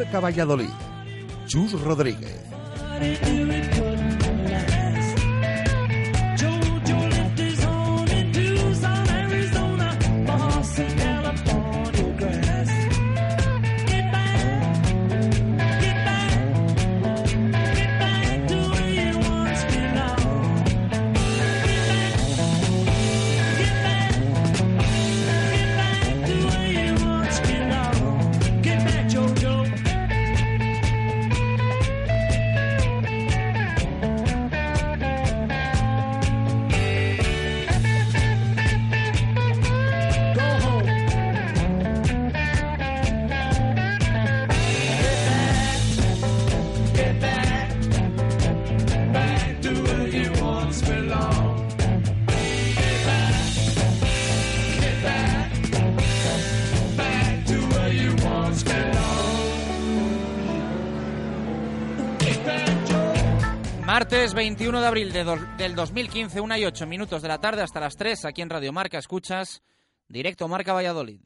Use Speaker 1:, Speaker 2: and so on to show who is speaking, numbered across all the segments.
Speaker 1: Marca Valladolid. Chus Rodríguez.
Speaker 2: 21 de abril de del 2015, 1 y 8 minutos de la tarde hasta las 3, aquí en Radio Marca, escuchas Directo Marca Valladolid.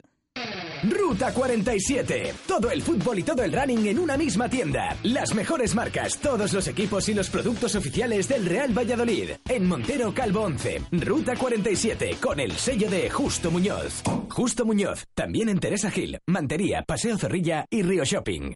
Speaker 3: Ruta 47. Todo el fútbol y todo el running en una misma tienda. Las mejores marcas, todos los equipos y los productos oficiales del Real Valladolid. En Montero Calvo 11. Ruta 47 con el sello de Justo Muñoz. Justo Muñoz. También en Teresa Gil, Mantería, Paseo Zorrilla y Río Shopping.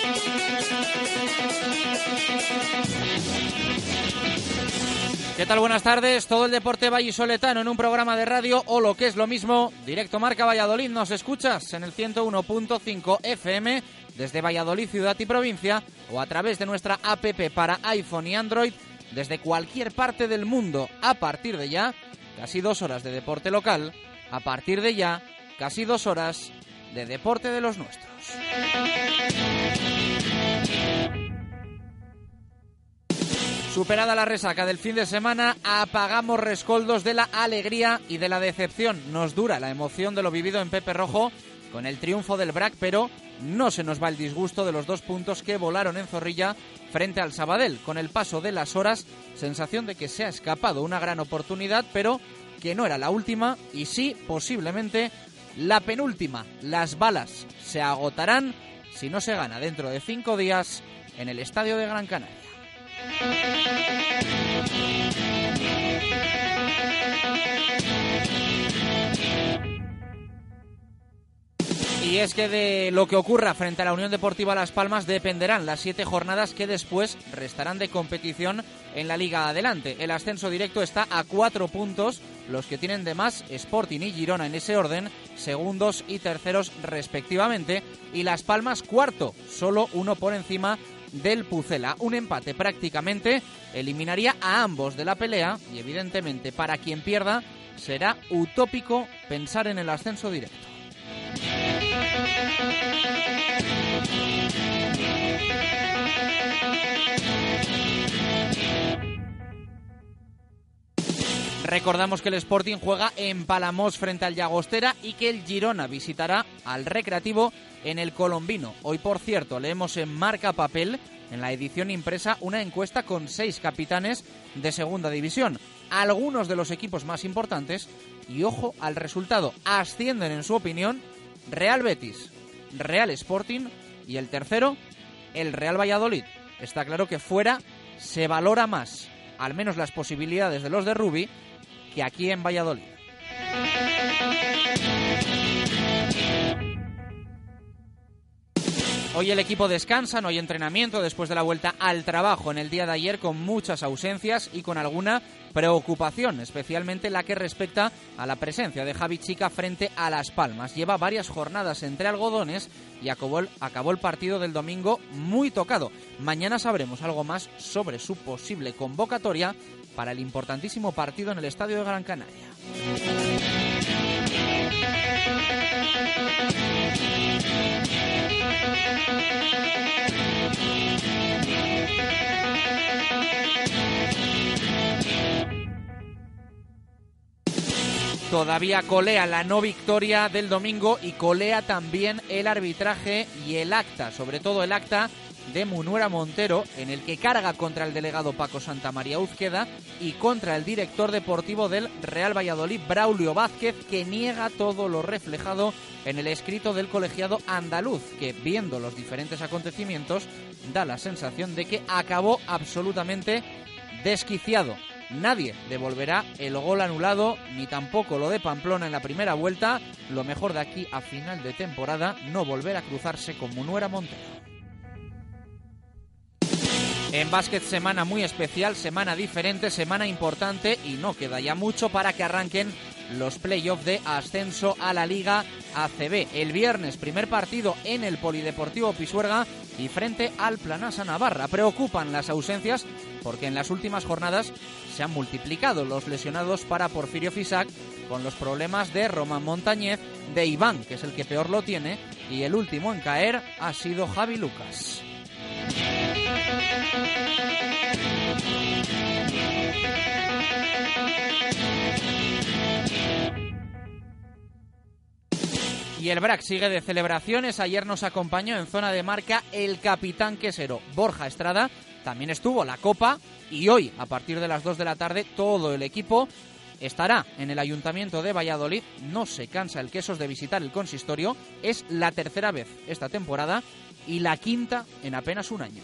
Speaker 2: ¿Qué tal? Buenas tardes. Todo el deporte vallisoletano en un programa de radio o lo que es lo mismo, Directo Marca Valladolid. Nos escuchas en el 101.5 FM desde Valladolid, ciudad y provincia o a través de nuestra APP para iPhone y Android desde cualquier parte del mundo. A partir de ya, casi dos horas de deporte local. A partir de ya, casi dos horas de deporte de los nuestros. Superada la resaca del fin de semana, apagamos rescoldos de la alegría y de la decepción. Nos dura la emoción de lo vivido en Pepe Rojo con el triunfo del BRAC, pero no se nos va el disgusto de los dos puntos que volaron en Zorrilla frente al Sabadell. Con el paso de las horas, sensación de que se ha escapado una gran oportunidad, pero que no era la última y sí, posiblemente, la penúltima. Las balas se agotarán si no se gana dentro de cinco días en el Estadio de Gran Canaria. Y es que de lo que ocurra frente a la Unión Deportiva Las Palmas dependerán las siete jornadas que después restarán de competición en la Liga Adelante. El ascenso directo está a cuatro puntos, los que tienen de más Sporting y Girona en ese orden, segundos y terceros respectivamente, y Las Palmas cuarto, solo uno por encima del Pucela. Un empate prácticamente eliminaría a ambos de la pelea y evidentemente para quien pierda será utópico pensar en el ascenso directo. Recordamos que el Sporting juega en Palamos frente al Llagostera y que el Girona visitará al Recreativo en el Colombino. Hoy, por cierto, leemos en Marca Papel, en la edición impresa, una encuesta con seis capitanes de Segunda División. Algunos de los equipos más importantes, y ojo al resultado, ascienden en su opinión Real Betis, Real Sporting y el tercero, el Real Valladolid. Está claro que fuera se valora más, al menos las posibilidades de los de Rubi, que aquí en Valladolid. Hoy el equipo descansa, no hay entrenamiento después de la vuelta al trabajo en el día de ayer con muchas ausencias y con alguna preocupación, especialmente la que respecta a la presencia de Javi Chica frente a Las Palmas. Lleva varias jornadas entre algodones y acabó, acabó el, partido del domingo muy tocado. Mañana sabremos algo más sobre su posible convocatoria para el importantísimo partido en el Estadio de Gran Canaria. Todavía colea la no victoria del domingo y colea también el arbitraje y el acta, sobre todo el acta de Munuera Montero, en el que carga contra el delegado Paco Santamaría Uzqueda y contra el director deportivo del Real Valladolid, Braulio Vázquez, que niega todo lo reflejado en el escrito del colegiado andaluz, que viendo los diferentes acontecimientos da la sensación de que acabó absolutamente desquiciado. Nadie devolverá el gol anulado, ni tampoco lo de Pamplona en la primera vuelta. Lo mejor de aquí a final de temporada, no volver a cruzarse con Munuera Montero. En básquet semana muy especial, semana diferente, semana importante y no queda ya mucho para que arranquen los playoffs de ascenso a la Liga ACB. El viernes, primer partido en el Polideportivo Pisuerga y frente al Planasa Navarra. Preocupan las ausencias porque en las últimas jornadas se han multiplicado los lesionados para Porfirio Fisac con los problemas de Román Montañez, de Iván, que es el que peor lo tiene, y el último en caer ha sido Javi Lucas. Y el BRAC sigue de celebraciones. Ayer nos acompañó en zona de marca el capitán quesero Borja Estrada. También estuvo la Copa y hoy, a partir de las 2 de la tarde, todo el equipo estará en el Ayuntamiento de Valladolid. No se cansa el Quesos de visitar el consistorio. Es la tercera vez esta temporada y la quinta en apenas un año.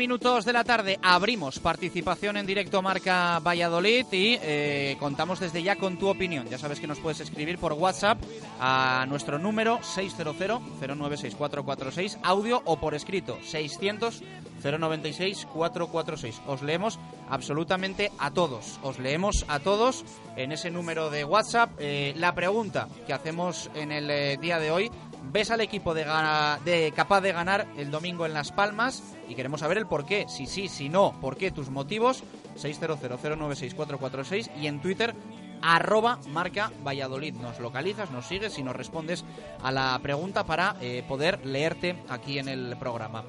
Speaker 2: Minutos de la tarde abrimos participación en directo Marca Valladolid y eh, contamos desde ya con tu opinión. Ya sabes que nos puedes escribir por WhatsApp a nuestro número 600-096446, audio o por escrito 600-096-446. Os leemos absolutamente a todos. Os leemos a todos en ese número de WhatsApp. Eh, la pregunta que hacemos en el eh, día de hoy ¿Ves al equipo de, gana- de capaz de ganar el domingo en Las Palmas? Y queremos saber el por qué. Si sí, si no, por qué, tus motivos. 600096446 y en Twitter arroba marca Valladolid. Nos localizas, nos sigues y nos respondes a la pregunta para eh, poder leerte aquí en el programa.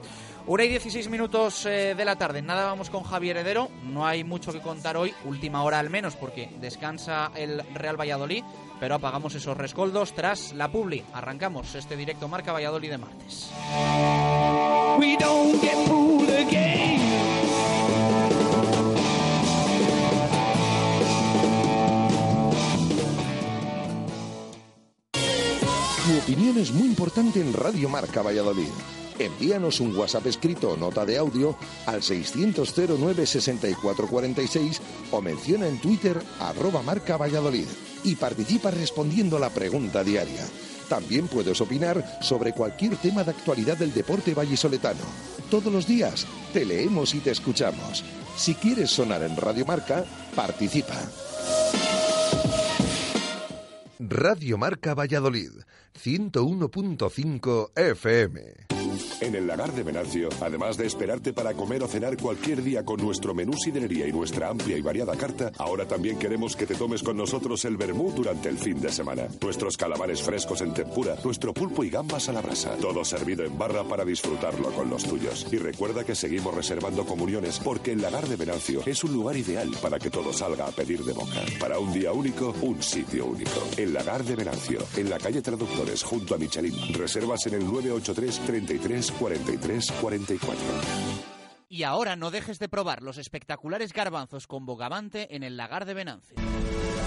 Speaker 2: Una y 16 minutos eh, de la tarde. Nada, vamos con Javier Heredero. No hay mucho que contar hoy, última hora al menos, porque descansa el Real Valladolid. Pero apagamos esos rescoldos tras la publi. Arrancamos este directo Marca Valladolid de martes.
Speaker 4: We don't get fooled again.
Speaker 1: Tu opinión es muy importante en Radio Marca Valladolid. Envíanos un WhatsApp escrito o nota de audio al 600 09 64 46 o menciona en Twitter arroba marca Valladolid y participa respondiendo a la pregunta diaria. También puedes opinar sobre cualquier tema de actualidad del deporte vallisoletano. Todos los días te leemos y te escuchamos. Si quieres sonar en Radio Marca, participa. Radio Marca Valladolid, 101.5 FM.
Speaker 5: En el lagar de Venancio, además de esperarte para comer o cenar cualquier día con nuestro menú sidrería y nuestra amplia y variada carta, ahora también queremos que te tomes con nosotros el vermú durante el fin de semana. Nuestros calamares frescos en tempura, nuestro pulpo y gambas a la brasa, todo servido en barra para disfrutarlo con los tuyos. Y recuerda que seguimos reservando comuniones porque el lagar de Venancio es un lugar ideal para que todo salga a pedir de boca. Para un día único, un sitio único. El lagar de Venancio, en la calle Traductores, junto a Michelin. Reservas en el 983 33 43 44.
Speaker 2: Y ahora no dejes de probar los espectaculares garbanzos con bogavante en el lagar de Venancio.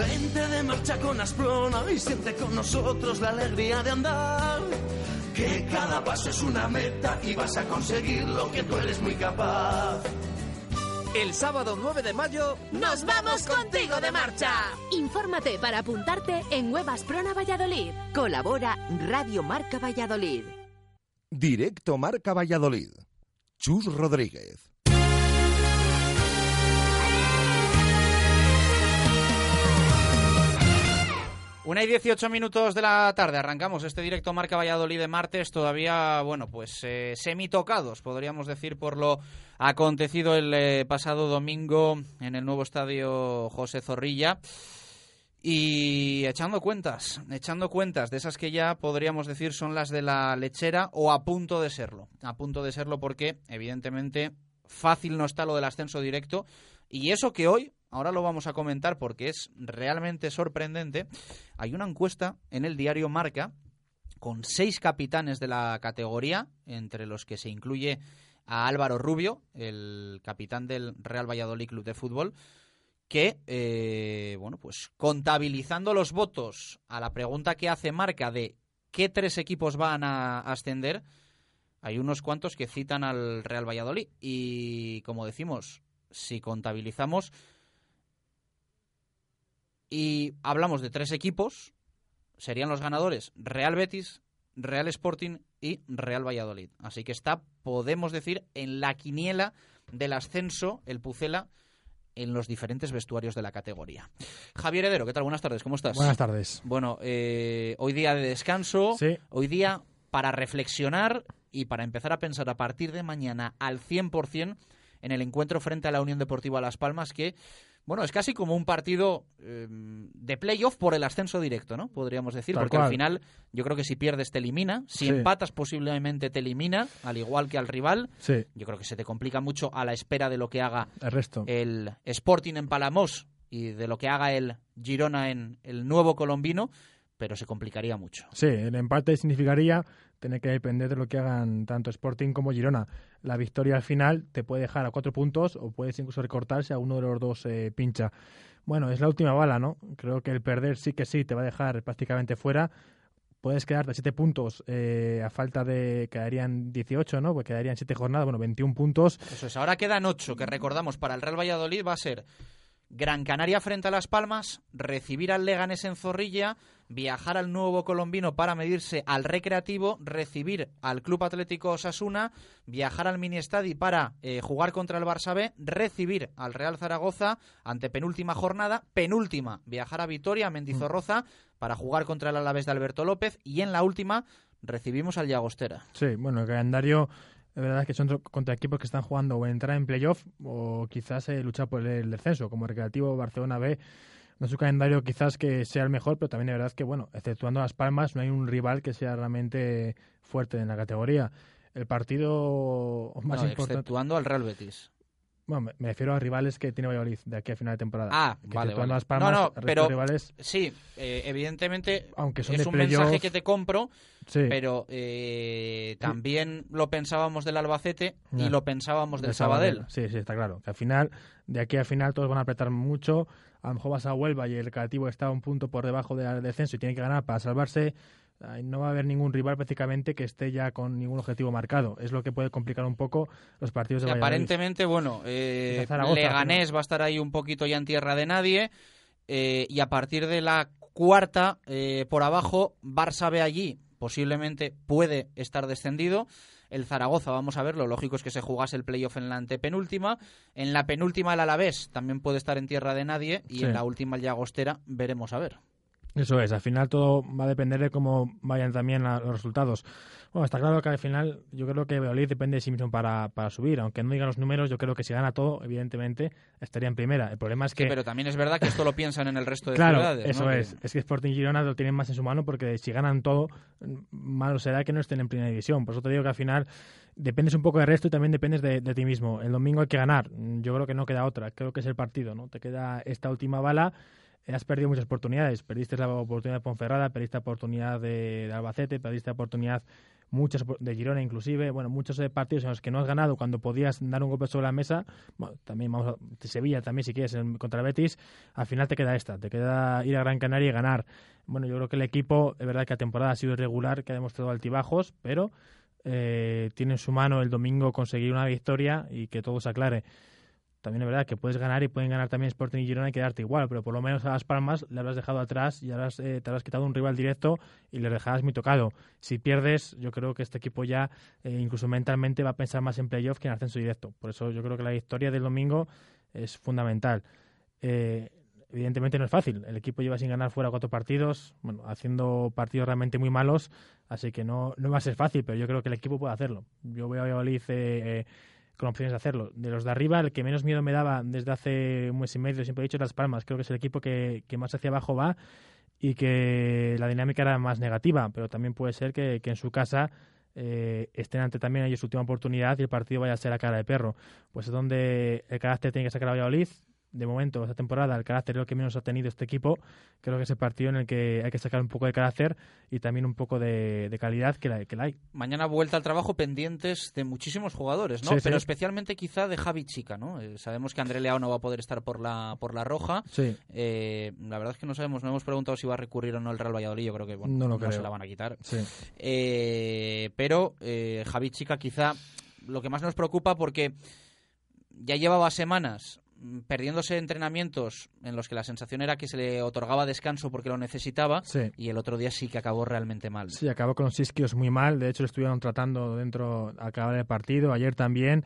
Speaker 6: Vente de marcha con Asprona y siente con nosotros la alegría de andar. Que cada paso es una meta y vas a conseguir lo que tú eres muy capaz.
Speaker 7: El sábado 9 de mayo
Speaker 8: ¡Nos vamos contigo de marcha!
Speaker 9: Infórmate para apuntarte en Web Asprona Valladolid.
Speaker 10: Colabora Radio Marca Valladolid.
Speaker 1: Directo Marca Valladolid. Chus Rodríguez.
Speaker 2: Una y 18 minutos de la tarde, arrancamos este directo Marca Valladolid de martes, todavía, bueno, pues eh, semi-tocados, podríamos decir, por lo acontecido el eh, pasado domingo en el nuevo estadio José Zorrilla. Y echando cuentas, echando cuentas de esas que ya podríamos decir son las de la lechera o a punto de serlo. A punto de serlo porque, evidentemente, fácil no está lo del ascenso directo. Y eso que hoy, ahora lo vamos a comentar porque es realmente sorprendente, hay una encuesta en el diario Marca con seis capitanes de la categoría, entre los que se incluye a Álvaro Rubio, el capitán del Real Valladolid Club de Fútbol, que, eh, bueno, pues contabilizando los votos a la pregunta que hace Marca de qué tres equipos van a ascender, hay unos cuantos que citan al Real Valladolid. Y como decimos, si contabilizamos y hablamos de tres equipos, serían los ganadores Real Betis, Real Sporting y Real Valladolid. Así que está, podemos decir, en la quiniela del ascenso, el Pucela, en los diferentes vestuarios de la categoría. Javier Heredero, ¿qué tal? Buenas tardes, ¿cómo estás?
Speaker 11: Buenas tardes.
Speaker 2: Bueno, eh, hoy día de descanso,
Speaker 11: Sí.
Speaker 2: hoy día para reflexionar y para empezar a pensar a partir de mañana al 100% en el encuentro frente a la Unión Deportiva Las Palmas, que, bueno, es casi como un partido eh, de playoff por el ascenso directo, ¿no? Podríamos decir,
Speaker 11: Tal
Speaker 2: porque
Speaker 11: cual.
Speaker 2: al final yo creo que si pierdes te elimina, si
Speaker 11: Sí.
Speaker 2: empatas posiblemente te elimina, al igual que al rival.
Speaker 11: Sí,
Speaker 2: Yo creo que se te complica mucho a la espera de lo que haga
Speaker 11: el resto.
Speaker 2: el Sporting en Palamos y de lo que haga el Girona en el nuevo colombino, pero se complicaría mucho.
Speaker 11: Sí, el empate significaría tener que depender de lo que hagan tanto Sporting como Girona. La victoria al final te puede dejar a cuatro puntos o puedes incluso recortarse a uno de los dos eh, pincha. Bueno, es la última bala, ¿no? Creo que el perder sí que sí te va a dejar prácticamente fuera. Puedes quedarte a siete puntos eh, a falta de... quedarían 18, ¿no? Pues quedarían siete jornadas, bueno, 21 puntos.
Speaker 2: Eso es, ahora quedan ocho, que recordamos para el Real Valladolid va a ser Gran Canaria frente a Las Palmas, recibir al Leganés en Zorrilla, viajar al nuevo colombino para medirse al Recreativo, recibir al Club Atlético Osasuna, viajar al Miniestadi para eh, jugar contra el Barça B, recibir al Real Zaragoza ante penúltima jornada, penúltima, viajar a Vitoria, a Mendizorroza, para jugar contra el Alavés de Alberto López y en la última recibimos al Llagostera.
Speaker 11: Sí, bueno, el calendario, la verdad es que son contra equipos que están jugando o entrar en playoff o quizás eh, luchar por el descenso, como Recreativo Barcelona B. No es un calendario quizás que sea el mejor, pero también es verdad que, bueno, exceptuando Las Palmas, no hay un rival que sea realmente fuerte en la categoría. El partido más
Speaker 2: No,
Speaker 11: importante.
Speaker 2: exceptuando al Real Betis.
Speaker 11: Bueno, me refiero a rivales que tiene Valladolid de aquí a final de temporada.
Speaker 2: Ah,
Speaker 11: que
Speaker 2: vale, vale.
Speaker 11: Las Palmas,
Speaker 2: no, no, pero
Speaker 11: rivales,
Speaker 2: sí, eh, evidentemente
Speaker 11: aunque son
Speaker 2: es un mensaje que te compro,
Speaker 11: sí.
Speaker 2: pero eh, también lo pensábamos del Albacete y lo pensábamos del
Speaker 11: de
Speaker 2: Sabadell.
Speaker 11: Sí, sí, está claro. Que al final, de aquí al final, todos van a apretar mucho. A lo mejor vas a Huelva y el Creativo está un punto por debajo del descenso y tiene que ganar para salvarse. No va a haber ningún rival prácticamente que esté ya con ningún objetivo marcado. Es lo que puede complicar un poco los partidos de
Speaker 2: Y
Speaker 11: Valladolid.
Speaker 2: aparentemente, bueno, eh, Leganés va a estar ahí un poquito ya en tierra de nadie. eh, y a partir de la cuarta, eh, por abajo, Barça ve allí, posiblemente puede estar descendido. El Zaragoza, vamos a ver, lo lógico es que se jugase el playoff en la antepenúltima. En la penúltima, el Alavés también puede estar en tierra de nadie. Y
Speaker 11: Sí.
Speaker 2: en la última, el Llagostera, veremos a ver.
Speaker 11: Eso es, al final todo va a depender de cómo vayan también la- los resultados. Bueno, está claro que al final yo creo que Valladolid depende de sí mismo para, para subir. Aunque no digan los números, yo creo que si gana todo, evidentemente, estaría en primera. El problema es que...
Speaker 2: Pero también es verdad que esto lo piensan en el resto de
Speaker 11: Claro,
Speaker 2: ciudades.
Speaker 11: eso es. Es que Sporting Girona lo tienen más en su mano porque si ganan todo, malo será que no estén en primera división. Por eso te digo que al final dependes un poco del resto y también dependes de, de ti mismo. El domingo hay que ganar. Yo creo que no queda otra. Creo que es el partido, ¿no? Te queda esta última bala. Has perdido muchas oportunidades. Perdiste la oportunidad de Ponferrada, perdiste la oportunidad de, Albacete, perdiste la oportunidad muchas de Girona inclusive, bueno, muchos partidos en los que no has ganado cuando podías dar un golpe sobre la mesa, bueno, también vamos a, Sevilla también si quieres contra Betis, al final te queda esta, te queda ir a Gran Canaria y ganar. Bueno, yo creo que el equipo, es verdad que la temporada ha sido irregular, que ha demostrado altibajos, pero eh, tiene en su mano el domingo conseguir una victoria y que todo se aclare. También es verdad que puedes ganar y pueden ganar también Sporting y Girona y quedarte igual, pero por lo menos a Las Palmas le habrás dejado atrás y habrás, eh, te habrás quitado un rival directo y le dejarás muy tocado. Si pierdes, yo creo que este equipo ya, eh, incluso mentalmente, va a pensar más en playoff que en ascenso directo. Por eso yo creo que la victoria del domingo es fundamental. Eh, evidentemente no es fácil. El equipo lleva sin ganar fuera cuatro partidos, bueno, haciendo partidos realmente muy malos, así que no, no va a ser fácil, pero yo creo que el equipo puede hacerlo. Yo veo a Valladolid con opciones de hacerlo. De los de arriba, el que menos miedo me daba desde hace un mes y medio, siempre he dicho, Las Palmas. Creo que es el equipo que, más hacia abajo va y que la dinámica era más negativa, pero también puede ser que, que en su casa eh, estén ante también ellos su última oportunidad y el partido vaya a ser a cara de perro. Pues es donde el carácter tiene que sacar a Valladolid. De momento, esta temporada, el carácter es lo que menos ha tenido este equipo. Creo que es el partido en el que hay que sacar un poco de carácter y también un poco de, de calidad que la, que la hay.
Speaker 2: Mañana vuelta al trabajo pendientes de muchísimos jugadores, ¿no?
Speaker 11: Sí, sí.
Speaker 2: Pero especialmente quizá de Javi Chica, ¿no? Eh, sabemos que André Leao no va a poder estar por la por la roja.
Speaker 11: Sí.
Speaker 2: Eh, la verdad es que no sabemos, no hemos preguntado si va a recurrir o no el Real Valladolid. Yo creo que bueno,
Speaker 11: No lo
Speaker 2: se
Speaker 11: creo.
Speaker 2: la van a quitar.
Speaker 11: Sí.
Speaker 2: Eh, pero Javi Chica quizá lo que más nos preocupa porque ya llevaba semanas perdiéndose entrenamientos en los que la sensación era que se le otorgaba descanso porque lo necesitaba
Speaker 11: Sí.
Speaker 2: y el otro día sí que acabó realmente mal.
Speaker 11: Sí, acabó con los isquios muy mal. De hecho, lo estuvieron tratando dentro al acabar el partido. Ayer también.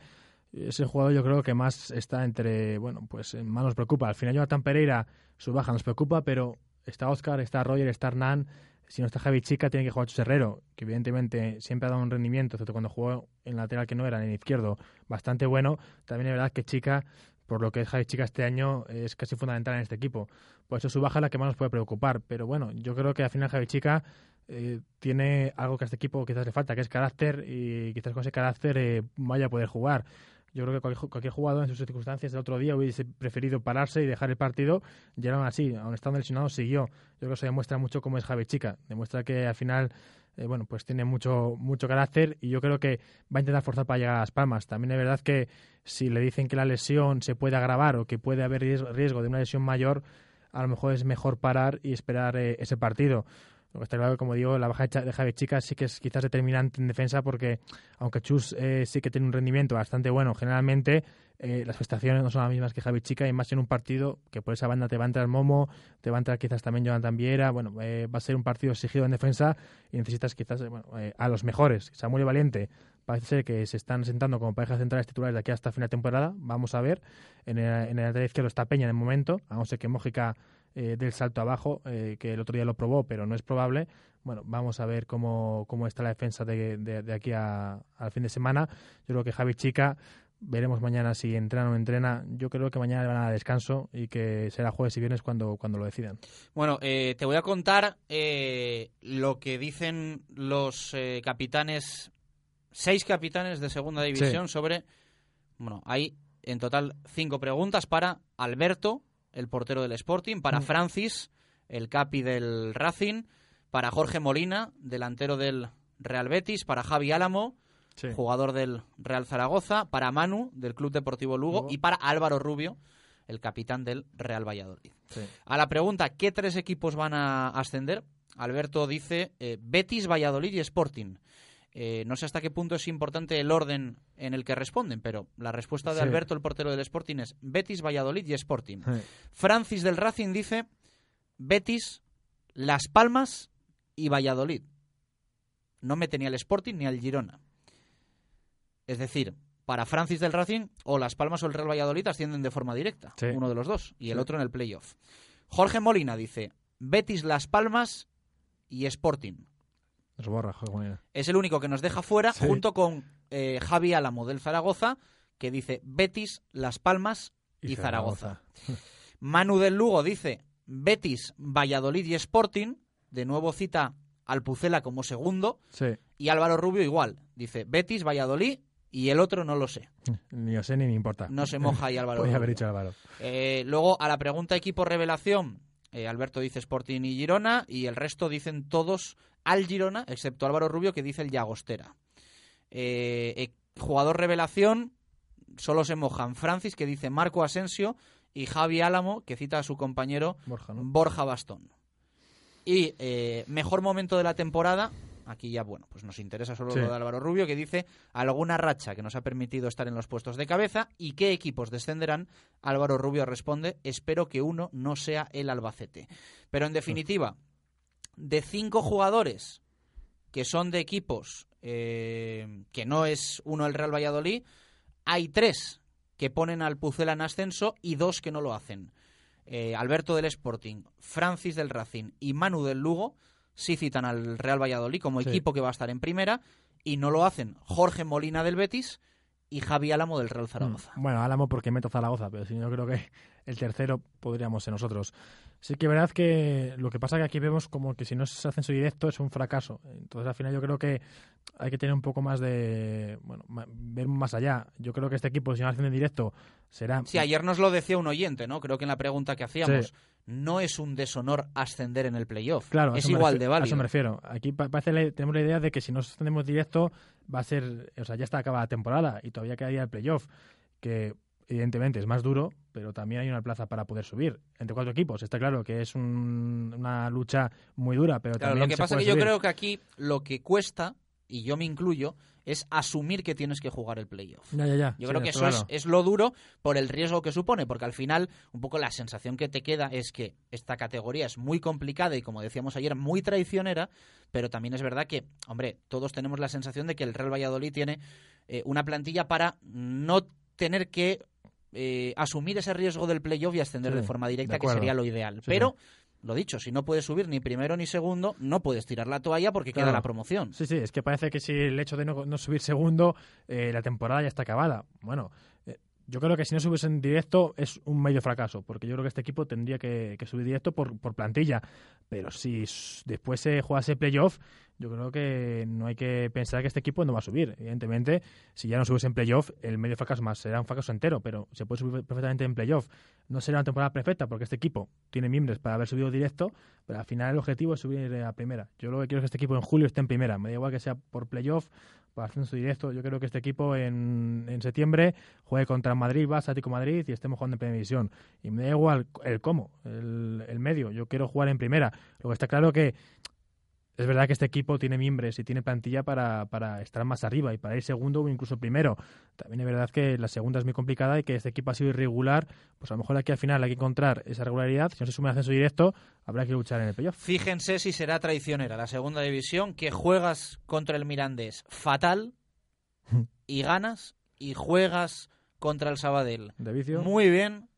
Speaker 11: Es el jugador, yo creo, que más está entre. Bueno, pues eh, más nos preocupa. Al final, Jonathan Pereira, su baja nos preocupa, pero está Oscar, está Roger, está Hernán. Si no está Javi Chica, tiene que jugar Chus Herrero, que evidentemente siempre ha dado un rendimiento, excepto cuando jugó en lateral que no era, en el izquierdo, bastante bueno. También es verdad que Chica, por lo que es Javi Chica este año, es casi fundamental en este equipo. Por eso su baja la que más nos puede preocupar. Pero bueno, yo creo que al final Javi Chica eh, tiene algo que a este equipo quizás le falta, que es carácter, y quizás con ese carácter eh, vaya a poder jugar. Yo creo que cualquier, jugador en sus circunstancias el otro día hubiese preferido pararse y dejar el partido, y así, aun estando lesionado, siguió. Yo creo que eso demuestra mucho cómo es Javi Chica. Demuestra que al final, eh, bueno, pues tiene mucho, mucho carácter y yo creo que va a intentar forzar para llegar a las palmas. También es verdad que si le dicen que la lesión se puede agravar o que puede haber riesgo de una lesión mayor, a lo mejor es mejor parar y esperar eh, ese partido. Está claro, como digo, la baja de de Javi Chica sí que es quizás determinante en defensa porque, aunque Chus eh, sí que tiene un rendimiento bastante bueno, generalmente eh, las prestaciones no son las mismas que Javi Chica y más en un partido que por esa banda te va a entrar Momo, te va a entrar quizás también Jonathan Viera, bueno, eh, va a ser un partido exigido en defensa y necesitas quizás eh, bueno, eh, a los mejores. Samuel y Valiente parece ser que se están sentando como parejas centrales titulares de aquí hasta final de temporada, vamos a ver. En el, en el lateral izquierdo está Peña el momento, a no ser que Mójica eh, del salto abajo, eh, que el otro día lo probó, pero no es probable. Bueno, vamos a ver cómo, cómo está la defensa de, de- de aquí a- al fin de semana. Yo creo que Javi Chica, veremos mañana si entrena o no entrena. Yo creo que mañana le van a descanso y que será jueves y viernes cuando, cuando lo decidan.
Speaker 2: Bueno, eh, te voy a contar eh, lo que dicen los eh, capitanes, seis capitanes de segunda división sobre... Bueno, hay En total, cinco preguntas para Alberto, el portero del Sporting, para
Speaker 11: Mm.
Speaker 2: Francis, el capi del Racing, para Jorge Molina, delantero del Real Betis, para Javi Álamo,
Speaker 11: Sí.
Speaker 2: jugador del Real Zaragoza, para Manu, del Club Deportivo Lugo,
Speaker 11: Lugo.
Speaker 2: y para Álvaro Rubio, el capitán del Real Valladolid.
Speaker 11: Sí.
Speaker 2: A la pregunta, ¿qué tres equipos van a ascender? Alberto dice eh, Betis, Valladolid y Sporting. Eh, no sé hasta qué punto es importante el orden en el que responden, pero la respuesta de
Speaker 11: Sí.
Speaker 2: Alberto, el portero del Sporting, es Betis, Valladolid y Sporting.
Speaker 11: Sí.
Speaker 2: Francis del Racing dice Betis, Las Palmas y Valladolid. No mete ni al Sporting ni al Girona. Es decir, para Francis del Racing, o Las Palmas o el Real Valladolid ascienden de forma directa.
Speaker 11: Sí.
Speaker 2: Uno de los dos. Y el otro en el playoff. Jorge Molina dice Betis, Las Palmas y Sporting.
Speaker 11: Nos borra.
Speaker 2: Es el único que nos deja fuera,
Speaker 11: Sí.
Speaker 2: junto con eh, Javi Álamo del Zaragoza, que dice Betis, Las Palmas y, Zaragoza. Manu del Lugo dice Betis, Valladolid y Sporting. De nuevo cita al Pucela como segundo.
Speaker 11: Sí.
Speaker 2: Y Álvaro Rubio igual. Dice Betis, Valladolid y el otro no lo sé.
Speaker 11: Ni lo sé ni me importa.
Speaker 2: No se moja ahí Álvaro.
Speaker 11: Podría haber dicho Álvaro.
Speaker 2: Eh, luego, a la pregunta equipo revelación, eh, Alberto dice Sporting y Girona, y el resto dicen todos al Girona, excepto Álvaro Rubio, que dice el Llagostera. Eh, eh, jugador revelación, solo se mojan Francis, que dice Marco Asensio, y Javi Álamo, que cita a su compañero
Speaker 11: Borja, ¿no?
Speaker 2: Borja Bastón. Y eh, mejor momento de la temporada, aquí ya, bueno, pues nos interesa solo
Speaker 11: Sí.
Speaker 2: lo de Álvaro Rubio, que dice alguna racha que nos ha permitido estar en los puestos de cabeza y qué equipos descenderán. Álvaro Rubio responde, espero que uno no sea el Albacete. Pero en definitiva, de cinco jugadores que son de equipos eh, que no es uno el Real Valladolid, hay tres que ponen al Pucela en ascenso y dos que no lo hacen. Eh, Alberto del Sporting, Francis del Racing y Manu del Lugo sí citan al Real Valladolid como
Speaker 11: Sí.
Speaker 2: equipo que va a estar en primera y no lo hacen Jorge Molina del Betis y Javi Álamo del Real Zaragoza.
Speaker 11: Mm, Bueno, Álamo porque meto Zaragoza, pero si no creo que el tercero podríamos ser nosotros. Sí que es verdad que lo que pasa es que aquí vemos como que si no es ascenso directo es un fracaso. Entonces al final yo creo que hay que tener un poco más de, bueno, ver más allá. Yo creo que este equipo si no asciende en directo será...
Speaker 2: Sí, ayer nos lo decía un oyente, ¿no? Creo que en la pregunta que hacíamos,
Speaker 11: Sí.
Speaker 2: no es un deshonor ascender en el playoff.
Speaker 11: Claro, a
Speaker 2: es igual de
Speaker 11: A
Speaker 2: válido.
Speaker 11: eso me refiero. Aquí pa- parece la- tenemos la idea de que si no ascendemos directo va a ser, o sea, ya está acabada la temporada y todavía quedaría el playoff, que evidentemente es más duro, pero también hay una plaza para poder subir entre cuatro equipos. Está claro que es un- una lucha muy dura, pero
Speaker 2: Claro,
Speaker 11: también
Speaker 2: lo que
Speaker 11: se
Speaker 2: pasa es que yo creo que aquí lo que cuesta, y yo me incluyo, es asumir que tienes que jugar el playoff.
Speaker 11: Ya, ya, ya.
Speaker 2: Yo
Speaker 11: Sí,
Speaker 2: creo que eso
Speaker 11: claro.
Speaker 2: es, es lo duro por el riesgo que supone, porque al final un poco la sensación que te queda es que esta categoría es muy complicada y como decíamos ayer, muy traicionera, pero también es verdad que, hombre, todos tenemos la sensación de que el Real Valladolid tiene eh, una plantilla para no tener que eh, asumir ese riesgo del playoff y ascender
Speaker 11: Sí,
Speaker 2: de forma directa,
Speaker 11: de
Speaker 2: que sería lo ideal.
Speaker 11: Sí,
Speaker 2: pero, lo dicho, si no puedes subir ni primero ni segundo, no puedes tirar la toalla porque queda la promoción.
Speaker 11: Sí, sí, es que parece que si el hecho de no, no subir segundo, eh, la temporada ya está acabada. Bueno, yo creo que si no subes en directo es un medio fracaso, porque yo creo que este equipo tendría que, que subir directo por, por plantilla. Pero si después se juega ese playoff, yo creo que no hay que pensar que este equipo no va a subir. Evidentemente, si ya no subes en playoff, el medio fracaso más será un fracaso entero, pero se puede subir perfectamente en playoff. No será una temporada perfecta, porque este equipo tiene miembros para haber subido directo, pero al final el objetivo es subir a primera. Yo lo que quiero es que este equipo en julio esté en primera. Me da igual que sea por playoff, ascenso directo. Yo creo que este equipo en, en septiembre juegue contra Madrid, Barça, Atlético Madrid y estemos jugando en primera división. Y me da igual el cómo, el, el medio. Yo quiero jugar en primera. Lo que está claro que es verdad que este equipo tiene miembros y tiene plantilla para, para estar más arriba y para ir segundo o incluso primero. También es verdad que la segunda es muy complicada y que este equipo ha sido irregular. Pues a lo mejor aquí al final hay que encontrar esa regularidad. Si no se sube el ascenso directo, habrá que luchar en el playoff.
Speaker 2: Fíjense si será traicionera la segunda división, que juegas contra el Mirandés fatal y ganas, y juegas contra el Sabadell
Speaker 11: De vicio.
Speaker 2: muy bien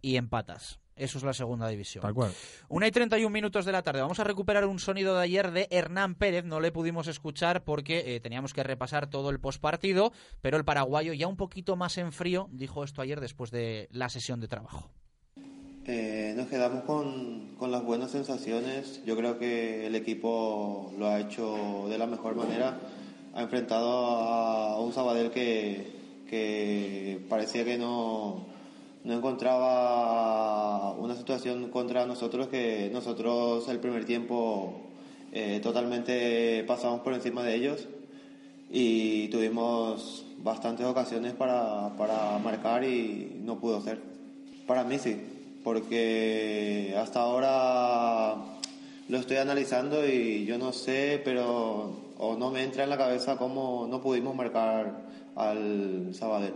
Speaker 2: y empatas. Eso es la segunda división.
Speaker 11: Tal cual.
Speaker 2: Una y 31 minutos de la tarde. Vamos a recuperar un sonido de ayer de Hernán Pérez. No le pudimos escuchar porque eh, teníamos que repasar todo el postpartido, pero el paraguayo ya un poquito más en frío dijo esto ayer después de la sesión de trabajo.
Speaker 12: Eh, nos quedamos con, con las buenas sensaciones. Yo creo que el equipo lo ha hecho de la mejor manera. Ha enfrentado a un Sabadell que, que parecía que no, no encontraba una situación contra nosotros que nosotros el primer tiempo eh, totalmente pasamos por encima de ellos y tuvimos bastantes ocasiones para, para marcar y no pudo ser. Para mí sí, porque hasta ahora lo estoy analizando y yo no sé, pero o no me entra en la cabeza cómo no pudimos marcar al Sabadell.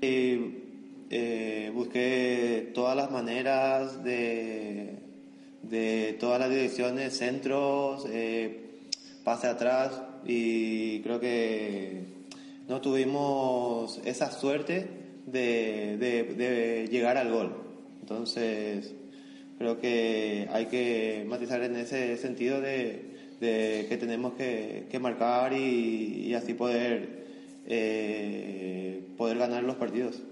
Speaker 12: Y eh, busqué todas las maneras de, de todas las direcciones, centros, eh, pase atrás y creo que no tuvimos esa suerte de, de, llegar al gol. Entonces creo que hay que matizar en ese sentido de, que tenemos que, que marcar y, y, así poder, eh, poder ganar los partidos.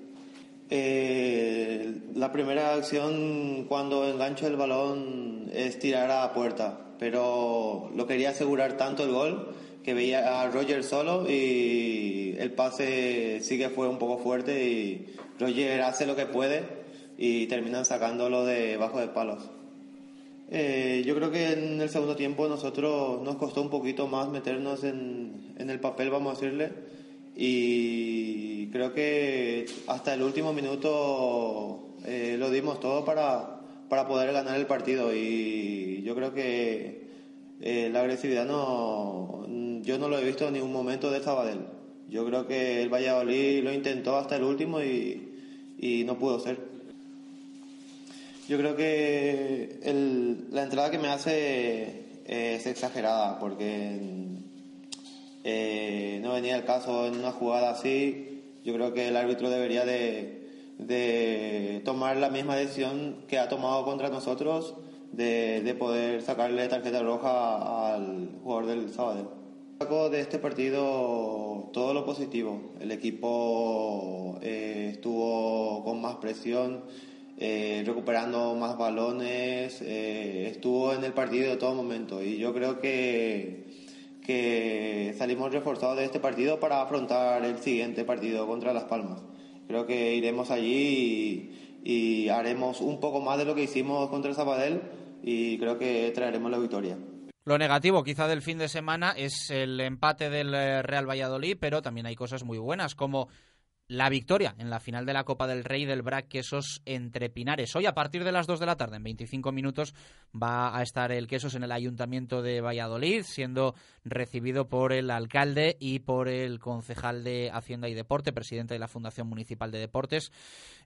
Speaker 12: Eh, la primera acción cuando engancho el balón es tirar a puerta, pero lo quería asegurar tanto el gol que veía a Roger solo y el pase sí que fue un poco fuerte y Roger hace lo que puede y terminan sacándolo de bajo de palos. Eh, yo creo que en el segundo tiempo nosotros nos costó un poquito más meternos en, en el papel, vamos a decirle, y creo que hasta el último minuto eh, lo dimos todo para, para poder ganar el partido. Y yo creo que eh, la agresividad no yo no lo he visto en ningún momento de Sabadell. Yo creo que el Valladolid lo intentó hasta el último y, y no pudo ser. Yo creo que la entrada que me hace es exagerada porque eh, no venía el caso en una jugada así. Yo creo que el árbitro debería de, tomar la misma decisión que ha tomado contra nosotros de, poder sacarle tarjeta roja al jugador del sábado. Saco de este partido todo lo positivo. El equipo eh, estuvo con más presión, eh, recuperando más balones, estuvo en el partido de todo momento y yo creo que que salimos reforzados de este partido para afrontar el siguiente partido contra Las Palmas. Creo que iremos allí y, haremos un poco más de lo que hicimos contra el Sabadell y creo que traeremos la victoria.
Speaker 2: Lo negativo quizá del fin de semana es el empate del eh, Real Valladolid, pero también hay cosas muy buenas como la victoria en la final de la Copa del Rey del Brac Quesos entre Pinares. Hoy a partir de las 2 de la tarde, en 25 minutos, va a estar el Quesos en el Ayuntamiento de Valladolid, siendo recibido por el alcalde y por el concejal de Hacienda y Deporte, presidente de la Fundación Municipal de Deportes.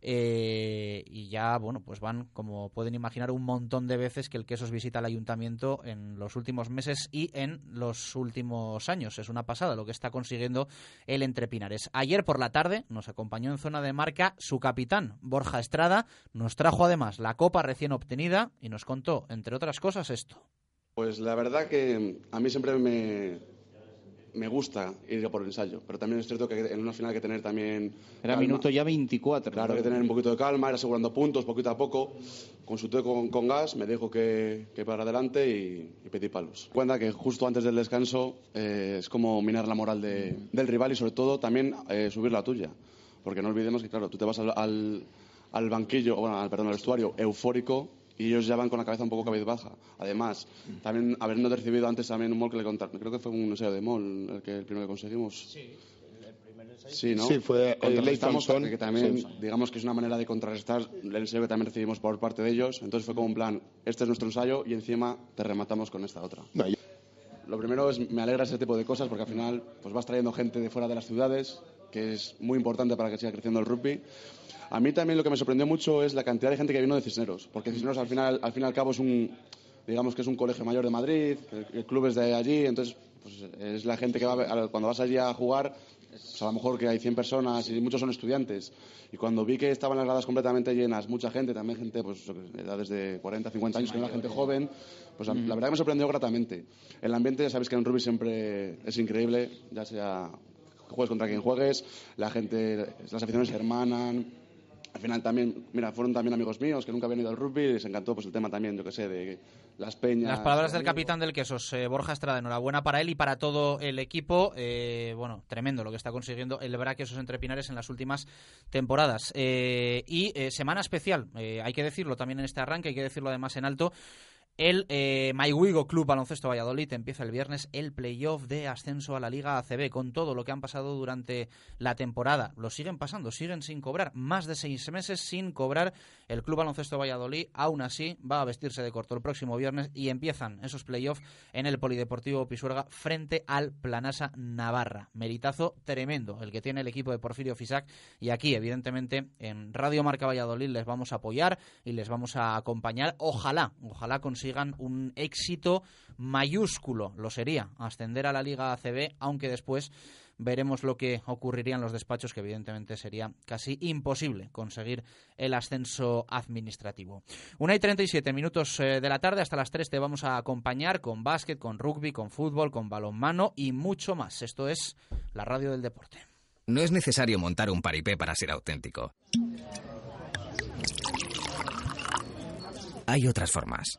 Speaker 2: Eh, y ya, bueno, pues van, como pueden imaginar, un montón de veces que el Quesos visita el Ayuntamiento en los últimos meses y en los últimos años. Es una pasada lo que está consiguiendo el Entre Pinares. Ayer por la tarde nos acompañó en zona de marca su capitán, Borja Estrada. Nos trajo además la copa recién obtenida y nos contó, entre otras cosas, esto.
Speaker 13: Pues la verdad que a mí siempre me, me gusta ir por el ensayo, pero también es cierto que en una final hay que tener también...
Speaker 14: Era minuto ya 24.
Speaker 13: Claro, hay que tener un poquito de calma, ir asegurando puntos poquito a poco. Consulté con, con Gas, me dijo que, que para adelante y, y, pedí palos. Cuenta que justo antes del descanso eh, es como minar la moral de, del rival y sobre todo también eh, subir la tuya. Porque no olvidemos que, claro, tú te vas al, al, al banquillo, bueno, al, perdón, al estuario eufórico y ellos ya van con la cabeza un poco cabizbaja. Además, también habiendo recibido antes también un mol que le contaron, creo que fue un ensayo de mol el, que, el primero que conseguimos.
Speaker 15: Sí. El primer ensayo.
Speaker 13: Sí, ¿no?
Speaker 15: Sí, fue el Leighton
Speaker 13: que también, digamos que es una manera de contrarrestar el ensayo que también recibimos por parte de ellos. Entonces fue como un plan, este es nuestro ensayo y encima te rematamos con esta otra.
Speaker 15: No, yo...
Speaker 13: Lo primero es, me alegra ese tipo de cosas porque al final pues vas trayendo gente de fuera de las ciudades, que es muy importante para que siga creciendo el rugby. A mí también lo que me sorprendió mucho es la cantidad de gente que vino de Cisneros, porque Cisneros al final, al fin y al cabo es un, digamos que es un colegio mayor de Madrid, el, club es de allí, entonces pues, es la gente que va, cuando vas allí a jugar, pues a lo mejor que hay 100 personas y muchos son estudiantes. Y cuando vi que estaban las gradas completamente llenas, mucha gente, también gente pues de edades de 40, 50 años, que era gente joven, pues la verdad que me sorprendió gratamente. El ambiente, ya sabéis que en rugby siempre es increíble, ya sea juegues contra quien juegues, la gente, las aficiones se hermanan, al final también, mira, fueron también amigos míos que nunca habían ido al rugby y les encantó pues el tema también, yo que sé, de las peñas.
Speaker 2: Las palabras del capitán del Quesos, eh, Borja Estrada, enhorabuena para él y para todo el equipo. Eh, bueno, tremendo lo que está consiguiendo el Braquesos entre Pinares en las últimas temporadas. Eh, y semana especial, hay que decirlo también en este arranque, hay que decirlo además en alto, el eh, Club Baloncesto Valladolid empieza el viernes el playoff de ascenso a la Liga ACB con todo lo que han pasado durante la temporada. Lo siguen pasando, siguen sin cobrar. Más de seis meses sin cobrar el Club Baloncesto Valladolid. Aún así, va a vestirse de corto el próximo viernes y empiezan esos playoffs en el Polideportivo Pisuerga frente al Planasa Navarra. Meritazo tremendo el que tiene el equipo de Porfirio Fisac. Y aquí, evidentemente, en Radio Marca Valladolid les vamos a apoyar y les vamos a acompañar. Ojalá, ojalá consigan un éxito mayúsculo, lo sería, ascender a la Liga ACB, aunque después veremos lo que ocurriría en los despachos, que evidentemente sería casi imposible conseguir el ascenso administrativo. Una y 37 minutos eh, de la tarde, hasta las 3 te vamos a acompañar con básquet, con rugby, con fútbol, con balonmano y mucho más. Esto es la radio del deporte.
Speaker 16: No es necesario montar un paripé para ser auténtico. Hay otras formas.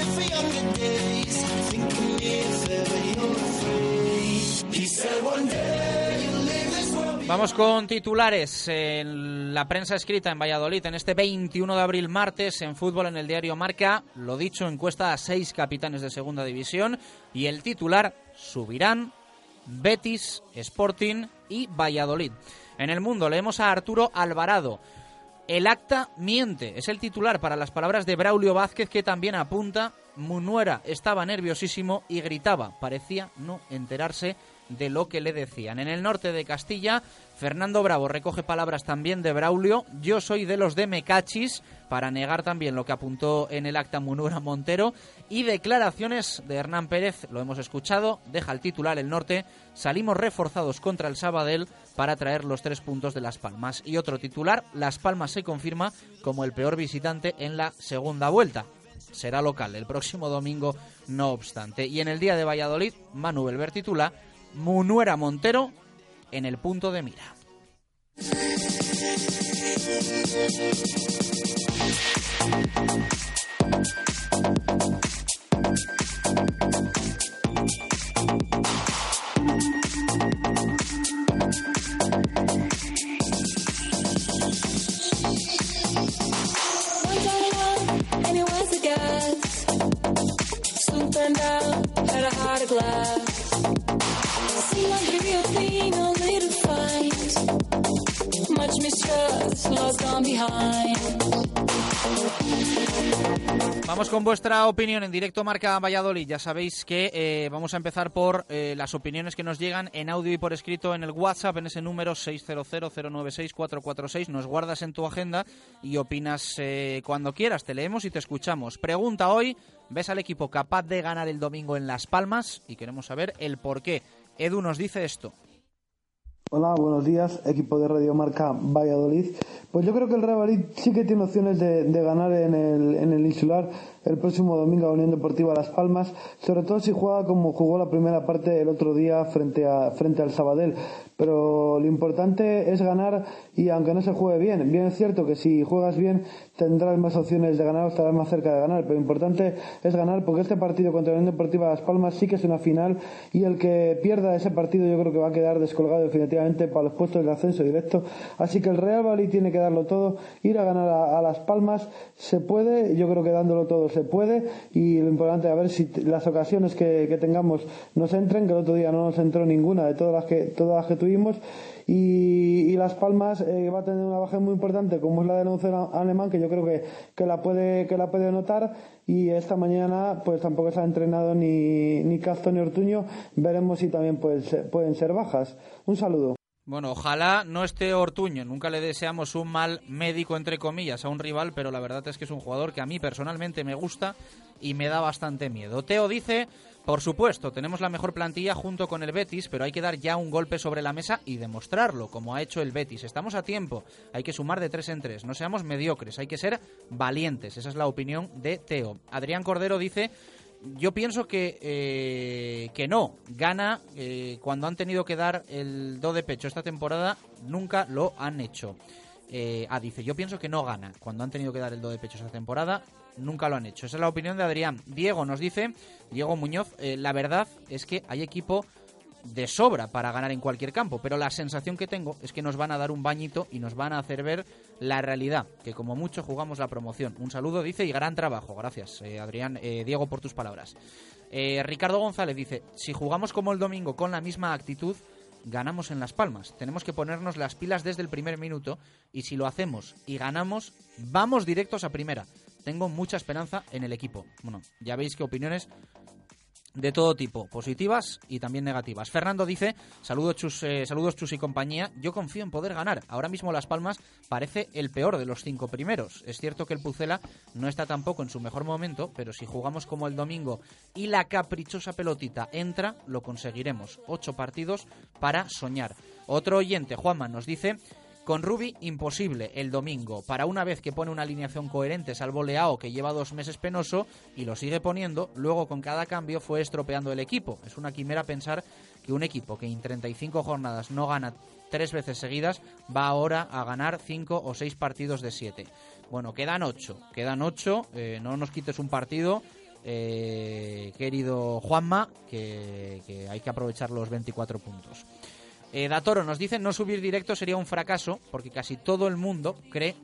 Speaker 2: Vamos con titulares en la prensa escrita en Valladolid en este 21 de abril martes en fútbol en el diario Marca. Lo dicho, encuesta a seis capitanes de segunda división y el titular subirán Betis, Sporting y Valladolid. En el mundo leemos a Arturo Alvarado. El acta miente, es el titular para las palabras de Braulio Vázquez que también apunta, Munuera estaba nerviosísimo y gritaba, parecía no enterarse de lo que le decían. En el norte de Castilla, Fernando Bravo recoge palabras también de Braulio. Yo soy de los de Mecachis, para negar también lo que apuntó en el acta Munura Montero. Y declaraciones de Hernán Pérez, lo hemos escuchado, deja el titular el norte. Salimos reforzados contra el Sabadell para traer los tres puntos de Las Palmas. Y otro titular, Las Palmas se confirma como el peor visitante en la segunda vuelta será local el próximo domingo, no obstante. Y en el día de Valladolid, Manu Belver titula Munuera Montero en el punto de mira. Con vuestra opinión en directo Marca Valladolid. Ya sabéis que eh, vamos a empezar por eh, las opiniones que nos llegan en audio y por escrito en el WhatsApp, en ese número 600-096-446. Nos guardas en tu agenda y opinas eh, cuando quieras. Te leemos y te escuchamos. Pregunta hoy, ¿ves al equipo capaz de ganar el domingo en Las Palmas? Y queremos saber el por qué. Edu nos dice esto.
Speaker 17: Hola, buenos días, equipo de Radio Marca Valladolid. Pues yo creo que el Real Madrid sí que tiene opciones de, ganar en el, en el insular el próximo domingo a Unión Deportiva Las Palmas, sobre todo si juega como jugó la primera parte el otro día frente, a, frente al Sabadell. Pero lo importante es ganar y aunque no se juegue bien, bien es cierto que si juegas bien tendrás más opciones de ganar o estarás más cerca de ganar, pero lo importante es ganar porque este partido contra la Unión Deportiva Las Palmas sí que es una final y el que pierda ese partido yo creo que va a quedar descolgado definitivamente para los puestos de ascenso directo. Así que el Real Madrid tiene que darlo todo, ir a ganar a Las Palmas se puede, yo creo que dándolo todo se puede y lo importante es a ver si las ocasiones que, tengamos nos entren, que el otro día no nos entró ninguna de todas las que, todas las que tuvimos y, Las Palmas eh, va a tener una baja muy importante como es la del once alemán que yo creo que, que, la puede que la puede notar y esta mañana pues tampoco se ha entrenado ni, ni Castro ni Ortuño veremos si también pues, pueden ser bajas un saludo
Speaker 2: Bueno, ojalá no esté Ortuño. Nunca le deseamos un mal médico, entre comillas, a un rival, pero la verdad es que es un jugador que a mí personalmente me gusta y me da bastante miedo. Teo dice, por supuesto, tenemos la mejor plantilla junto con el Betis, pero hay que dar ya un golpe sobre la mesa y demostrarlo, como ha hecho el Betis. Estamos a tiempo, hay que sumar de tres en tres, no seamos mediocres, hay que ser valientes. Esa es la opinión de Teo. Adrián Cordero dice yo pienso que, eh, que no. Gana eh, cuando han tenido que dar el do de pecho esta temporada, nunca lo han hecho. Eh, ah, dice, yo pienso que no gana. Cuando han tenido que dar el do de pecho esta temporada, nunca lo han hecho. Esa es la opinión de Adrián. Diego nos dice, Diego Muñoz, la verdad es que hay equipo de sobra para ganar en cualquier campo, pero la sensación que tengo es que nos van a dar un bañito y nos van a hacer ver la realidad, que como mucho jugamos la promoción. Un saludo, dice, y gran trabajo. Gracias, eh, Adrián, eh, Diego, por tus palabras. Eh, Ricardo González dice, si jugamos como el domingo con la misma actitud, ganamos en Las Palmas. Tenemos que ponernos las pilas desde el primer minuto y si lo hacemos y ganamos, vamos directos a primera. Tengo mucha esperanza en el equipo. Bueno, ya veis qué opiniones de todo tipo, positivas y también negativas. Fernando dice, saludos chus, eh, saludos chus y compañía, yo confío en poder ganar. Ahora mismo Las Palmas parece el peor de los cinco primeros. Es cierto que el Pucela no está tampoco en su mejor momento, pero si jugamos como el domingo y la caprichosa pelotita entra, lo conseguiremos. Ocho partidos para soñar. Otro oyente, Juanma, nos dice, con Rubi, imposible el domingo. Para una vez que pone una alineación coherente, salvo Leao, que lleva dos meses penoso y lo sigue poniendo, luego con cada cambio fue estropeando el equipo. Es una quimera pensar que un equipo que en 35 jornadas no gana tres veces seguidas va ahora a ganar cinco o seis partidos de siete. Bueno, quedan ocho, quedan ocho, eh, no nos quites un partido. Eh, querido Juanma, que, hay que aprovechar los 24 puntos. Eh, Datoro nos dice, no subir directo sería un fracaso porque casi todo el mundo cree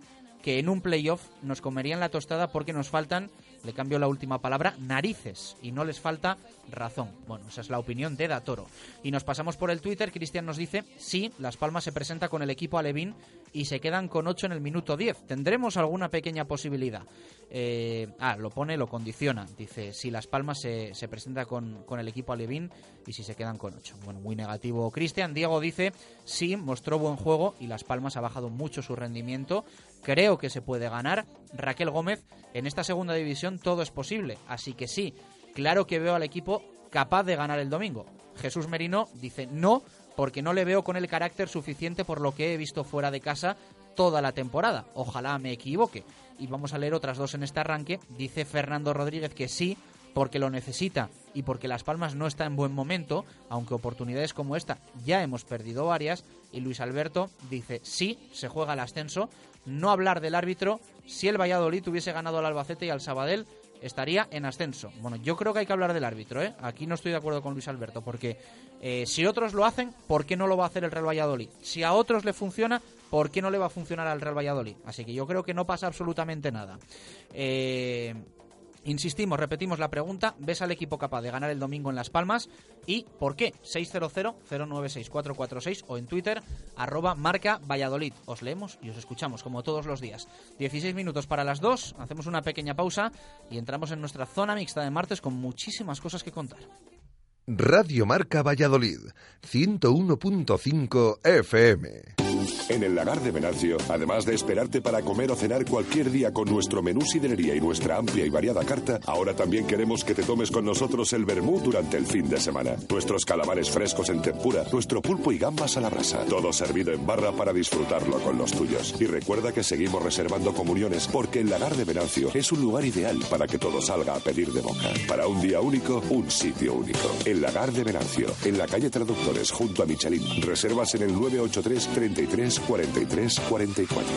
Speaker 2: que en un playoff nos comerían la tostada porque nos faltan, le cambio la última palabra, narices y no les falta razón. Bueno, esa es la opinión de Datoro. Y nos pasamos por el Twitter, Cristian nos dice, sí, Las Palmas se presenta con el equipo Alevín y se quedan con 8 en el minuto 10. ¿Tendremos alguna pequeña posibilidad? Eh, ah, lo pone, lo condiciona. Dice, si Las Palmas se, se presenta con, con, el equipo Alevín y si se quedan con 8. Bueno, muy negativo Cristian. Diego dice, sí, mostró buen juego y Las Palmas ha bajado mucho su rendimiento. Creo que se puede ganar. Raquel Gómez, en esta segunda división todo es posible. Así que sí, claro que veo al equipo capaz de ganar el domingo. Jesús Merino dice, no, porque no le veo con el carácter suficiente por lo que he visto fuera de casa toda la temporada. Ojalá me equivoque. Y vamos a leer otras dos en este arranque. Dice Fernando Rodríguez que sí, porque lo necesita y porque Las Palmas no está en buen momento, aunque oportunidades como esta ya hemos perdido varias. Y Luis Alberto dice sí, se juega el ascenso. No hablar del árbitro. Si el Valladolid hubiese ganado al Albacete y al Sabadell, estaría en ascenso. Bueno, yo creo que hay que hablar del árbitro, ¿eh? Aquí no estoy de acuerdo con Luis Alberto, porque eh, si otros lo hacen, ¿por qué no lo va a hacer el Real Valladolid? Si a otros le funciona, ¿por qué no le va a funcionar al Real Valladolid? Así que yo creo que no pasa absolutamente nada. Eh, Insistimos, repetimos la pregunta. ¿Ves al equipo capaz de ganar el domingo en Las Palmas? ¿Y por qué? 600-096-446 o en Twitter, arroba marca Valladolid. Os leemos y os escuchamos como todos los días. 16 minutos para las 2, hacemos una pequeña pausa y entramos en nuestra zona mixta de martes con muchísimas cosas que contar.
Speaker 1: Radio Marca Valladolid, 101.5 FM.
Speaker 5: En el lagar de Venancio, además de esperarte para comer o cenar cualquier día con nuestro menú siderería y nuestra amplia y variada carta, ahora también queremos que te tomes con nosotros el vermú durante el fin de semana. Nuestros calamares frescos en tempura, nuestro pulpo y gambas a la brasa. Todo servido en barra para disfrutarlo con los tuyos. Y recuerda que seguimos reservando comuniones porque el lagar de Venancio es un lugar ideal para que todo salga a pedir de boca. Para un día único, un sitio único. El lagar de Venancio, en la calle Traductores, junto a Michelin. Reservas en el 983 33 43 44.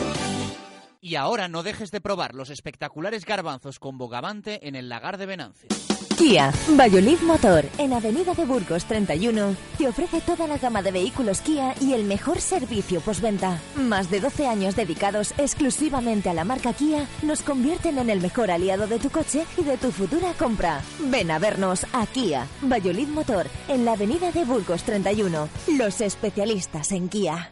Speaker 2: Y ahora no dejes de probar los espectaculares garbanzos con bogavante en el lagar de Venancio.
Speaker 18: Kia, Valladolid Motor, en Avenida de Burgos 31, te ofrece toda la gama de vehículos Kia y el mejor servicio postventa. Más de 12 años dedicados exclusivamente a la marca Kia nos convierten en el mejor aliado de tu coche y de tu futura compra. Ven a vernos a Kia, Valladolid Motor, en la Avenida de Burgos 31, los especialistas en Kia.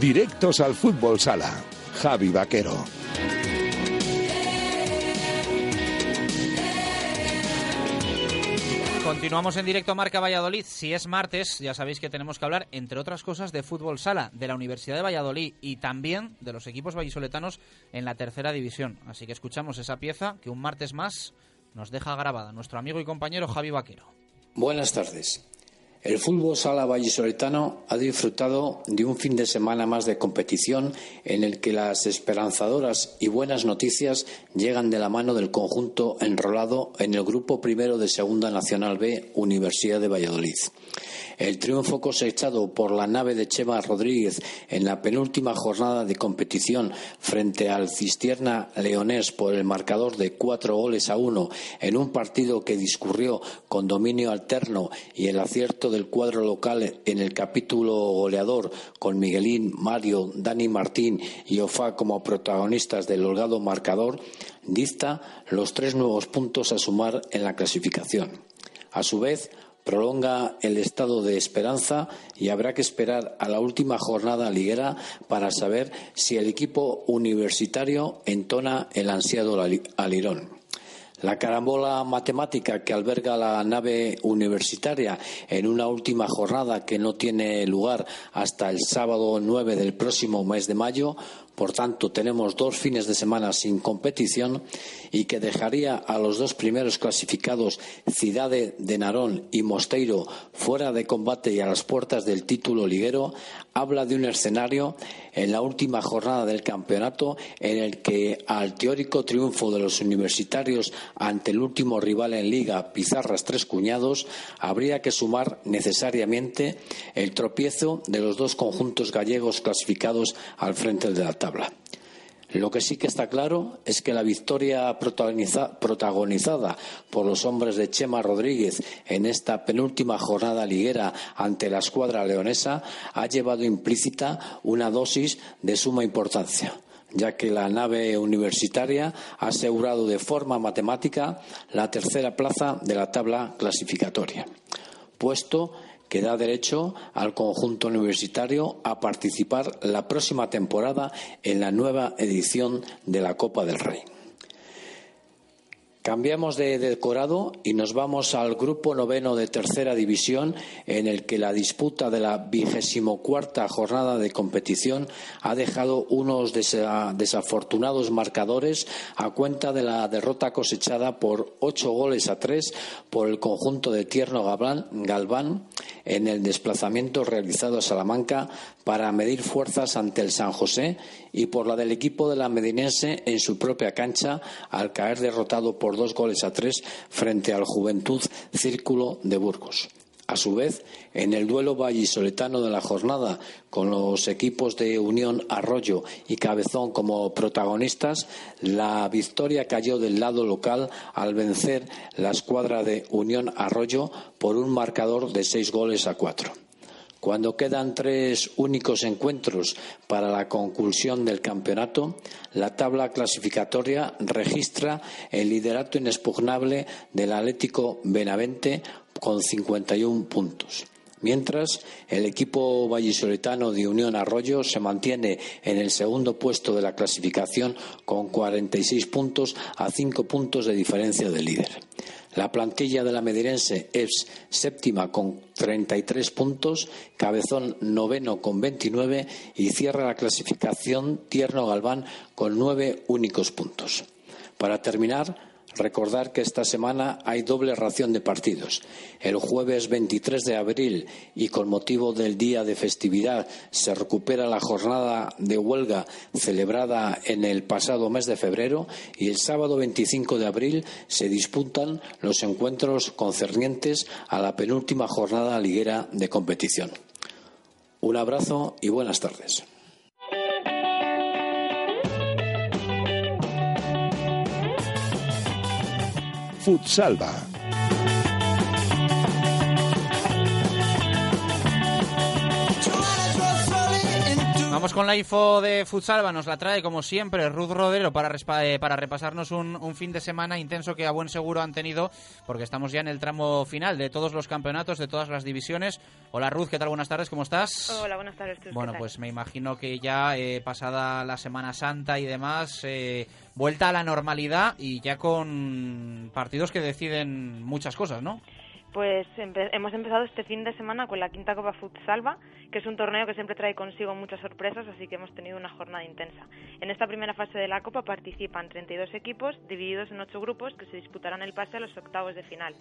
Speaker 1: Directos al fútbol sala. Javi Vaquero.
Speaker 2: Continuamos en directo a Marca Valladolid. Si es martes, ya sabéis que tenemos que hablar, entre otras cosas, de fútbol sala, de la Universidad de Valladolid y también de los equipos vallisoletanos en la tercera división. Así que escuchamos esa pieza que un martes más nos deja grabada nuestro amigo y compañero Javi Vaquero.
Speaker 19: Buenas tardes. El fútbol sala vallisoletano ha disfrutado de un fin de semana más de competición en el que las esperanzadoras y buenas noticias llegan de la mano del conjunto enrolado en el grupo primero de Segunda Nacional B, Universidad de Valladolid. El triunfo cosechado por la nave de Chema Rodríguez en la penúltima jornada de competición frente al Cistierna Leonés por el marcador de cuatro goles a uno en un partido que discurrió con dominio alterno y el acierto del cuadro local en el capítulo goleador con Miguelín, Mario, Dani Martín y Ofa como protagonistas del holgado marcador, dicta los tres nuevos puntos a sumar en la clasificación. A su vez, prolonga el estado de esperanza y habrá que esperar a la última jornada liguera para saber si el equipo universitario entona el ansiado alirón. La carambola matemática que alberga la nave universitaria en una última jornada que no tiene lugar hasta el sábado 9 del próximo mes de mayo por tanto, tenemos dos fines de semana sin competición y que dejaría a los dos primeros clasificados, Cidade de Narón y Mosteiro, fuera de combate y a las puertas del título liguero, habla de un escenario en la última jornada del campeonato en el que al teórico triunfo de los universitarios ante el último rival en liga, Pizarras Tres Cuñados, habría que sumar necesariamente el tropiezo de los dos conjuntos gallegos clasificados al frente de la tabla. Lo que sí que está claro es que la victoria protagonizada por los hombres de Chema Rodríguez en esta penúltima jornada liguera ante la escuadra leonesa ha llevado implícita una dosis de suma importancia ya que la nave universitaria ha asegurado de forma matemática la tercera plaza de la tabla clasificatoria, puesto que da derecho al conjunto universitario a participar la próxima temporada en la nueva edición de la Copa del Rey. Cambiamos de decorado y nos vamos al grupo noveno de tercera división, en el que la disputa de la vigésimo cuarta jornada de competición ha dejado unos desafortunados marcadores a cuenta de la derrota cosechada por ocho goles a tres por el conjunto de Tierno Galván en el desplazamiento realizado a Salamanca para medir fuerzas ante el San José y por la del equipo de la Medinense en su propia cancha al caer derrotado por dos goles a tres frente al Juventud Círculo de Burgos. A su vez, en el duelo vallisoletano de la jornada, con los equipos de Unión Arroyo y Cabezón como protagonistas, la victoria cayó del lado local al vencer la escuadra de Unión Arroyo por un marcador de seis goles a cuatro. Cuando quedan tres únicos encuentros para la conclusión del campeonato, la tabla clasificatoria registra el liderato inexpugnable del Atlético Benavente con 51 puntos. Mientras, el equipo vallisoletano de Unión Arroyo se mantiene en el segundo puesto de la clasificación con 46 puntos a cinco puntos de diferencia del líder. La plantilla de la Medirense es séptima con 33 puntos, Cabezón noveno con 29 y cierra la clasificación Tierno Galván con nueve únicos puntos. Para terminar, Recordar que esta semana hay doble ración de partidos. El jueves 23 de abril y con motivo del día de festividad se recupera la jornada de huelga celebrada en el pasado mes de febrero y el sábado 25 de abril se disputan los encuentros concernientes a la penúltima jornada liguera de competición. Un abrazo y buenas tardes.
Speaker 1: Futsalva.
Speaker 2: Vamos con la info de Futsalva, nos la trae como siempre Ruth Rodero para, eh, para repasarnos un, un, fin de semana intenso que a buen seguro han tenido porque estamos ya en el tramo final de todos los campeonatos, de todas las divisiones. Hola Ruth, ¿qué tal? Buenas tardes, ¿cómo estás?
Speaker 20: Hola, buenas tardes.
Speaker 2: Bueno, pues me imagino que ya eh, pasada la Semana Santa y demás, eh, vuelta a la normalidad y ya con partidos que deciden muchas cosas, ¿no?
Speaker 20: Pues hemos empezado este fin de semana con la quinta Copa Futsalva, que es un torneo que siempre trae consigo muchas sorpresas, así que hemos tenido una jornada intensa. En esta primera fase de la Copa participan 32 equipos divididos en 8 grupos que se disputarán el pase a los octavos de final.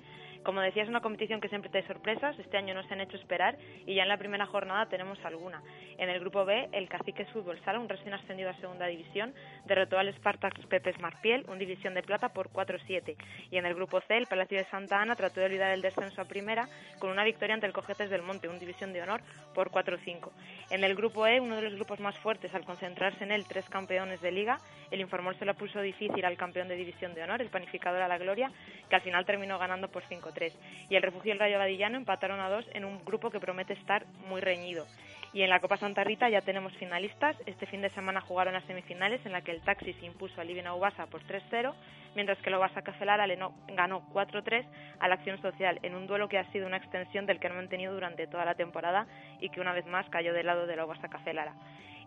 Speaker 20: Como decía, es una competición que siempre trae sorpresas, este año no se han hecho esperar y ya en la primera jornada tenemos alguna. En el grupo B, el Caciques Fútbol Sala, un recién ascendido a segunda división, derrotó al Spartak Pepes Marpiel, un división de plata, por 4-7. Y en el grupo C, el Palacio de Santa Ana trató de olvidar el descenso a primera con una victoria ante el Cogetes del Monte, un división de honor, por 4-5. En el grupo E, uno de los grupos más fuertes al concentrarse en él tres campeones de liga, el Informol se la puso difícil al campeón de división de honor, el panificador a la Gloria, que al final terminó ganando por 5-3. Y el Refugio el Rayo Vadillano empataron a dos en un grupo que promete estar muy reñido. Y en la Copa Santa Rita ya tenemos finalistas. Este fin de semana jugaron las semifinales en la que el Taxi se impuso a Livina Ubasa por 3-0, mientras que el Ubasa Cafelara ganó 4-3 a la Acción Social en un duelo que ha sido una extensión del que han mantenido durante toda la temporada y que una vez más cayó del lado de la Ubasa Cafelara.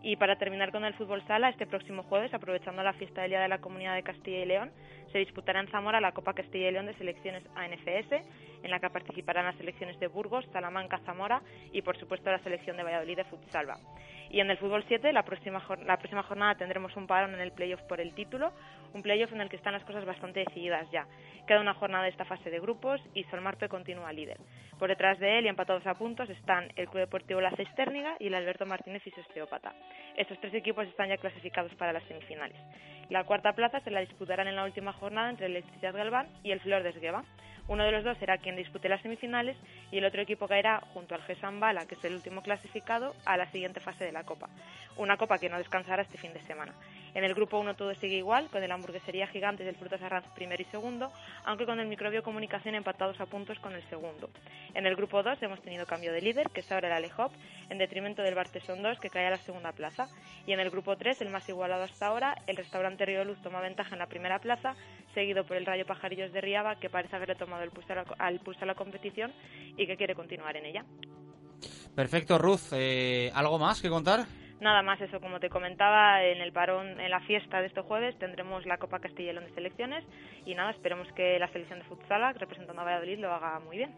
Speaker 20: Y para terminar con el fútbol sala, este próximo jueves, aprovechando la fiesta del Día de la Comunidad de Castilla y León, se disputará en Zamora la Copa Castilla y León de selecciones ANFS, en la que participarán las selecciones de Burgos, Salamanca, Zamora y, por supuesto, la selección de Valladolid de Futsalva. Y en el fútbol 7, la próxima, la próxima jornada tendremos un parón en el playoff por el título, un playoff en el que están las cosas bastante decididas ya. Queda una jornada de esta fase de grupos y Solmarpe continúa líder. Por detrás de él y empatados a puntos están el Club Deportivo La Cisterniga y el Alberto Martínez y su osteópata. Estos tres equipos están ya clasificados para las semifinales. La cuarta plaza se la disputarán en la última jornada entre el Electricidad Galván y el Flor de. Uno de los dos será quien dispute las semifinales y el otro equipo caerá junto al Gesan Bala, que es el último clasificado, a la siguiente fase de la Copa. Una Copa que no descansará este fin de semana. En el grupo 1 todo sigue igual, con el Hamburguesería Gigantes del Frutas Arranz primero y segundo, aunque con el Microbio Comunicación empatados a puntos con el segundo. En el grupo 2 hemos tenido cambio de líder, que es ahora el Alejop, en detrimento del Barteson 2, que cae a la segunda plaza. Y en el grupo 3, el más igualado hasta ahora, el restaurante Río Luz toma ventaja en la primera plaza, seguido por el Rayo Pajarillos de Riaba, que parece haberle tomado el pulso a la, al pulso a la competición y que quiere continuar en ella.
Speaker 2: Perfecto, Ruth. Eh, ¿Algo más que contar?
Speaker 20: Nada más eso, como te comentaba, en el parón, en la fiesta de este jueves tendremos la Copa Castilla de selecciones y nada, esperemos que la selección de futsal representando a Valladolid lo haga muy bien.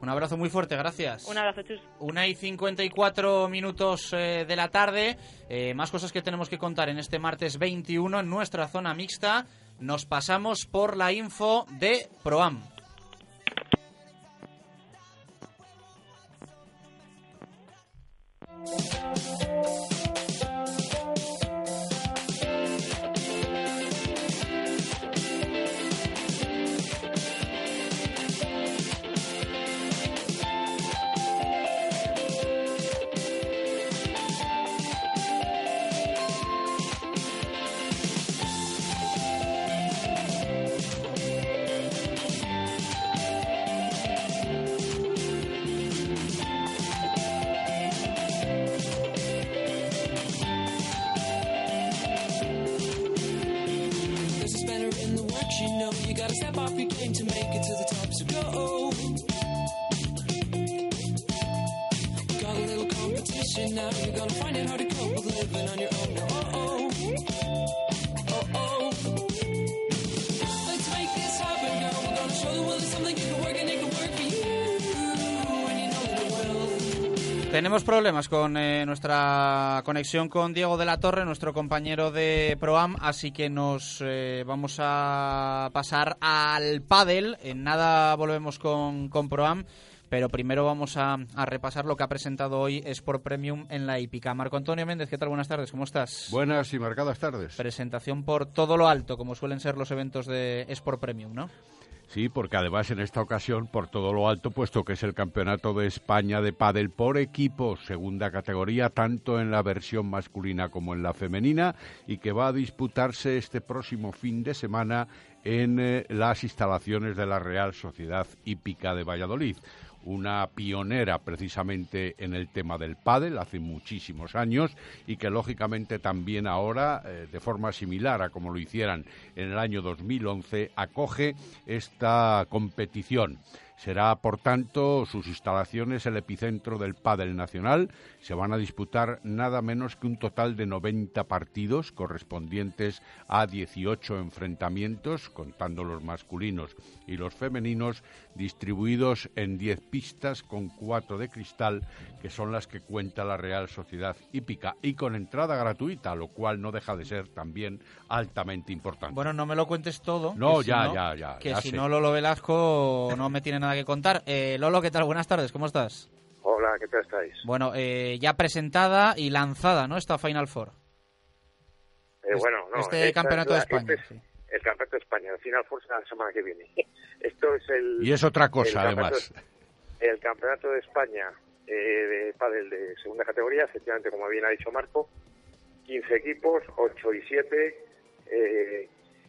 Speaker 2: Un abrazo muy fuerte, gracias.
Speaker 20: Un abrazo, Chus.
Speaker 2: Una y 54 minutos eh, de la tarde. Eh, más cosas que tenemos que contar en este martes 21 en nuestra zona mixta. Nos pasamos por la info de ProAm. Tenemos problemas con eh, nuestra conexión con Diego de la Torre, nuestro compañero de Proam, así que nos eh, vamos a pasar al pádel. En nada volvemos con, con Proam, pero primero vamos a, a repasar lo que ha presentado hoy Sport Premium en la hípica. Marco Antonio Méndez, ¿qué tal? Buenas tardes, ¿cómo estás?
Speaker 21: Buenas y marcadas tardes.
Speaker 2: Presentación por todo lo alto, como suelen ser los eventos de Sport Premium, ¿no?
Speaker 21: Sí, porque además en esta ocasión, por todo lo alto, puesto que es el Campeonato de España de Pádel por equipos, segunda categoría, tanto en la versión masculina como en la femenina, y que va a disputarse este próximo fin de semana en eh, las instalaciones de la Real Sociedad Hípica de Valladolid una pionera precisamente en el tema del pádel hace muchísimos años y que lógicamente también ahora, eh, de forma similar a como lo hicieran en el año 2011, acoge esta competición. Será, por tanto, sus instalaciones el epicentro del pádel nacional. Se van a disputar nada menos que un total de 90 partidos correspondientes a 18 enfrentamientos, contando los masculinos y los femeninos, distribuidos en 10 pistas con 4 de cristal, que son las que cuenta la Real Sociedad Hípica, y con entrada gratuita, lo cual no deja de ser también altamente importante.
Speaker 2: Bueno, no me lo cuentes todo.
Speaker 21: No,
Speaker 2: si
Speaker 21: ya,
Speaker 2: no-
Speaker 21: ya, ya.
Speaker 2: Que
Speaker 21: ya
Speaker 2: si
Speaker 21: sé.
Speaker 2: no, Lolo Velasco no me tiene nada que contar. Eh, Lolo, ¿qué tal? Buenas tardes, ¿cómo estás?
Speaker 22: Hola, ¿qué tal estáis?
Speaker 2: Bueno, eh, ya presentada y lanzada, ¿no? Esta Final Four.
Speaker 22: Eh, bueno, no,
Speaker 2: este campeonato
Speaker 22: es
Speaker 2: de España,
Speaker 22: este campeonato de España, el Final será la semana que viene. Esto es el.
Speaker 21: Y es otra cosa,
Speaker 22: el
Speaker 21: además.
Speaker 22: El campeonato de España eh, de pádel de segunda categoría, efectivamente, como bien ha dicho Marco, 15 equipos, 8 y 7, eh,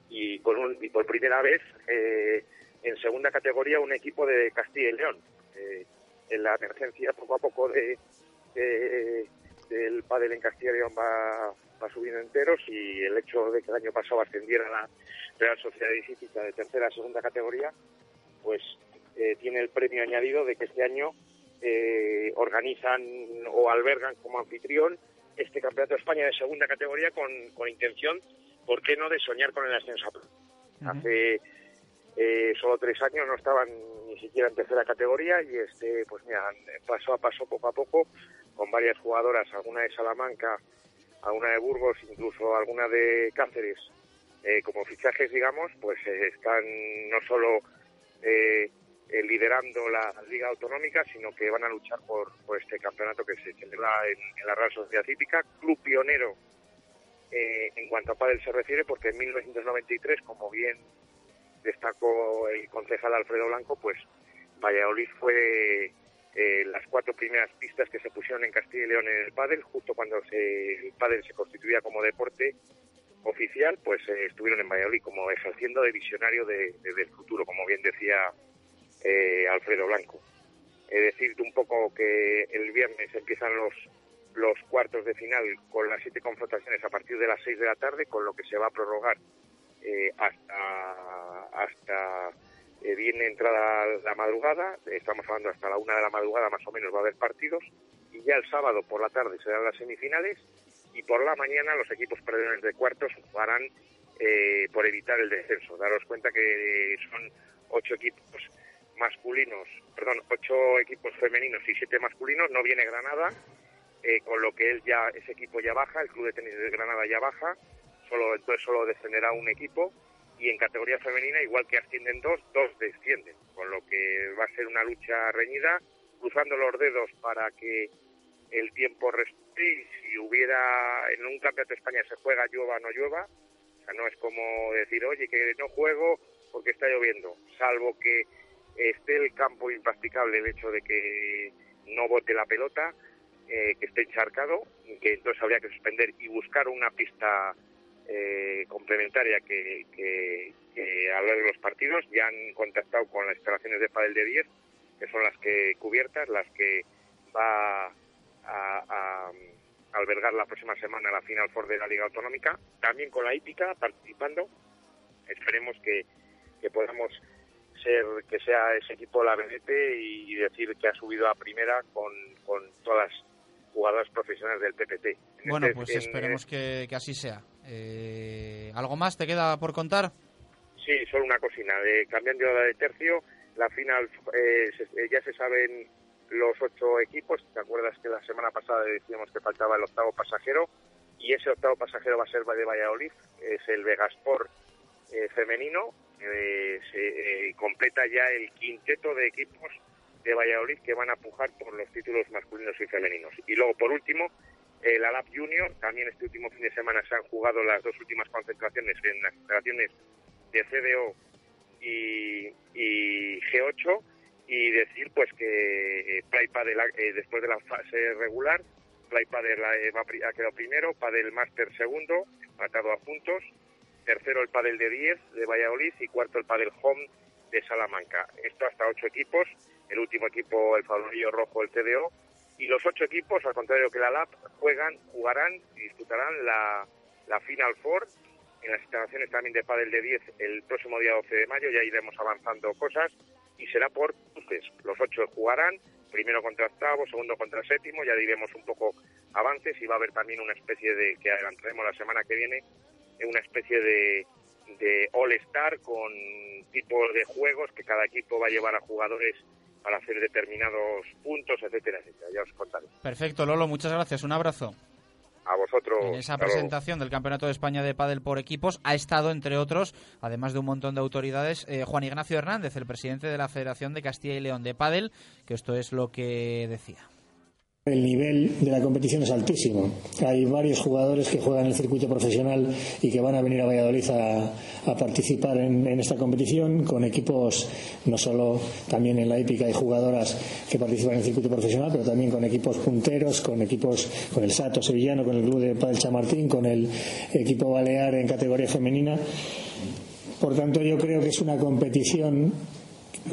Speaker 22: y, con un, y por primera vez eh, en segunda categoría un equipo de Castilla y León. Eh, en la emergencia poco a poco de, de- del pádel en Castilla y León va, va subiendo enteros y el hecho de que el año pasado ascendiera la Real Sociedad Hípica de tercera a segunda categoría, pues eh, tiene el premio añadido de que este año eh, organizan o albergan como anfitrión este Campeonato de España de segunda categoría con, con intención, ¿por qué no?, de soñar con el ascenso. a- Hace eh, solo tres años no estaban ni siquiera en tercera categoría y este, pues mira, paso a paso, poco a poco, con varias jugadoras, alguna de Salamanca, alguna de Burgos, incluso alguna de Cáceres, eh, como fichajes, digamos, pues eh, están no solo eh, eh, liderando la Liga Autonómica, sino que van a luchar por, por este campeonato que se celebra en, la Real Sociedad Hípica, club pionero eh, en cuanto a pádel se refiere, porque en 1993, como bien destacó el concejal Alfredo Blanco, pues Valladolid fue eh, las cuatro primeras pistas que se pusieron en Castilla y León en el pádel, justo cuando se, el pádel se constituía como deporte oficial, pues eh, estuvieron en Valladolid como ejerciendo de visionario de- de- del futuro, como bien decía eh, Alfredo Blanco. Es decirte un poco que el viernes empiezan los los cuartos de final con las siete confrontaciones a partir de las seis de la tarde, con lo que se va a prorrogar eh, hasta hasta eh, viene entrada la madrugada, estamos hablando hasta la una de la madrugada más o menos va a haber partidos, y ya el sábado por la tarde serán las semifinales, y por la mañana los equipos perdedores de cuartos jugarán eh, por evitar el descenso. Daros cuenta que son ocho equipos masculinos, perdón, ocho equipos femeninos y siete masculinos, no viene Granada, eh, con lo que él ya, ese equipo ya baja, el Club de Tenis de Granada ya baja, solo entonces solo descenderá un equipo, y en categoría femenina, igual que ascienden dos, dos descienden, con lo que va a ser una lucha reñida, cruzando los dedos para que el tiempo respete y si hubiera en un campeonato de España se juega llueva no llueva, o sea, no es como decir, oye, que no juego porque está lloviendo, salvo que esté el campo impracticable el hecho de que no bote la pelota, eh, que esté encharcado, que entonces habría que suspender y buscar una pista eh, complementaria que, que, que albergue los partidos. Ya han contactado con las instalaciones de Padel de 10, que son las que cubiertas, las que va a, a albergar la próxima semana la Final Four de la Liga Autonómica, también con la hípica participando. Esperemos que, que podamos ser que sea ese equipo la vedette y decir que ha subido a primera con, con todas las jugadoras profesionales del PPT. En
Speaker 2: Bueno,
Speaker 22: este-
Speaker 2: pues
Speaker 22: en-
Speaker 2: esperemos que, que así sea. Eh, ¿Algo más te queda por contar?
Speaker 22: Sí, solo una cocina. De, cambiando de tercio, la final eh, se- eh, ya se saben los ocho equipos. ¿Te acuerdas que la semana pasada decíamos que faltaba el octavo pasajero? Y ese octavo pasajero va a ser de Valladolid, es el Vegasport eh, femenino. Eh, se eh, completa ya el quinteto de equipos de Valladolid que van a pujar por los títulos masculinos y femeninos. Y luego, por último, el Alap Junior, también este último fin de semana se han jugado las dos últimas concentraciones en las federaciones de CDO y, y G8 y decir pues que eh, Play Padel eh, después de la fase regular Play Padel eh, ha quedado primero, Padel Master segundo, empatado a puntos, tercero el Padel de 10 de Valladolid y cuarto el Padel Home de Salamanca. Esto hasta ocho equipos, el último equipo el favorillo rojo el CDO y los ocho equipos, al contrario que la LAP, juegan, jugarán y disputarán la, Final Four en las instalaciones también de Padel de 10 el próximo día 12 de mayo, ya iremos avanzando cosas y será por cruces. Los ocho jugarán, primero contra octavo, segundo contra séptimo, ya diremos un poco avances y va a haber también una especie de, que adelantaremos la semana que viene, una especie de, de All-Star con tipos de juegos que cada equipo va a llevar a jugadores para hacer determinados puntos, etcétera, etcétera. Ya os contaré.
Speaker 2: Perfecto, Lolo, muchas gracias. Un abrazo.
Speaker 22: A vosotros.
Speaker 2: En esa presentación del Campeonato de España de Pádel por equipos ha estado, entre otros, además de un montón de autoridades, eh, Juan Ignacio Hernández, el presidente de la Federación de Castilla y León de Pádel, que esto es lo que decía.
Speaker 23: El nivel de la competición es altísimo. Hay varios jugadores que juegan en el circuito profesional y que van a venir a Valladolid a, participar en, esta competición con equipos, no solo también en la hípica hay jugadoras que participan en el circuito profesional, pero también con equipos punteros, con equipos, con el Sato Sevillano, con el Club de Padel Chamartín, con el equipo Balear en categoría femenina. Por tanto, yo creo que es una competición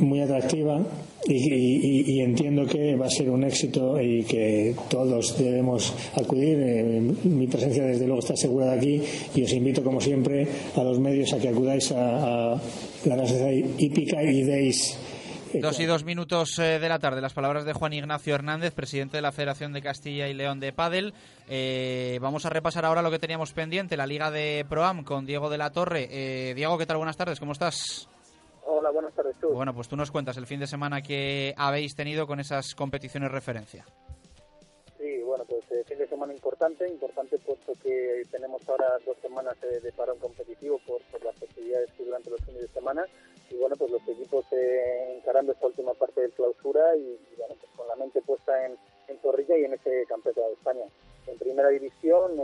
Speaker 23: muy atractiva y, y, y, entiendo que va a ser un éxito y que todos debemos acudir. Eh, mi presencia, desde luego, está asegurada aquí y os invito, como siempre, a los medios a que acudáis a, a la Casa Hípica y deis.
Speaker 2: Dos y dos minutos eh, de la tarde, las palabras de Juan Ignacio Hernández, presidente de la Federación de Castilla y León de Padel. Eh, vamos a repasar ahora lo que teníamos pendiente, la Liga de Proam con Diego de la Torre. Eh, Diego, ¿qué tal? Buenas tardes, ¿cómo estás?
Speaker 24: Hola, buenas tardes. ¿tú?
Speaker 2: Bueno, pues tú nos cuentas el fin de semana que habéis tenido con esas competiciones referencia.
Speaker 24: Sí, bueno, pues eh, fin de semana importante, importante puesto que tenemos ahora dos semanas eh, de parón competitivo por, por, las actividades que durante los fines de semana y bueno, pues los equipos eh, encarando esta última parte de clausura y, y, bueno, pues con la mente puesta en, en Zorrilla y en ese campeonato de España. En primera división,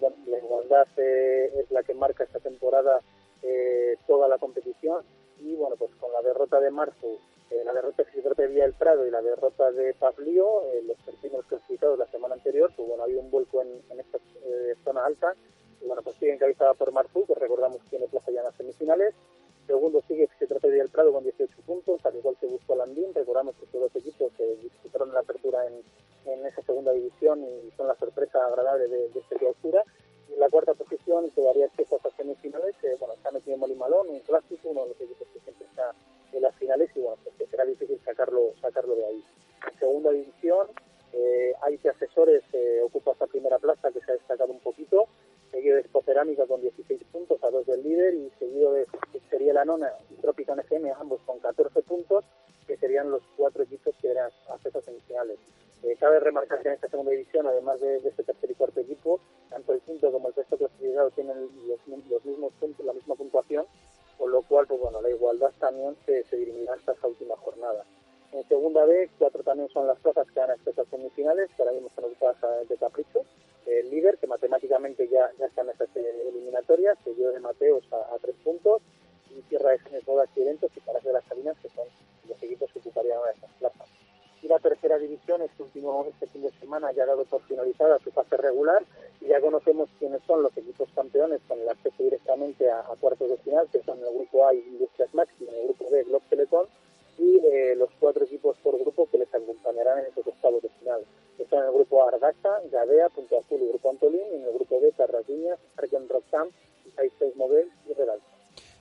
Speaker 24: bueno, la igualdad es la que marca esta temporada toda la competición y bueno, pues con la derrota de marzo, eh, la derrota de Vía del Prado y la derrota de Pavlío, eh, los primeros clasificados la semana anterior, pues bueno, había un vuelco en, en esta eh, zona alta, y bueno, pues sigue encabezada por Marzú, que recordamos que tiene plaza ya en las semifinales, segundo sigue Fisioterapia Vía del Prado con 18 puntos, al igual que buscó Landín, recordamos que estos dos equipos se disputaron la apertura en, en esa segunda división y son la sorpresa agradable de, de esta clausura, en la cuarta posición quedaría acceso a semifinales, bueno, está metido en Molimalón, un clásico, uno de los equipos que siempre está en las finales y bueno, pues que será difícil sacarlo, sacarlo de ahí. Segunda división, eh, Aite Asesores eh, ocupa esta primera plaza que se ha destacado un poquito, seguido de Expocerámica con 16 puntos a dos del líder y seguido de sería la nona y Tropican FM, ambos con 14 puntos, que serían los cuatro equipos que eran acceso a semifinales. Eh, cabe remarcar que en esta segunda división, además de, este tercer y cuarto equipo, tanto el quinto como el sexto clasificado tienen los, mismos puntos, la misma puntuación, con lo cual, pues bueno, la igualdad también se, se dirimirá hasta esta última jornada. En segunda B, cuatro también son las plazas que acceso a semifinales, que ahora mismo están ocupadas de Capricho. El líder, que matemáticamente ya, ya está en estas eliminatorias, seguido de Mateos a, tres puntos, y Tierra de Genes, Bodas y Eventos y Palacio de las Salinas, que son los equipos que ocuparían estas plazas y la tercera división este último este fin de semana ya ha dado por finalizada su fase regular y ya conocemos quiénes son los equipos campeones con el acceso directamente a, cuartos de final que son el grupo A Industrias Max y el grupo B Globe Telecom y eh, los cuatro equipos por grupo que les acompañarán en esos octavos de final están en el grupo A Gadea, Punto Azul y Grupo Antolín y en el grupo B Carraquiñas, Arken Roxham, Seis Mobile y Redal.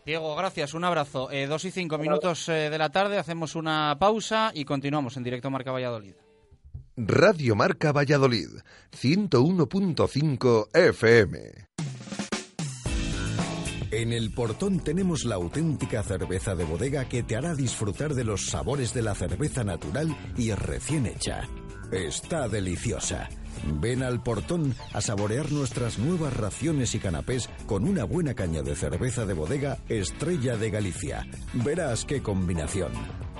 Speaker 2: Diego, gracias, un abrazo. Eh, dos y cinco minutos eh, de la tarde, hacemos una pausa y continuamos en directo Marca Valladolid.
Speaker 1: Radio Marca Valladolid, 101.5 FM.
Speaker 25: En el portón tenemos la auténtica cerveza de bodega que te hará disfrutar de los sabores de la cerveza natural y recién hecha. Está deliciosa. Ven al portón a saborear nuestras nuevas raciones y canapés con una buena caña de cerveza de bodega Estrella de Galicia. Verás qué combinación.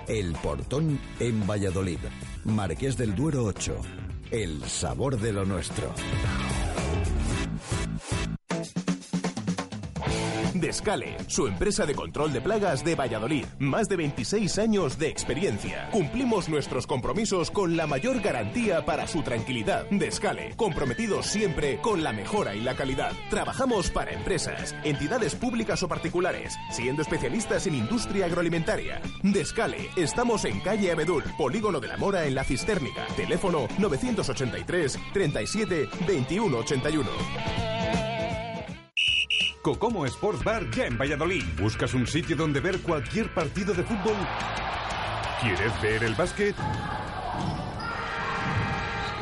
Speaker 25: El portón en Valladolid. Marqués del Duero 8. El sabor de lo nuestro.
Speaker 26: Descale, su empresa de control de plagas de Valladolid. Más de 26 años de experiencia. Cumplimos nuestros compromisos con la mayor garantía para su tranquilidad. Descale, comprometidos siempre con la mejora y la calidad. Trabajamos para empresas, entidades públicas o particulares, siendo especialistas en industria agroalimentaria. Descale, estamos en calle Abedul, Polígono de la Mora en la Cistérnica. Teléfono 983 37 21 81.
Speaker 27: Cocomo Sports Bar ya en Valladolid. ¿Buscas un sitio donde ver cualquier partido de fútbol? ¿Quieres ver el básquet?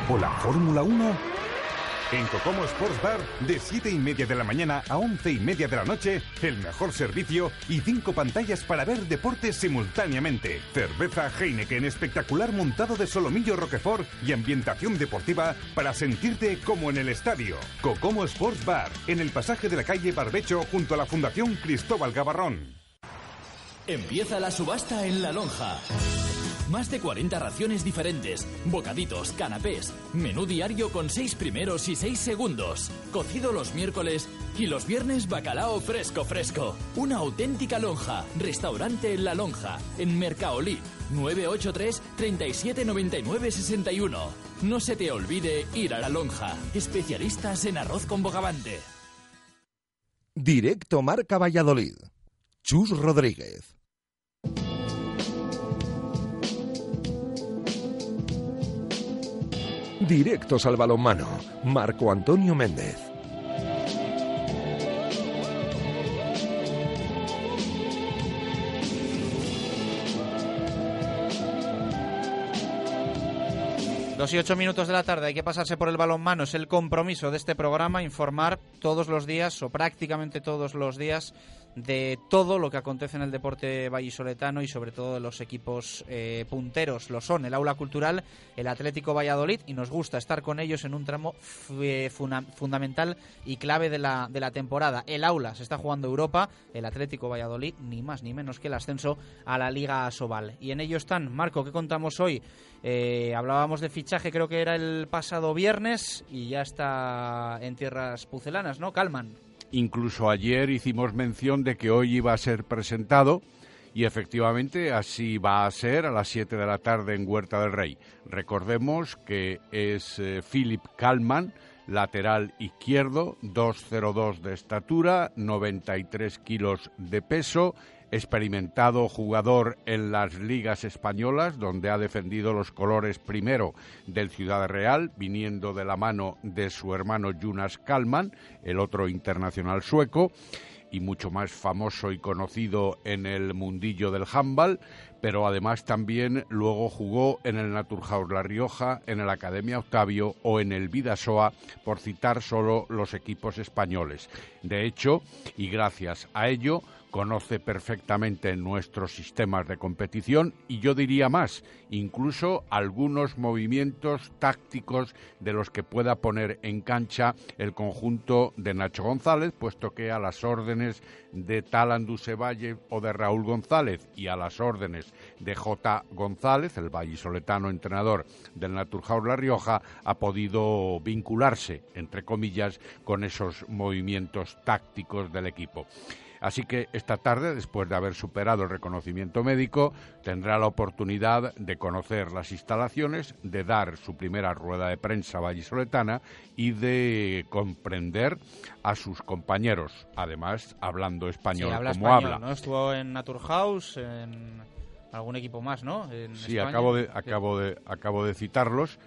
Speaker 27: ¿O la Fórmula 1? En Cocomo Sports Bar, de 7 y media de la mañana a 11 y media de la noche, el mejor servicio y cinco pantallas para ver deportes simultáneamente. Cerveza Heineken espectacular montado de solomillo Roquefort y ambientación deportiva para sentirte como en el estadio. Cocomo Sports Bar, en el pasaje de la calle Barbecho junto a la Fundación Cristóbal Gavarrón.
Speaker 28: Empieza la subasta en La Lonja. Más de 40 raciones diferentes, bocaditos, canapés, menú diario con 6 primeros y 6 segundos, cocido los miércoles y los viernes bacalao fresco fresco. Una auténtica lonja, restaurante La Lonja, en Mercaolí, 983 37 99 61. No se te olvide ir a La Lonja, especialistas en arroz con bogavante.
Speaker 1: Directo Marca Valladolid. Chus Rodríguez. Directos al balonmano. Marco Antonio Méndez.
Speaker 2: Dos y ocho minutos de la tarde, hay que pasarse por el balonmano. Es el compromiso de este programa informar todos los días o prácticamente todos los días de todo lo que acontece en el deporte vallisoletano y sobre todo de los equipos eh, punteros. Lo son el Aula Cultural, el Atlético Valladolid y nos gusta estar con ellos en un tramo eh, fundamental y clave de la, de la temporada. El Aula se está jugando Europa, el Atlético Valladolid ni más ni menos que el ascenso a la Liga Sobal. Y en ello están, Marco, ¿qué contamos hoy? Eh, hablábamos de fichaje, creo que era el pasado viernes y ya está en tierras pucelanas, ¿no? Calman.
Speaker 21: Incluso ayer hicimos mención de que hoy iba a ser presentado y efectivamente así va a ser a las 7 de la tarde en Huerta del Rey. Recordemos que es eh, Philip Kalman, lateral izquierdo, 2,02 de estatura, 93 kilos de peso, experimentado jugador en las ligas españolas, donde ha defendido los colores primero del Ciudad Real, viniendo de la mano de su hermano Jonas Kalman, el otro internacional sueco, y mucho más famoso y conocido en el mundillo del handball, pero además también luego jugó en el Naturhaus La Rioja, en el Academia Octavio o en el Vidasoa, por citar solo los equipos españoles. De hecho, y gracias a ello, conoce perfectamente nuestros sistemas de competición y yo diría más, incluso algunos movimientos tácticos de los que pueda poner en cancha el conjunto de Nacho González, puesto que a las órdenes de Talan Valle o de Raúl González y a las órdenes de J. González, el vallisoletano entrenador del Naturhaus La Rioja, ha podido vincularse, entre comillas, con esos movimientos tácticos del equipo. Así que esta tarde, después de haber superado el reconocimiento médico, tendrá la oportunidad de conocer las instalaciones, de dar su primera rueda de prensa vallisoletana y de comprender a sus compañeros, además hablando español como habla.
Speaker 2: ¿no? Estuvo en Naturhaus, en algún equipo más, ¿no?
Speaker 21: sí, acabo de, acabo, de, acabo de citarlos.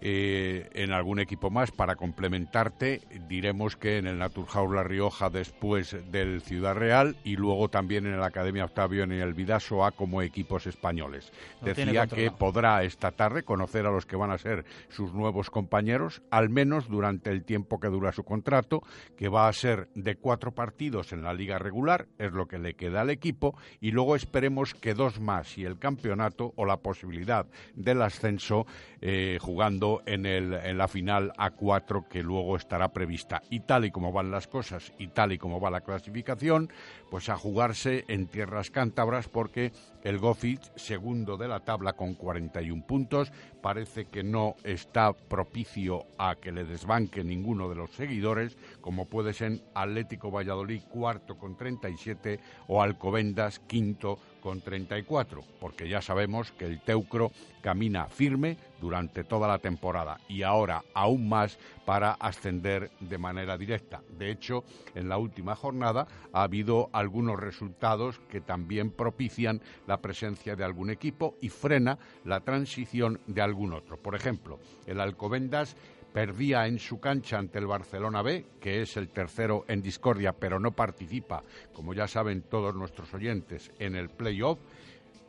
Speaker 21: Eh, en algún equipo más para complementarte. Diremos que en el Naturhaus La Rioja después del Ciudad Real y luego también en la Academia Octavio en el Vidasoa como equipos españoles. Decía que podrá esta tarde conocer a los que van a ser sus nuevos compañeros, al menos durante el tiempo que dura su contrato, que va a ser de cuatro partidos en la liga regular, es lo que le queda al equipo, y luego esperemos que dos más y el campeonato o la posibilidad del ascenso eh, jugando en, la final A4 que luego estará prevista. Y tal y como van las cosas y tal y como va la clasificación, pues a jugarse en tierras cántabras porque el Gofit, segundo de la tabla con 41 puntos, parece que no está propicio a que le desbanque ninguno de los seguidores, como puede ser Atlético Valladolid cuarto con 37 o Alcobendas quinto con 34, porque ya sabemos que el Teucro camina firme durante toda la temporada y ahora aún más para ascender de manera directa. De hecho, en la última jornada ha habido algunos resultados que también propician la presencia de algún equipo y frena la transición de algún otro. Por ejemplo, el Alcobendas perdía en su cancha ante el Barcelona B, que es el tercero en discordia, pero no participa, como ya saben todos nuestros oyentes, en el playoff.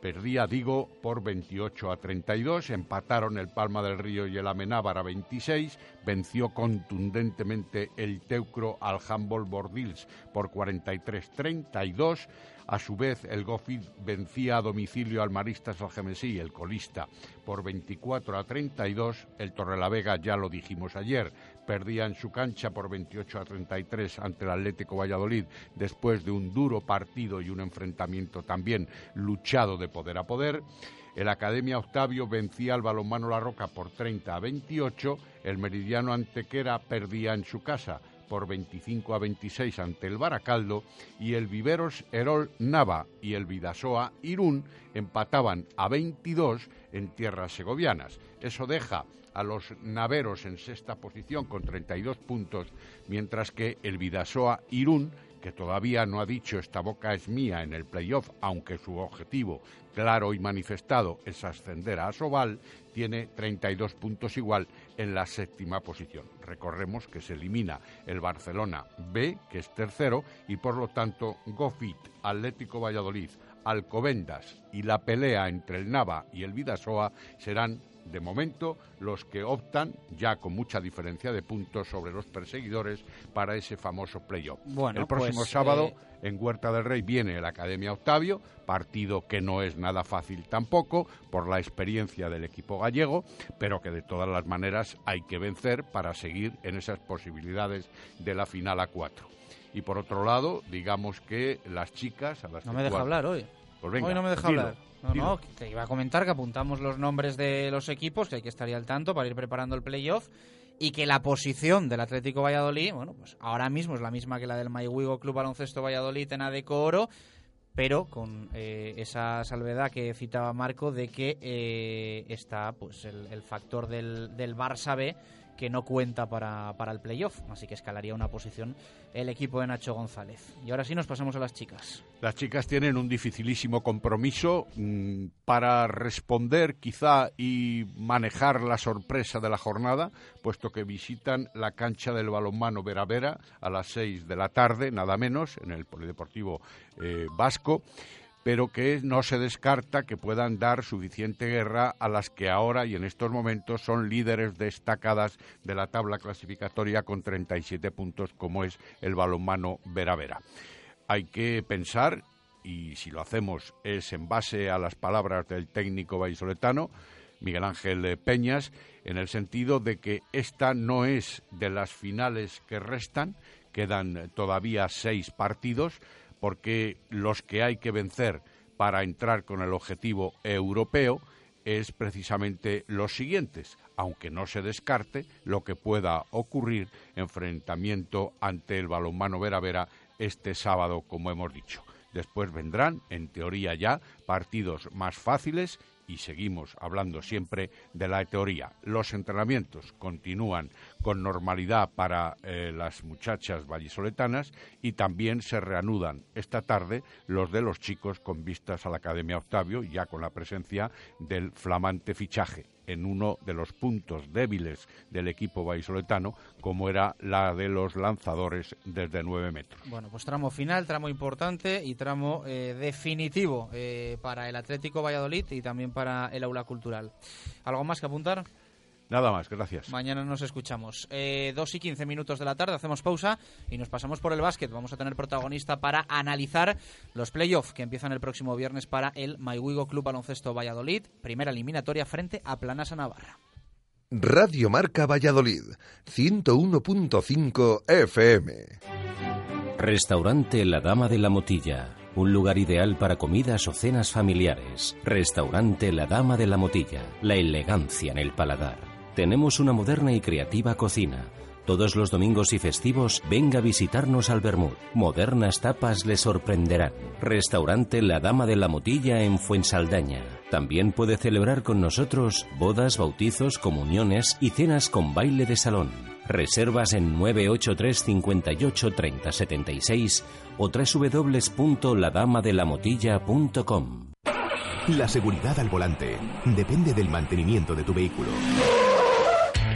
Speaker 21: Perdía, digo, por 28 a 32. Empataron el Palma del Río y el Amenábar a 26. Venció contundentemente el Teucro al Humboldt Bordils por 43-32. A su vez, el Gofid vencía a domicilio al Maristas Algemesí, el colista, por 24 a 32. El Torrelavega, ya lo dijimos ayer, perdía en su cancha por 28 a 33 ante el Atlético Valladolid después de un duro partido y un enfrentamiento también luchado de poder a poder. El Academia Octavio vencía al balonmano La Roca por 30 a 28. El Meridiano Antequera perdía en su casa por 25 a 26 ante el Baracaldo y el Viveros Herol Nava y el Vidasoa Irún empataban a 22 en tierras segovianas. Eso deja a los naveros en sexta posición con 32 puntos, mientras que el Vidasoa Irún que todavía no ha dicho esta boca es mía en el playoff, aunque su objetivo claro y manifestado es ascender a Asobal, tiene 32 puntos igual en la séptima posición. Recordemos que se elimina el Barcelona B, que es tercero, y por lo tanto Gofit, Atlético Valladolid, Alcobendas y la pelea entre el Nava y el Vidasoa serán de momento los que optan, ya con mucha diferencia de puntos sobre los perseguidores, para ese famoso playoff.
Speaker 2: Bueno,
Speaker 21: el próximo
Speaker 2: pues,
Speaker 21: sábado
Speaker 2: eh,
Speaker 21: en Huerta del Rey viene la Academia Octavio, partido que no es nada fácil tampoco por la experiencia del equipo gallego, pero que de todas las maneras hay que vencer para seguir en esas posibilidades de la final a cuatro. Y por otro lado, digamos que las chicas a las
Speaker 2: No me deja hablar hoy.
Speaker 21: Pues venga,
Speaker 2: hoy no me deja
Speaker 21: dilo,
Speaker 2: hablar. No, no, te iba a comentar que apuntamos los nombres de los equipos, que hay que estar ahí al tanto para ir preparando el playoff. Y que la posición del Atlético Valladolid, bueno, pues ahora mismo es la misma que la del Maiwigo Club Baloncesto Valladolid en Adeco Oro, pero con eh, esa salvedad que citaba Marco de que eh, está pues el, el factor del, del Barça B que no cuenta para, para el playoff, así que escalaría una posición el equipo de Nacho González. Y ahora sí nos pasamos a las chicas.
Speaker 21: Las chicas tienen un dificilísimo compromiso mm, para responder quizá y manejar la sorpresa de la jornada, puesto que visitan la cancha del balonmano Vera Vera a las seis de la tarde, nada menos, en el Polideportivo eh, Vasco pero que no se descarta que puedan dar suficiente guerra a las que ahora y en estos momentos son líderes destacadas de la tabla clasificatoria con 37 puntos, como es el balonmano Vera Vera. Hay que pensar, y si lo hacemos es en base a las palabras del técnico vallisoletano, Miguel Ángel Peñas, en el sentido de que esta no es de las finales que restan, quedan todavía seis partidos, porque los que hay que vencer para entrar con el objetivo europeo es precisamente los siguientes, aunque no se descarte lo que pueda ocurrir enfrentamiento ante el balonmano Vera Vera este sábado, como hemos dicho. Después vendrán, en teoría ya, partidos más fáciles y seguimos hablando siempre de la teoría. Los entrenamientos continúan con normalidad para eh, las muchachas vallisoletanas y también se reanudan esta tarde los de los chicos con vistas a la Academia Octavio, ya con la presencia del flamante fichaje en uno de los puntos débiles del equipo vallisoletano, como era la de los lanzadores desde nueve metros.
Speaker 2: Bueno, pues tramo final, tramo importante y tramo eh, definitivo eh, para el Atlético Valladolid y también para el aula cultural. ¿Algo más que apuntar?
Speaker 21: Nada más, gracias.
Speaker 2: Mañana nos escuchamos. Eh, 2 y 15 minutos de la tarde, hacemos pausa y nos pasamos por el básquet. Vamos a tener protagonista para analizar los playoffs que empiezan el próximo viernes para el Maihuigo Club Baloncesto Valladolid, primera eliminatoria frente a Planasa Navarra.
Speaker 1: Radio Marca Valladolid, 101.5 FM.
Speaker 29: Restaurante La Dama de la Motilla. Un lugar ideal para comidas o cenas familiares. Restaurante La Dama de la Motilla. La elegancia en el paladar. Tenemos una moderna y creativa cocina. Todos los domingos y festivos venga a visitarnos al Bermud. Modernas tapas le sorprenderán. Restaurante La Dama de la Motilla en Fuensaldaña. También puede celebrar con nosotros bodas, bautizos, comuniones y cenas con baile de salón. Reservas en 983 58 30 76 o www.ladamadelamotilla.com.
Speaker 26: La seguridad al volante depende del mantenimiento de tu vehículo.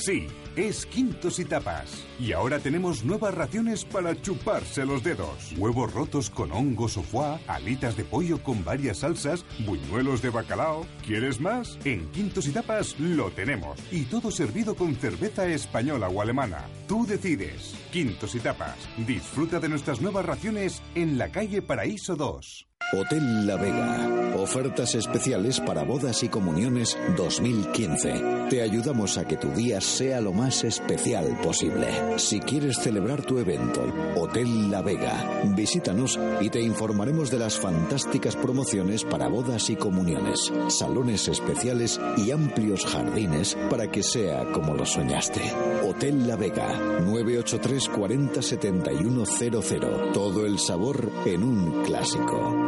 Speaker 27: Sí, es Quintos y Tapas. Y ahora tenemos nuevas raciones para chuparse los dedos. Huevos rotos con hongos o foie, alitas de pollo con varias salsas, buñuelos de bacalao. ¿Quieres más? En Quintos y Tapas lo tenemos. Y todo servido con cerveza española o alemana. Tú decides. Quintos y Tapas. Disfruta de nuestras nuevas raciones en la calle Paraíso 2.
Speaker 25: Hotel La Vega. Ofertas especiales para bodas y comuniones 2015. Te ayudamos a que tu día sea lo más especial posible. Si quieres celebrar tu evento, Hotel La Vega, visítanos y te informaremos de las fantásticas promociones para bodas y comuniones, salones especiales y amplios jardines para que sea como lo soñaste. Hotel La Vega, 983 40 71 00. Todo el sabor en un clásico.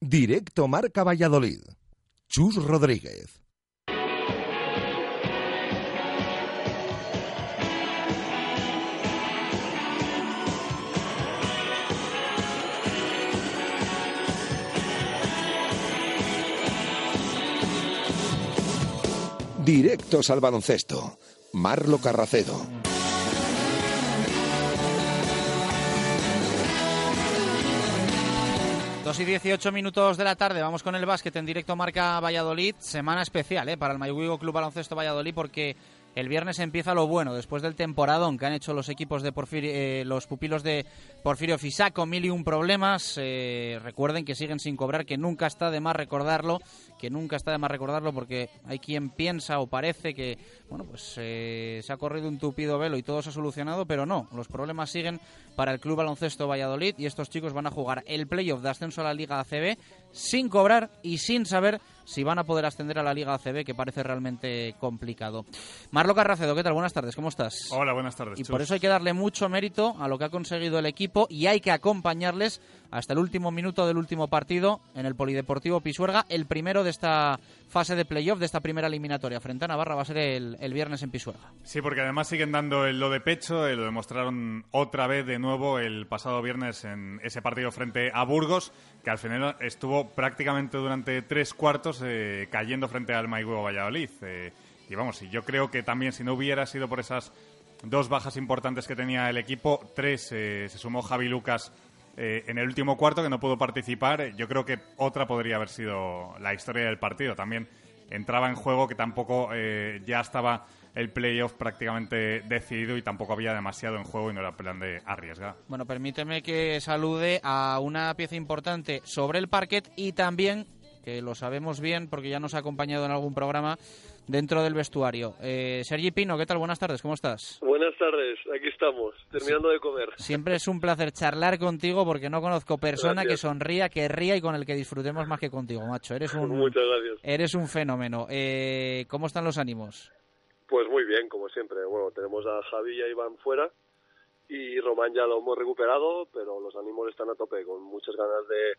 Speaker 1: Directo Marca Valladolid. Chus Rodríguez. Directos al baloncesto. Marlo Carracedo.
Speaker 2: Dos y 18 minutos de la tarde, vamos con el básquet en directo Marca Valladolid. Semana especial ¿eh? para el Mayhuigo Club Baloncesto Valladolid porque el viernes empieza lo bueno, después del temporadón que han hecho los equipos de Porfirio, eh, los pupilos de Porfirio Fisac con mil y un problemas. Eh, recuerden que siguen sin cobrar, que nunca está de más recordarlo, que nunca está de más recordarlo porque hay quien piensa o parece que bueno pues eh, se ha corrido un tupido velo y todo se ha solucionado, pero no, los problemas siguen para el Club Baloncesto Valladolid y estos chicos van a jugar el playoff de ascenso a la Liga ACB sin cobrar y sin saber si van a poder ascender a la Liga ACB, que parece realmente complicado. Marlo Carracedo, ¿qué tal? Buenas tardes, ¿cómo estás?
Speaker 30: Hola, buenas tardes.
Speaker 2: Y
Speaker 30: Chus.
Speaker 2: por eso hay que darle mucho mérito a lo que ha conseguido el equipo y hay que acompañarles hasta el último minuto del último partido en el Polideportivo Pisuerga, el primero de esta fase de playoff, de esta primera eliminatoria frente a Navarra, va a ser el, viernes en Pisuerga.
Speaker 30: Sí, porque además siguen dando el lo de pecho, eh, lo demostraron otra vez de nuevo el pasado viernes en ese partido frente a Burgos, que al final estuvo prácticamente durante tres cuartos eh, cayendo frente al Maigüevo Valladolid. Eh, y vamos, yo creo que también si no hubiera sido por esas dos bajas importantes que tenía el equipo, tres se sumó Javi Lucas eh, en el último cuarto que no pudo participar. eh, Yo creo que otra podría haber sido la historia del partido. También entraba en juego que tampoco eh, ya estaba el playoff prácticamente decidido y tampoco había demasiado en juego y no era plan de arriesgar.
Speaker 2: Bueno, permíteme que salude a una pieza importante sobre el parquet y también, que lo sabemos bien porque ya nos ha acompañado en algún programa, dentro del vestuario. Eh, Sergi Pino, ¿qué tal? Buenas tardes, ¿cómo estás?
Speaker 31: Buenas tardes, aquí estamos, terminando de comer.
Speaker 2: Siempre es un placer charlar contigo porque no conozco persona que sonría, que ría y con el que disfrutemos más que contigo, macho. Eres un,
Speaker 31: Muchas gracias.
Speaker 2: Eres un fenómeno. Eh, ¿Cómo están los ánimos?
Speaker 31: Pues muy bien, como siempre. Bueno, tenemos a Javi y a Iván fuera y Román ya lo hemos recuperado, pero los ánimos están a tope, con muchas ganas de, de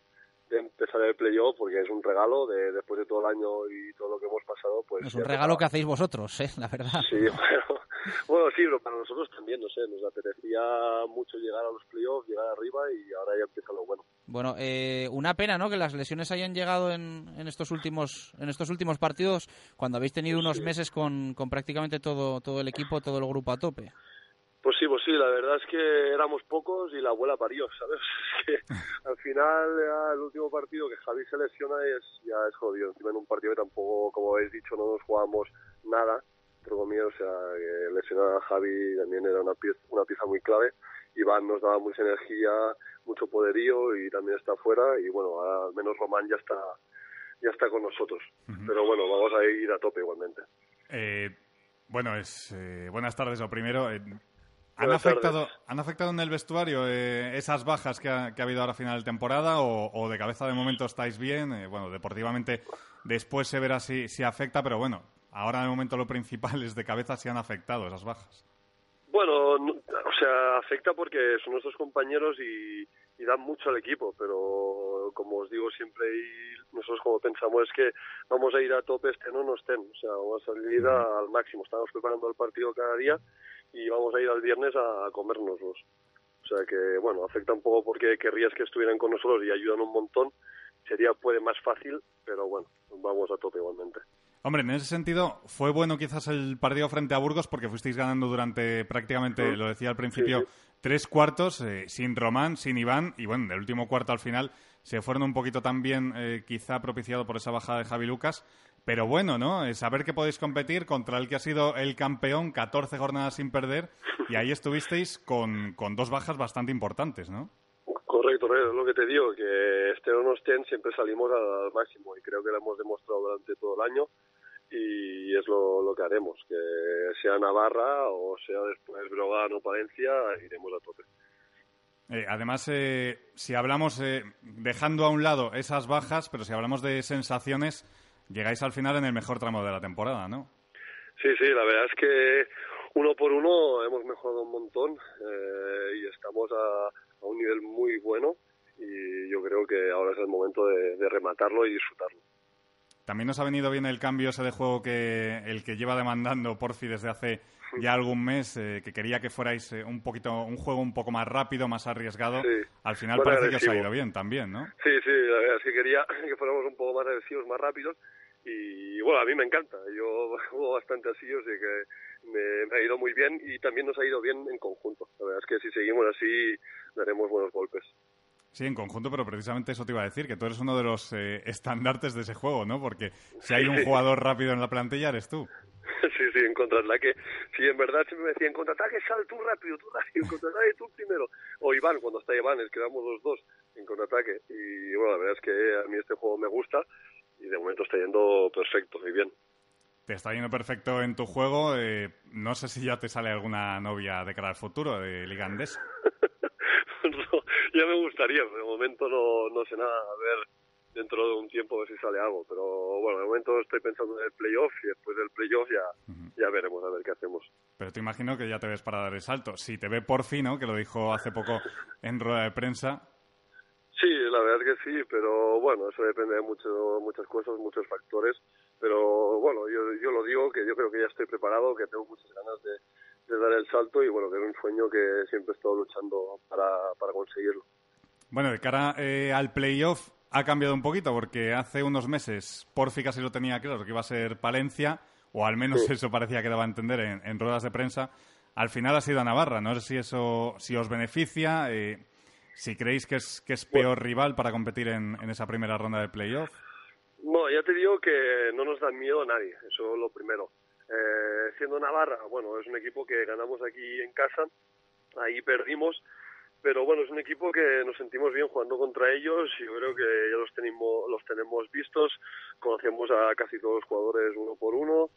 Speaker 31: empezar el playoff porque es un regalo de después de todo el año y todo lo que hemos pasado pues
Speaker 2: Es un regalo que hacéis vosotros, ¿eh? la verdad.
Speaker 31: sí bueno, bueno sí pero para nosotros también no sé nos apetecía mucho llegar a los playoffs llegar arriba y ahora ya empieza lo bueno
Speaker 2: Bueno, eh, una pena, ¿no? Que las lesiones hayan llegado en, en estos últimos en estos últimos partidos cuando habéis tenido unos meses con, con prácticamente todo todo el equipo, todo el grupo a tope.
Speaker 31: Pues sí, pues sí, la verdad es que éramos pocos y la abuela parió, ¿sabes? Es que al final, ya el último partido que Javi se lesiona es, ya es jodido. Encima en un partido que tampoco, como habéis dicho, no nos jugamos nada, entre comillas, o sea, que lesionar a Javi también era una pieza, una pieza muy clave. Iván nos daba mucha energía, mucho poderío y también está fuera y bueno, al menos Román ya está ya está con nosotros. Pero bueno, vamos a ir a tope igualmente.
Speaker 30: Eh, bueno, es eh, buenas tardes. Lo primero, eh, ¿han, afectado, ¿han afectado en el vestuario eh, esas bajas que ha, que ha habido ahora a final de temporada o, o de cabeza de momento estáis bien? Eh, bueno, deportivamente después se verá si, si afecta, pero bueno, ahora de momento lo principal es de cabeza si han afectado esas bajas.
Speaker 31: Bueno, no- o sea, afecta porque son nuestros compañeros y, y dan mucho al equipo, pero como os digo siempre y nosotros como pensamos es que vamos a ir a tope estén o no estén, o sea, vamos a salir al máximo, estamos preparando el partido cada día y vamos a ir al viernes a, a comérnoslos. O sea que, bueno, afecta un poco porque querrías que estuvieran con nosotros y ayudan un montón, sería puede más fácil, pero bueno, vamos a tope igualmente.
Speaker 30: Hombre, en ese sentido, fue bueno quizás el partido frente a Burgos porque fuisteis ganando durante prácticamente, lo decía al principio, tres cuartos, eh, sin Román, sin Iván, y bueno, del último cuarto al final se fueron un poquito también, eh, quizá propiciado por esa bajada de Javi Lucas. Pero bueno, ¿no? Eh, saber que podéis competir contra el que ha sido el campeón, 14 jornadas sin perder, y ahí estuvisteis con, con dos bajas bastante importantes, ¿no?
Speaker 31: Correcto, es lo que te digo, que estén o no estén, siempre salimos al, al máximo y creo que lo hemos demostrado durante todo el año y es lo, lo que haremos, que sea Navarra o sea después Brogan o Palencia, iremos a tope.
Speaker 30: Eh, además, eh, si hablamos, eh, dejando a un lado esas bajas, pero si hablamos de sensaciones, llegáis al final en el mejor tramo de la temporada, ¿no?
Speaker 31: Sí, sí, la verdad es que uno por uno hemos mejorado un montón eh, y estamos a, a un nivel muy bueno y yo creo que ahora es el momento de, de rematarlo y disfrutarlo.
Speaker 30: También nos ha venido bien el cambio ese de juego que el que lleva demandando Porfi desde hace ya algún mes, eh, que quería que fuerais eh, un poquito un juego un poco más rápido, más arriesgado.
Speaker 31: Sí.
Speaker 30: Al final parece que os ha ido bien también, ¿no?
Speaker 31: Sí, sí, la verdad es que quería que fuéramos un poco más agresivos, más rápidos. Y bueno, a mí me encanta. Yo juego bastante así, o sea que me, me ha ido muy bien y también nos ha ido bien en conjunto. La verdad es que si seguimos así, daremos buenos golpes.
Speaker 30: Sí, en conjunto, pero precisamente eso te iba a decir, que tú eres uno de los eh, estandartes de ese juego, ¿no? Porque si hay un jugador rápido en la plantilla, eres tú.
Speaker 31: sí, sí, en contraataque. Sí, en verdad siempre me decían, en contraataque sal tú rápido, tú rápido, contraataque tú primero. O Iván, cuando está Iván, es que damos los dos en contraataque. Y bueno, la verdad es que a mí este juego me gusta y de momento está yendo perfecto y bien.
Speaker 30: Te está yendo perfecto en tu juego. eh, no sé si ya te sale alguna novia de cara al futuro de Liga Andesa.
Speaker 31: No, ya me gustaría, pero de momento no, no sé nada. A ver, dentro de un tiempo a ver si sale algo. Pero bueno, de momento estoy pensando en el playoff y después del playoff ya, ya veremos a ver qué hacemos.
Speaker 30: Pero te imagino que ya te ves para dar el salto. Si te ve por fin, ¿no? que lo dijo hace poco en rueda de prensa,
Speaker 31: Sí, la verdad es que sí, pero bueno, eso depende de mucho, muchas cosas, muchos factores. Pero bueno, yo, yo lo digo, que yo creo que ya estoy preparado, que tengo muchas ganas de, de dar el salto y bueno, que es un sueño que siempre he estado luchando para, para conseguirlo.
Speaker 30: Bueno, de cara eh, al playoff ha cambiado un poquito porque hace unos meses Porfi casi lo tenía claro que iba a ser Palencia, o al menos
Speaker 31: Sí.
Speaker 30: eso parecía que daba a entender en, en ruedas de prensa. Al final ha sido Navarra. No sé si eso si os beneficia, eh, si creéis que es, que es peor rival para competir en, en esa primera ronda de playoff.
Speaker 31: No, ya te digo que no nos dan miedo a nadie, eso es lo primero. Eh, siendo Navarra, bueno, es un equipo que ganamos aquí en casa, ahí perdimos, pero bueno, es un equipo que nos sentimos bien jugando contra ellos y yo creo que ya los tenemos, los tenemos vistos, conocemos a casi todos los jugadores uno por uno,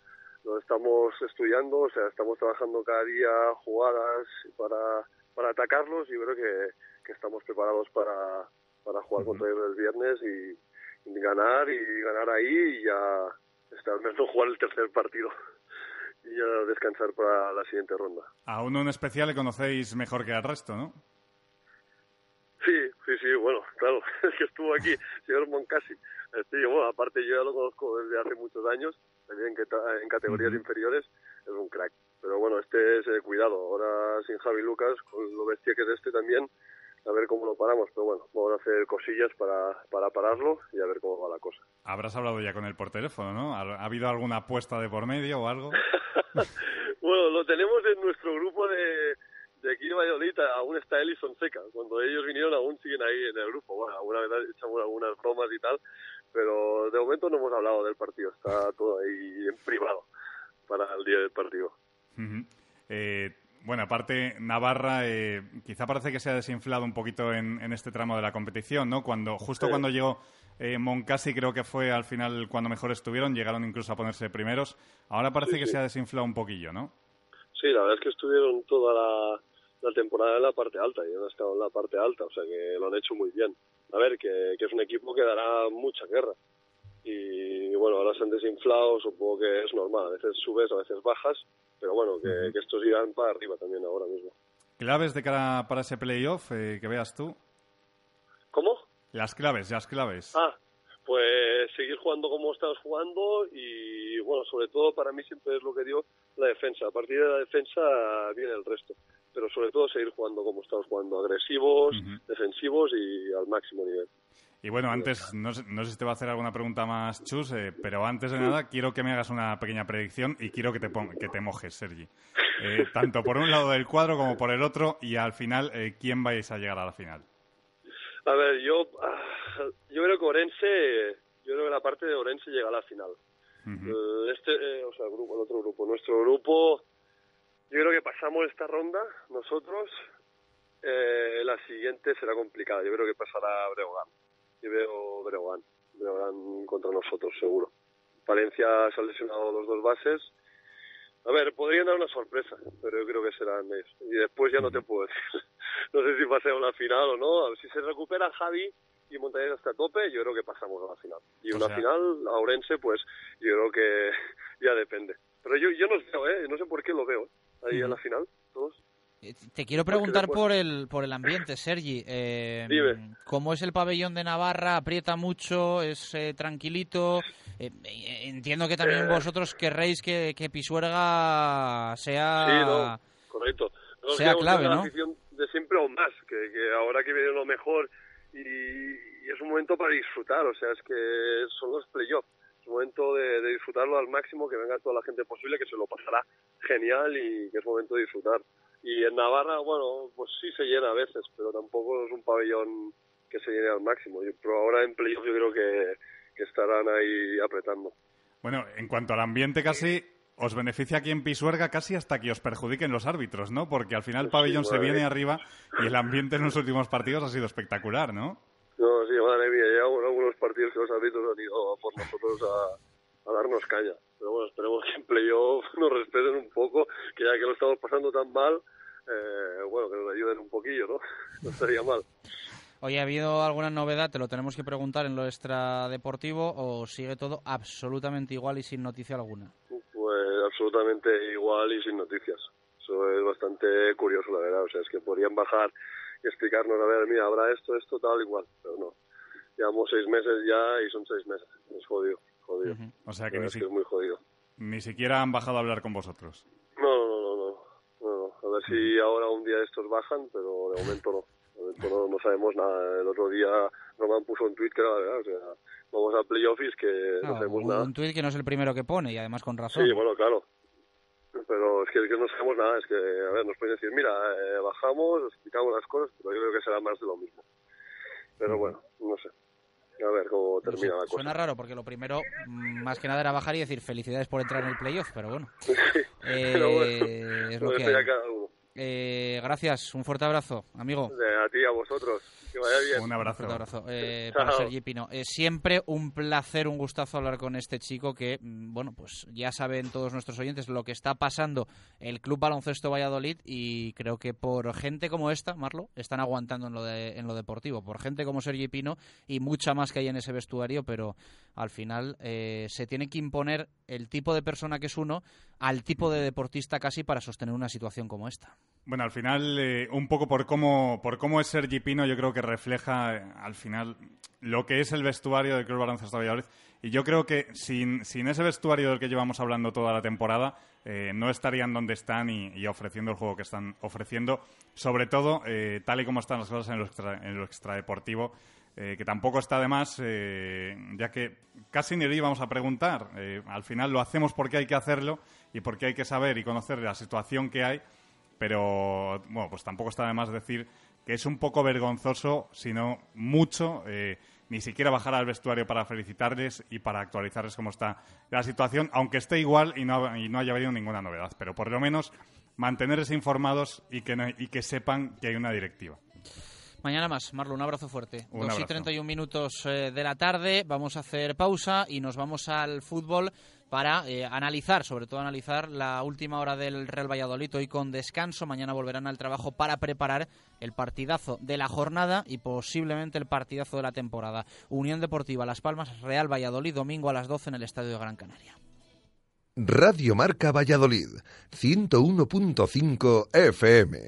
Speaker 31: lo estamos estudiando, o sea, estamos trabajando cada día jugadas para, para atacarlos y yo creo que, que estamos preparados para, para jugar contra ellos el viernes y, y ganar y ganar ahí y ya estar menos jugar el tercer partido y ya descansar para la siguiente ronda.
Speaker 30: A uno en especial le conocéis mejor que al resto, ¿no?
Speaker 31: Sí, sí, sí, bueno, claro, es que estuvo aquí, señor Moncasi. Este, bueno, aparte yo ya lo conozco desde hace muchos años, también en categorías inferiores, es un crack. Pero bueno, este es eh, cuidado, ahora sin Javi Lucas, con lo bestia que es este también, a ver cómo lo paramos. Pero bueno, vamos a hacer cosillas para, para pararlo y a ver cómo va la cosa.
Speaker 30: Habrás hablado ya con él por teléfono, ¿no? ¿Ha ha habido alguna apuesta de por medio o algo?
Speaker 31: Bueno, lo tenemos en nuestro grupo de, de aquí de Valladolid, aún está él y Sonseca. Cuando ellos vinieron aún siguen ahí en el grupo. Bueno, alguna vez echamos algunas bromas y tal, pero de momento no hemos hablado del partido, está todo ahí en privado para el día del partido.
Speaker 30: Ujú. Eh, bueno, aparte, Navarra eh, quizá parece que se ha desinflado un poquito en, en este tramo de la competición, ¿no? Cuando, justo
Speaker 31: Sí.
Speaker 30: cuando llegó eh, Moncasi, creo que fue al final cuando mejor estuvieron, llegaron incluso a ponerse primeros. Ahora parece
Speaker 31: Sí,
Speaker 30: que
Speaker 31: sí.
Speaker 30: se ha desinflado un poquillo, ¿no?
Speaker 31: Sí, la verdad es que estuvieron toda la, la temporada en la parte alta y han estado en la parte alta, o sea que lo han hecho muy bien. A ver, que, que es un equipo que dará mucha guerra. Y bueno, ahora se han desinflado, supongo que es normal. A veces subes, a veces bajas, pero bueno, que, que estos irán para arriba también ahora mismo.
Speaker 30: Claves de cara para ese playoff eh, que veas tú.
Speaker 31: ¿Cómo?
Speaker 30: Las claves, las claves.
Speaker 31: Ah, pues seguir jugando como estamos jugando y bueno, sobre todo para mí siempre es lo que dio la defensa. A partir de la defensa viene el resto, pero sobre todo seguir jugando como estamos jugando, agresivos, defensivos y al máximo nivel.
Speaker 30: Y bueno, antes, no sé, no sé si te va a hacer alguna pregunta más, Chus, eh, pero antes de nada quiero que me hagas una pequeña predicción y quiero que te, que te mojes, Sergi. Eh, tanto por un lado del cuadro como por el otro y al final, eh, ¿quién vais a llegar a la final?
Speaker 31: A ver, yo, ah, yo creo que Orense, yo creo que la parte de Orense llega a la final. Este, o sea, el grupo, el otro grupo, nuestro grupo, yo creo que pasamos esta ronda nosotros. La siguiente será complicada. Yo creo que pasará Breogán. Yo veo Breogán, Breogán contra nosotros, seguro. Valencia se han lesionado los dos bases. A ver, podrían dar una sorpresa, pero yo creo que serán ellos. Y después ya no te puedo decir. No sé si pasemos la final o no. A ver, Si se recupera Javi y Montañés hasta a tope, yo creo que pasamos a la final. Y
Speaker 30: O
Speaker 31: una
Speaker 30: sea-
Speaker 31: final, la Orense, pues yo creo que ya depende. Pero yo, yo no veo, ¿eh? No sé por qué lo veo. ¿eh? Ahí en la final, todos.
Speaker 2: Te quiero preguntar por el, por el ambiente, Sergi. Eh. ¿Cómo es el pabellón de Navarra? ¿Aprieta mucho? ¿Es eh, tranquilito? Eh, eh, entiendo que también
Speaker 31: Eh.
Speaker 2: vosotros querréis que, que Pisuerga sea...
Speaker 31: Sí, no, correcto. Nosotros
Speaker 2: sea clave, ¿no?
Speaker 31: de siempre o más, que, que ahora que viene lo mejor y, y es un momento para disfrutar, o sea, es que son los playoffs, es un momento de, de disfrutarlo al máximo, que venga toda la gente posible, que se lo pasará genial y que es momento de disfrutar. Y en Navarra, bueno, pues sí se llena a veces, pero tampoco es un pabellón que se llene al máximo. Pero ahora en playoff yo creo que, que estarán ahí apretando.
Speaker 30: Bueno, en cuanto al ambiente casi, os beneficia aquí en Pisuerga casi hasta que os perjudiquen los árbitros, ¿no? Porque al final el pabellón se viene arriba y el ambiente en los últimos partidos ha sido espectacular, ¿no?
Speaker 31: No, sí, madre mía, ya algunos partidos que los árbitros han ido por nosotros a, a darnos caña. Pero bueno, esperemos que en playoff nos respeten un poco, que ya que lo estamos pasando tan mal, eh, bueno, que nos ayuden un poquillo, ¿no? No estaría mal.
Speaker 2: Oye, ¿ha habido alguna novedad? Te lo tenemos que preguntar en lo extradeportivo o sigue todo absolutamente igual y sin noticia alguna.
Speaker 31: Pues absolutamente igual y sin noticias. Eso es bastante curioso, la verdad. O sea, es que podrían bajar y explicarnos, a ver, mira, habrá esto, esto, tal, igual. Pero no. Llevamos seis meses ya y son seis meses. Es jodido, jodido.
Speaker 30: O sea que ni, si-
Speaker 31: que es muy jodido.
Speaker 30: ni siquiera han bajado a hablar con vosotros.
Speaker 31: No, no, no, no, no. A ver si ahora un día estos bajan, pero de momento no. De momento no, no sabemos nada. El otro día Román puso un tweet que era la verdad, o sea, vamos a playoffs que no,
Speaker 2: No,
Speaker 31: sabemos
Speaker 2: un,
Speaker 31: nada.
Speaker 2: un tuit que no es el primero que pone y además con razón.
Speaker 31: Sí, bueno, claro. Pero es que, es que no sabemos nada, es que, a ver, nos pueden decir, mira, eh, bajamos, explicamos las cosas, pero yo creo que será más de lo mismo. Pero bueno, no sé. A ver cómo termina la cosa.
Speaker 2: Suena raro porque lo primero, mm, más que nada, era bajar y decir felicidades por entrar en el playoff, pero bueno. Eh,
Speaker 31: pero bueno,
Speaker 2: es lo que
Speaker 31: eso ya
Speaker 2: hay.
Speaker 31: cada uno.
Speaker 2: Eh, gracias, un fuerte abrazo, amigo.
Speaker 31: A ti y a vosotros. Que vaya bien.
Speaker 30: Un abrazo.
Speaker 2: Fuerte abrazo. Eh,
Speaker 31: Chao.
Speaker 2: para Sergi Pino. Eh, siempre un placer, un gustazo hablar con este chico que, mm, bueno, pues ya saben todos nuestros oyentes lo que está pasando el Club Baloncesto Valladolid y creo que por gente como esta, Marlo, están aguantando en lo, de, en lo deportivo. Por gente como Sergi Pino y mucha más que hay en ese vestuario, pero al final eh, se tiene que imponer el tipo de persona que es uno al tipo de deportista casi para sostener una situación como esta.
Speaker 30: Bueno, al final, eh, un poco por cómo, por cómo es Sergi Pino, yo creo que refleja eh, al final lo que es el vestuario del Club Baloncesto Valladolid. Y yo creo que sin, sin ese vestuario del que llevamos hablando toda la temporada, eh, no estarían donde están y, ofreciendo el juego que están ofreciendo. Sobre todo, tal y como están las cosas en lo, extra- en lo extradeportivo, que tampoco está de más, ya que casi ni le íbamos a preguntar. Al final lo hacemos porque hay que hacerlo y porque hay que saber y conocer la situación que hay pero bueno, pues tampoco está de más decir que es un poco vergonzoso, sino mucho, eh, ni siquiera bajar al vestuario para felicitarles y para actualizarles cómo está la situación, aunque esté igual y no, y no haya habido ninguna novedad, pero por lo menos mantenerse informados y que, no- y que sepan que hay una directiva.
Speaker 2: Mañana más, Marlo, un abrazo fuerte.
Speaker 30: Un
Speaker 2: 2 y
Speaker 30: abrazo.
Speaker 2: 31 minutos eh, de la tarde, vamos a hacer pausa y nos vamos al fútbol para eh, analizar, sobre todo analizar la última hora del Real Valladolid hoy con descanso. Mañana volverán al trabajo para preparar el partidazo de la jornada y posiblemente el partidazo de la temporada. Unión Deportiva Las Palmas, Real Valladolid, domingo a las 12 en el Estadio de Gran Canaria.
Speaker 1: Radio Marca Valladolid, 101.5 FM.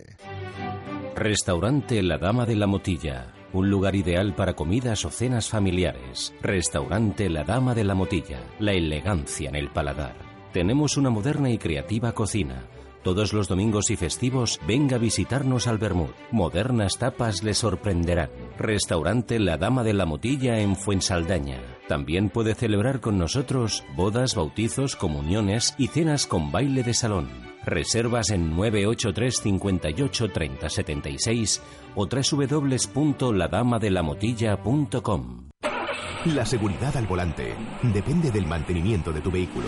Speaker 29: Restaurante La Dama de la Motilla. Un lugar ideal para comidas o cenas familiares. Restaurante La Dama de la Motilla. La elegancia en el paladar. Tenemos una moderna y creativa cocina. Todos los domingos y festivos venga a visitarnos al Bermud. Modernas tapas le sorprenderán. Restaurante La Dama de la Motilla en Fuensaldaña. También puede celebrar con nosotros bodas, bautizos, comuniones y cenas con baile de salón. Reservas en 983 58 30 76 o www.ladamadelaMotilla.com.
Speaker 26: La seguridad al volante depende del mantenimiento de tu vehículo.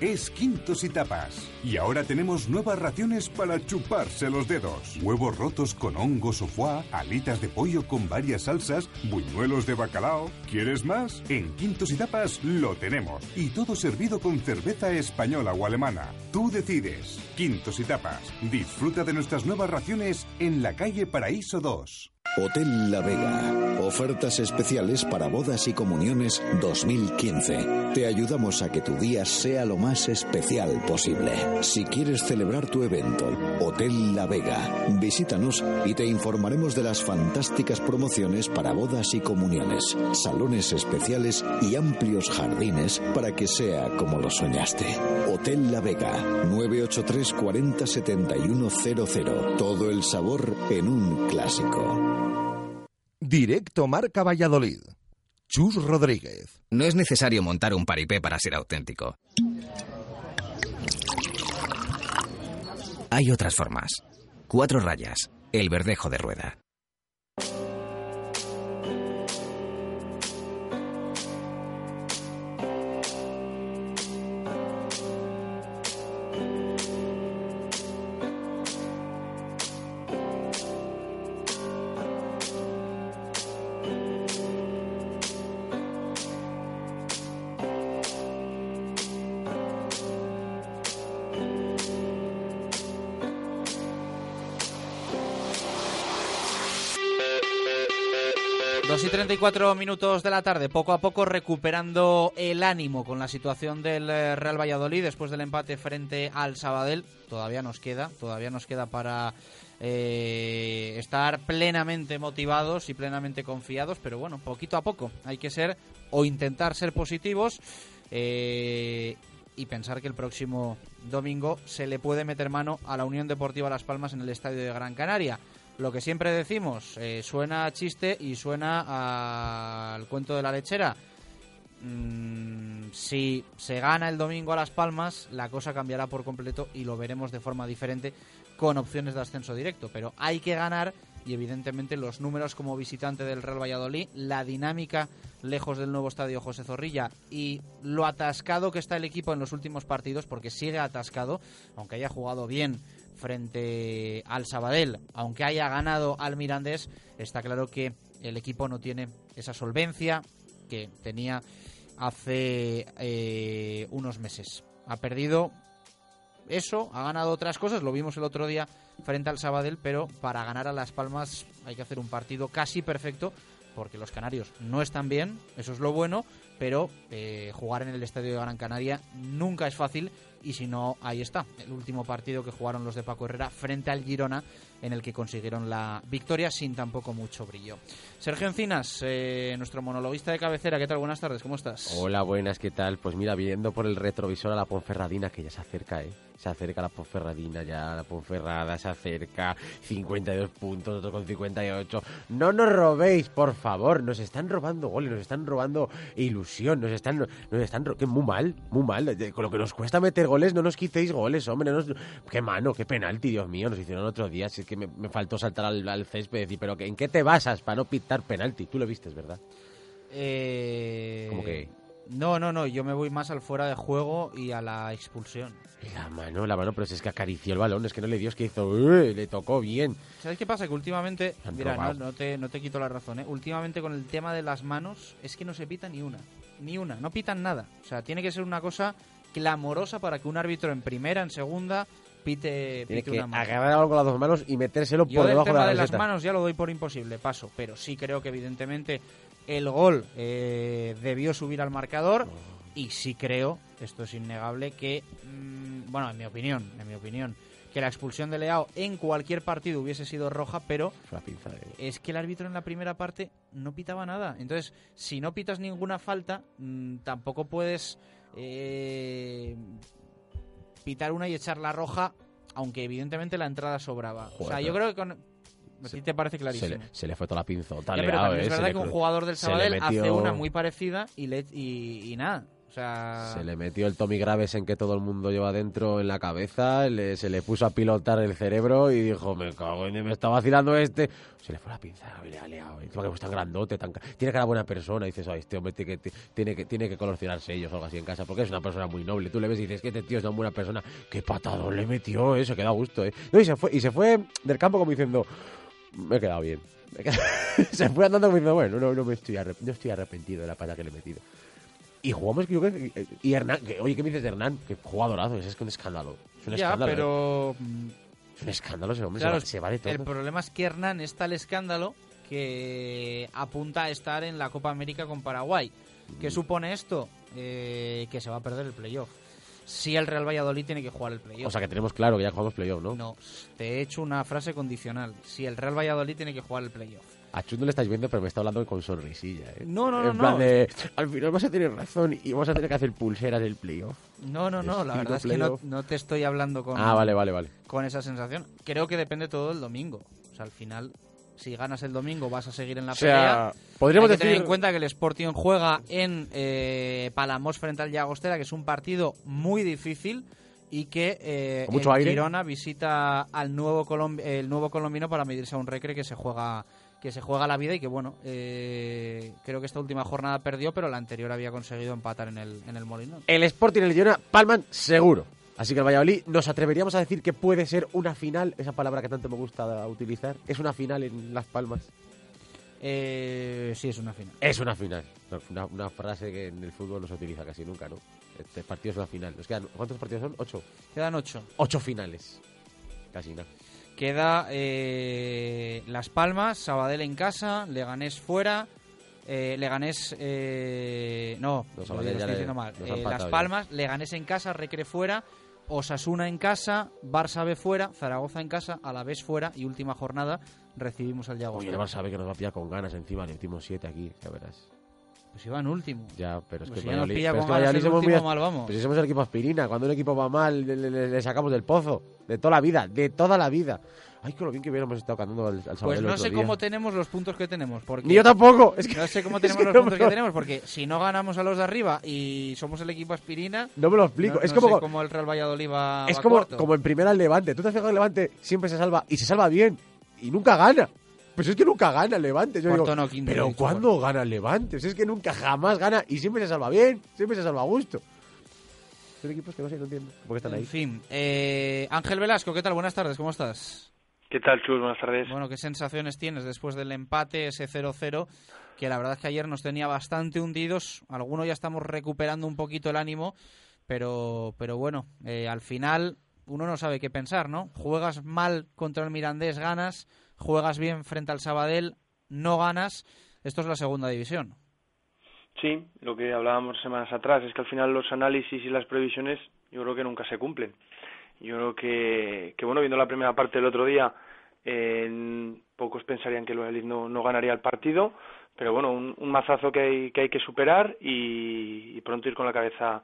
Speaker 27: es Quintos y Tapas. Y ahora tenemos nuevas raciones para chuparse los dedos. Huevos rotos con hongos o foie, alitas de pollo con varias salsas, buñuelos de bacalao. ¿Quieres más? En Quintos y Tapas lo tenemos. Y todo servido con cerveza española o alemana. Tú decides. Quintos y Tapas. Disfruta de nuestras nuevas raciones en la calle Paraíso 2.
Speaker 25: Hotel La Vega. Ofertas especiales para bodas y comuniones 2015. Te ayudamos a que tu día sea lo más especial posible. Si quieres celebrar tu evento, Hotel La Vega, visítanos y te informaremos de las fantásticas promociones para bodas y comuniones, salones especiales y amplios jardines para que sea como lo soñaste. Hotel La Vega, 983 40 7100. Todo el sabor en un clásico.
Speaker 1: Directo Marca Valladolid. Chus Rodríguez.
Speaker 32: No es necesario montar un paripé para ser auténtico. Hay otras formas. Cuatro rayas. El verdejo de rueda.
Speaker 2: 2 y 34 minutos de la tarde, poco a poco recuperando el ánimo con la situación del eh, Real Valladolid después del empate frente al Sabadell. Todavía nos queda, todavía nos queda para eh, estar plenamente motivados y plenamente confiados, pero bueno, poquito a poco hay que ser o intentar ser positivos eh, y pensar que el próximo domingo se le puede meter mano a la Unión Deportiva Las Palmas en el Estadio de Gran Canaria lo que siempre decimos, eh, suena a chiste y suena al cuento de la lechera. Mm, si se gana el domingo a Las Palmas, la cosa cambiará por completo y lo veremos de forma diferente con opciones de ascenso directo. Pero hay que ganar y evidentemente los números como visitante del Real Valladolid, la dinámica lejos del nuevo estadio José Zorrilla y lo atascado que está el equipo en los últimos partidos, porque sigue atascado, aunque haya jugado bien frente al Sabadell, aunque haya ganado al Mirandés, está claro que el equipo no tiene esa solvencia que tenía hace eh, unos meses. Ha perdido eso, ha ganado otras cosas, lo vimos el otro día frente al Sabadell, pero para ganar a Las Palmas hay que hacer un partido casi perfecto porque los canarios no están bien, eso es lo bueno, pero eh, jugar en el estadio de Gran Canaria nunca es fácil y si no, ahí está, el último partido que jugaron los de Paco Herrera frente al Girona en el que consiguieron la victoria sin tampoco mucho brillo. Sergio Encinas, eh, nuestro monologuista de cabecera, ¿qué tal? Buenas tardes, ¿cómo estás?
Speaker 33: Hola, buenas, ¿qué tal? Pues mira, viendo por el retrovisor a la Ponferradina que ya se acerca, ¿eh? Se acerca la Ponferradina ya, la Ponferrada se acerca, 52 puntos, otro con 58. No nos robéis, por favor, nos están robando goles, nos están robando ilusión, nos están, nos están, que muy mal, muy mal, con lo que nos cuesta meter goles, no nos quicéis goles, hombre, no nos, qué mano, qué penalti, Dios mío, nos hicieron otro día, así que me, faltó saltar al, césped y decir, pero ¿en qué te basas para no pitar penalti? Tú lo viste, ¿verdad?
Speaker 2: Eh...
Speaker 33: ¿Cómo que?
Speaker 2: No, no, no, yo me voy más al fuera de juego y a la expulsión.
Speaker 33: La mano, la mano, pero es que acarició el balón, es que no le dio, es que hizo, le tocó bien.
Speaker 2: ¿Sabes qué pasa? Que últimamente, mira, no, te, no te quito la razón, ¿eh? últimamente con el tema de las manos es que no se pita ni una, ni una, no pitan nada. O sea, tiene que ser una cosa clamorosa para que un árbitro en primera, en segunda, pite,
Speaker 33: Tiene
Speaker 2: pite
Speaker 33: que
Speaker 2: una mano.
Speaker 33: agarrar algo con las dos manos y metérselo
Speaker 2: Yo
Speaker 33: por debajo
Speaker 2: tema
Speaker 33: de la
Speaker 2: de las manos ya lo doy por imposible, paso, pero sí creo que evidentemente el gol eh, debió subir al marcador y sí creo, esto es innegable, que, mm, bueno, en mi opinión, en mi opinión, que la expulsión de Leao en cualquier partido hubiese sido roja, pero
Speaker 33: es
Speaker 2: que el árbitro en la primera parte no pitaba nada. Entonces, si no pitas ninguna falta, mm, tampoco puedes eh, pitar una y echar la roja, aunque evidentemente la entrada sobraba. o sea, yo creo que con... A ti te parece
Speaker 33: Se
Speaker 2: clarísimo.
Speaker 33: le, se le fue toda la pinzota.
Speaker 2: Ya, pero
Speaker 33: eh,
Speaker 2: es
Speaker 33: se
Speaker 2: verdad que un jugador del Sabadell hace una muy parecida y, le, y, y nada.
Speaker 33: Se le metió el Tommy Graves en que todo el mundo lleva dentro en la cabeza, se le puso a pilotar el cerebro y dijo, me cago en, me está vacilando este. Se le fue la pinza, le ha liado. Encima que es tan grandote, tan, tiene cara buena persona. Dices, "Ay, este hombre tiene que, tiene que, tiene que coleccionarse ellos o algo así en casa, porque es una persona muy noble. Tú le ves y dices, que este tío es una buena persona. Qué patadón le metió, eso, que da gusto, ¿eh? Y, se fue, del campo como diciendo, me he quedado bien. Se fue andando como diciendo, bueno, no, no, me estoy no estoy arrepentido de la pata que le he metido. Y jugamos, yo creo que. Y Hernán, que, oye, ¿qué me dices de Hernán? Que jugadorazo, ese es que un escándalo. Es un
Speaker 2: ya,
Speaker 33: escándalo. ¿eh?
Speaker 2: pero...
Speaker 33: Es un escándalo ese hombre,
Speaker 2: Claro,
Speaker 33: se, va, se va de todo.
Speaker 2: el problema es que Hernán está el escándalo que apunta a estar en la Copa América con Paraguay. ¿Qué
Speaker 33: Mm.
Speaker 2: supone esto? Eh, que se va a perder el playoff. Si el Real Valladolid tiene que jugar el playoff.
Speaker 33: O sea que tenemos claro que ya jugamos playoff, ¿no?
Speaker 2: No, te he hecho una frase condicional. Si el Real Valladolid tiene que jugar el playoff.
Speaker 33: A Chus no le estáis viendo, pero me está hablando con sonrisilla, ¿eh?
Speaker 2: No, no, no,
Speaker 33: En plan
Speaker 2: no.
Speaker 33: de, al final vas a tener razón y vamos a tener que hacer pulseras del playoff.
Speaker 2: No, no, no, la verdad es que no, no te estoy hablando con,
Speaker 33: Ah, vale, vale, vale.
Speaker 2: con esa sensación. Creo que depende todo del domingo. O sea, al final, si ganas el domingo vas a seguir en la
Speaker 33: O sea,
Speaker 2: pelea.
Speaker 33: podríamos
Speaker 2: Hay que tener en cuenta que el Sporting juega en eh, Palamos frente al Llagostera, que es un partido muy difícil y que eh,
Speaker 33: mucho
Speaker 2: el
Speaker 33: aire.
Speaker 2: Girona visita al nuevo colombi- el nuevo colombino para medirse a un recre que se juega que se juega la vida y que bueno eh, creo que esta última jornada perdió pero la anterior había conseguido empatar en el en el Molinón
Speaker 33: El Sporting y el Girona palman seguro. Así que el Valladolid nos atreveríamos a decir que puede ser una final, esa palabra que tanto me gusta utilizar. Es una final en Las Palmas.
Speaker 2: Eh, sí, es una final.
Speaker 33: Es una final. Una, una frase que en el fútbol no se utiliza casi nunca, ¿no? Este partido es una final. Nos quedan, ¿Cuántos partidos son? Ocho.
Speaker 2: Quedan ocho.
Speaker 33: Ocho finales. Casi nada.
Speaker 2: Queda eh, Las Palmas, Sabadell en casa, Leganés fuera, eh, Leganés... Eh, no,
Speaker 33: No,
Speaker 2: lo estoy
Speaker 33: ya le-
Speaker 2: diciendo mal. Eh, Las
Speaker 33: ya.
Speaker 2: Palmas, Leganés en casa, Recre fuera, Osasuna en casa, Barça B fuera, Zaragoza en casa, Alavés fuera y última jornada recibimos al Llago.
Speaker 33: Oye, el Barça sabe que nos va a pillar con ganas encima, le metimos siete aquí, ya verás.
Speaker 2: Pues iba en último.
Speaker 33: Ya, pero es
Speaker 2: Pues
Speaker 33: que
Speaker 2: si ya nos
Speaker 33: Valladolid-
Speaker 2: pilla
Speaker 33: pero es
Speaker 2: con
Speaker 33: que Valladolid somos
Speaker 2: último, mal vamos.
Speaker 33: Pues si somos el equipo aspirina, cuando un equipo va mal, le, le- le- le sacamos del pozo, de toda la vida, de toda la vida. Ay, que lo bien que hubiéramos estado cantando al, al
Speaker 2: Pues
Speaker 33: el
Speaker 2: no
Speaker 33: otro
Speaker 2: sé
Speaker 33: día.
Speaker 2: cómo tenemos los puntos que tenemos. Porque
Speaker 33: Ni yo tampoco. Es que-
Speaker 2: no sé cómo tenemos los
Speaker 33: no
Speaker 2: puntos que tenemos, porque si no ganamos a los de arriba y somos el equipo aspirina.
Speaker 33: No me lo explico.
Speaker 2: no-
Speaker 33: es
Speaker 2: no
Speaker 33: como,
Speaker 2: sé cómo el Real Valladolid va.
Speaker 33: es
Speaker 2: va
Speaker 33: como,
Speaker 2: cuarto.
Speaker 33: como en primera el Levante. Tú te has fijado que el Levante siempre se salva y se salva bien y nunca gana. Pues es que nunca gana el Levante. Yo digo,
Speaker 2: no, quinto,
Speaker 33: pero ¿cuándo gana el Levante? Si es que nunca jamás gana y siempre se salva bien, siempre se salva a gusto. Son equipos que no sé, no entiendo. ¿Por qué están ahí?
Speaker 2: En fin, eh, Ángel Velasco, ¿qué tal? Buenas tardes, ¿cómo estás?
Speaker 34: ¿Qué tal, Chus? Buenas tardes.
Speaker 2: Bueno, ¿qué sensaciones tienes después del empate, ese 0-0? Que la verdad es que ayer nos tenía bastante hundidos. Algunos ya estamos recuperando un poquito el ánimo, pero, pero bueno, eh, al final uno no sabe qué pensar, ¿no? Juegas mal contra el Mirandés, ganas. Juegas bien frente al Sabadell, no ganas. Esto es la segunda división.
Speaker 34: Sí, lo que hablábamos semanas atrás es que al final los análisis y las previsiones yo creo que nunca se cumplen. Yo creo que, que bueno, viendo la primera parte del otro día, eh, pocos pensarían que el no, ganaría el partido, pero bueno, un, mazazo que hay, que hay que superar y, pronto ir con la cabeza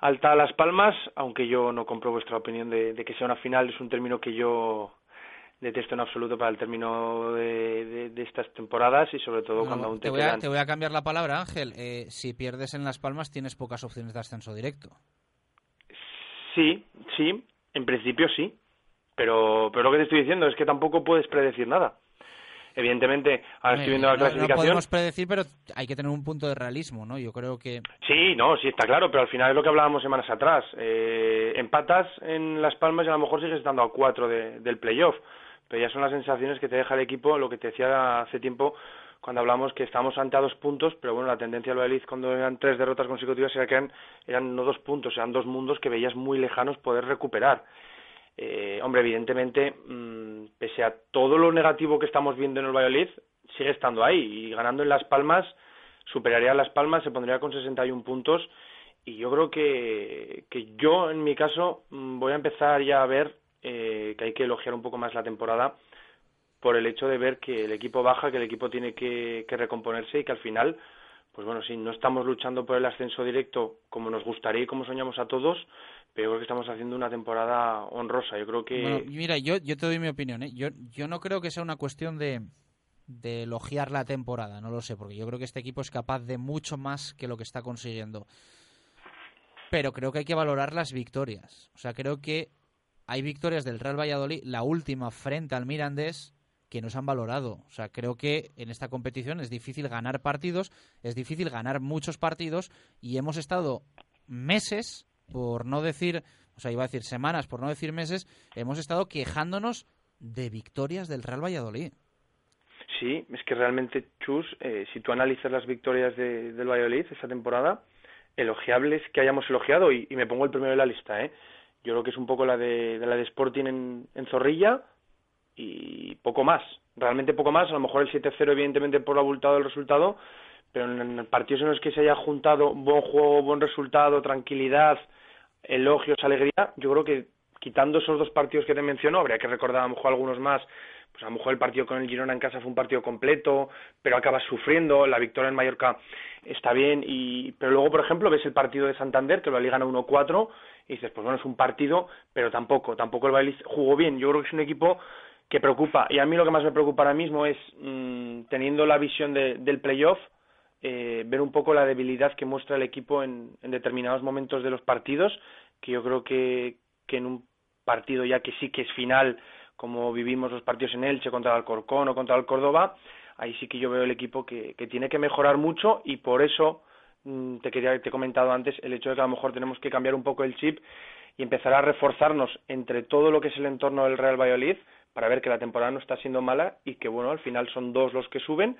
Speaker 34: alta a las palmas, aunque yo no compro vuestra opinión de que sea una final, es un término que yo detesto en absoluto para el término de, de- de estas temporadas y sobre todo
Speaker 2: No,
Speaker 34: cuando aún te,
Speaker 2: te, voy a, te voy a cambiar la palabra, Ángel. Eh, si pierdes en Las Palmas tienes pocas opciones de ascenso directo.
Speaker 34: Sí, sí, en principio sí, pero, pero lo que te estoy diciendo es que tampoco puedes predecir nada. Evidentemente, ahora estoy viendo la
Speaker 2: no, no
Speaker 34: clasificación.
Speaker 2: podemos predecir, pero hay que tener un punto de realismo, ¿no? Yo creo que...
Speaker 34: Sí, no, sí está claro, pero al final es lo que hablábamos semanas atrás. Eh, empatas en Las Palmas y a lo mejor sigues estando a cuatro de- del playoff, pero ya son las sensaciones que te deja el equipo, lo que te decía hace tiempo cuando hablamos que estábamos ante a dos puntos, pero bueno, la tendencia del Valladolid cuando eran tres derrotas consecutivas era que eran, eran no dos puntos, eran dos mundos que veías muy lejanos poder recuperar. Eh, hombre, evidentemente, mm, pese a todo lo negativo que estamos viendo en el Valladolid, sigue estando ahí y ganando en Las Palmas, superaría Las Palmas, se pondría con 61 puntos y yo creo que, que yo, en mi caso, mm, voy a empezar ya a ver eh, que hay que elogiar un poco más la temporada por el hecho de ver que el equipo baja, que el equipo tiene que, recomponerse y que al final, pues bueno, sí, no estamos luchando por el ascenso directo como nos gustaría y como soñamos a todos, pero creo que estamos haciendo una temporada honrosa. Yo creo que...
Speaker 2: Mira, yo, yo te doy mi opinión, ¿eh? Yo, yo no creo que sea una cuestión de elogiar la temporada, no lo sé, porque yo creo que este equipo es capaz de mucho más que lo que está consiguiendo. Pero creo que hay que valorar las victorias. O sea, creo que hay victorias del Real Valladolid, la última frente al Mirandés, que nos han valorado. O sea, creo que en esta competición es difícil ganar partidos, es difícil ganar muchos partidos y hemos estado meses, por no decir, o sea, iba a decir semanas, por no decir meses, hemos estado quejándonos de victorias del Real Valladolid.
Speaker 34: Sí, es que realmente, Chus, eh, si tú analizas las victorias de, del Valladolid esta temporada, elogiables que hayamos elogiado, y, y me pongo el primero de la lista, ¿eh? Yo creo que es un poco la de, la de Sporting en, Zorrilla y poco más. Realmente poco más. A lo mejor el 7-0, evidentemente, por abultado del resultado, pero en, en partidos en los que se haya juntado buen juego, buen resultado, tranquilidad, elogios, alegría, yo creo que quitando esos dos partidos que te menciono, habría que recordar a lo mejor algunos más, a lo mejor el partido con el Girona en casa fue un partido completo, pero acabas sufriendo, la victoria en Mallorca está bien, y pero luego, por ejemplo, ves el partido de Santander, que lo Valladolid gana 1-4, y dices, pues bueno, es un partido, pero tampoco, tampoco el Valladolid jugó bien, yo creo que es un equipo que preocupa, y a mí lo que más me preocupa ahora mismo es, mmm, teniendo la visión de, del playoff, eh, ver un poco la debilidad que muestra el equipo en, en determinados momentos de los partidos, que yo creo que, que en un partido ya que sí que es final, como vivimos los partidos en Elche contra el Alcorcón o contra el Córdoba, ahí sí que yo veo el equipo que, que tiene que mejorar mucho y por eso mm, te quería te he comentado antes el hecho de que a lo mejor tenemos que cambiar un poco el chip y empezar a reforzarnos entre todo lo que es el entorno del Real Valladolid para ver que la temporada no está siendo mala y que bueno al final son dos los que suben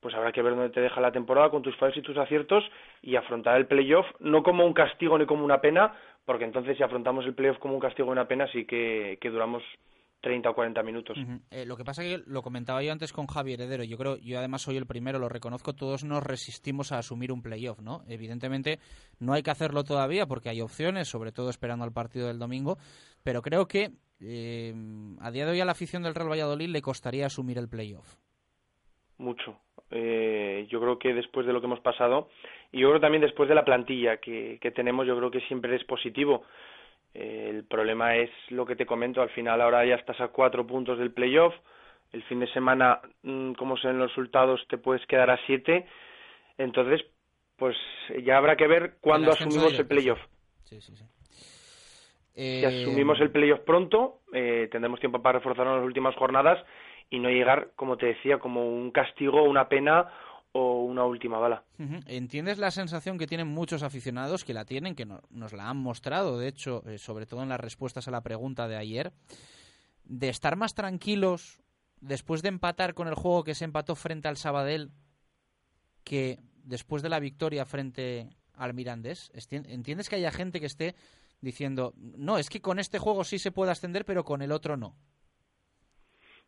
Speaker 34: pues habrá que ver dónde te deja la temporada con tus fallos y tus aciertos y afrontar el playoff no como un castigo ni como una pena porque entonces si afrontamos el playoff como un castigo y una pena sí que, que duramos 30 o 40 minutos.
Speaker 2: Eh, lo que pasa que lo comentaba yo antes con Javier Heredero, yo creo, yo además soy el primero, lo reconozco, todos nos resistimos a asumir un playoff, ¿no? Evidentemente no hay que hacerlo todavía porque hay opciones, sobre todo esperando al partido del domingo, pero creo que eh, a día de hoy a la afición del Real Valladolid le costaría asumir el playoff.
Speaker 34: Mucho. Eh, yo creo que después de lo que hemos pasado, y yo creo también después de la plantilla que, que tenemos, yo creo que siempre es positivo el problema es lo que te comento, al final ahora ya estás a cuatro puntos del playoff, el fin de semana, mm, como son los resultados, te puedes quedar a siete, entonces, pues ya habrá que ver cuándo asumimos el playoff.
Speaker 2: Sí, sí, sí.
Speaker 34: Si asumimos el playoff pronto, eh, tendremos tiempo para reforzarnos en las últimas jornadas y no llegar, como te decía, como un castigo, una pena o una última bala.
Speaker 2: ¿Entiendes la sensación que tienen muchos aficionados, que la tienen, que nos la han mostrado, de hecho, eh, sobre todo en las respuestas a la pregunta de ayer, de estar más tranquilos después de empatar con el juego que se empató frente al Sabadell que después de la victoria frente al Mirandés? ¿Entiendes que haya gente que esté diciendo, no, es que con este juego sí se puede ascender, pero con el otro no?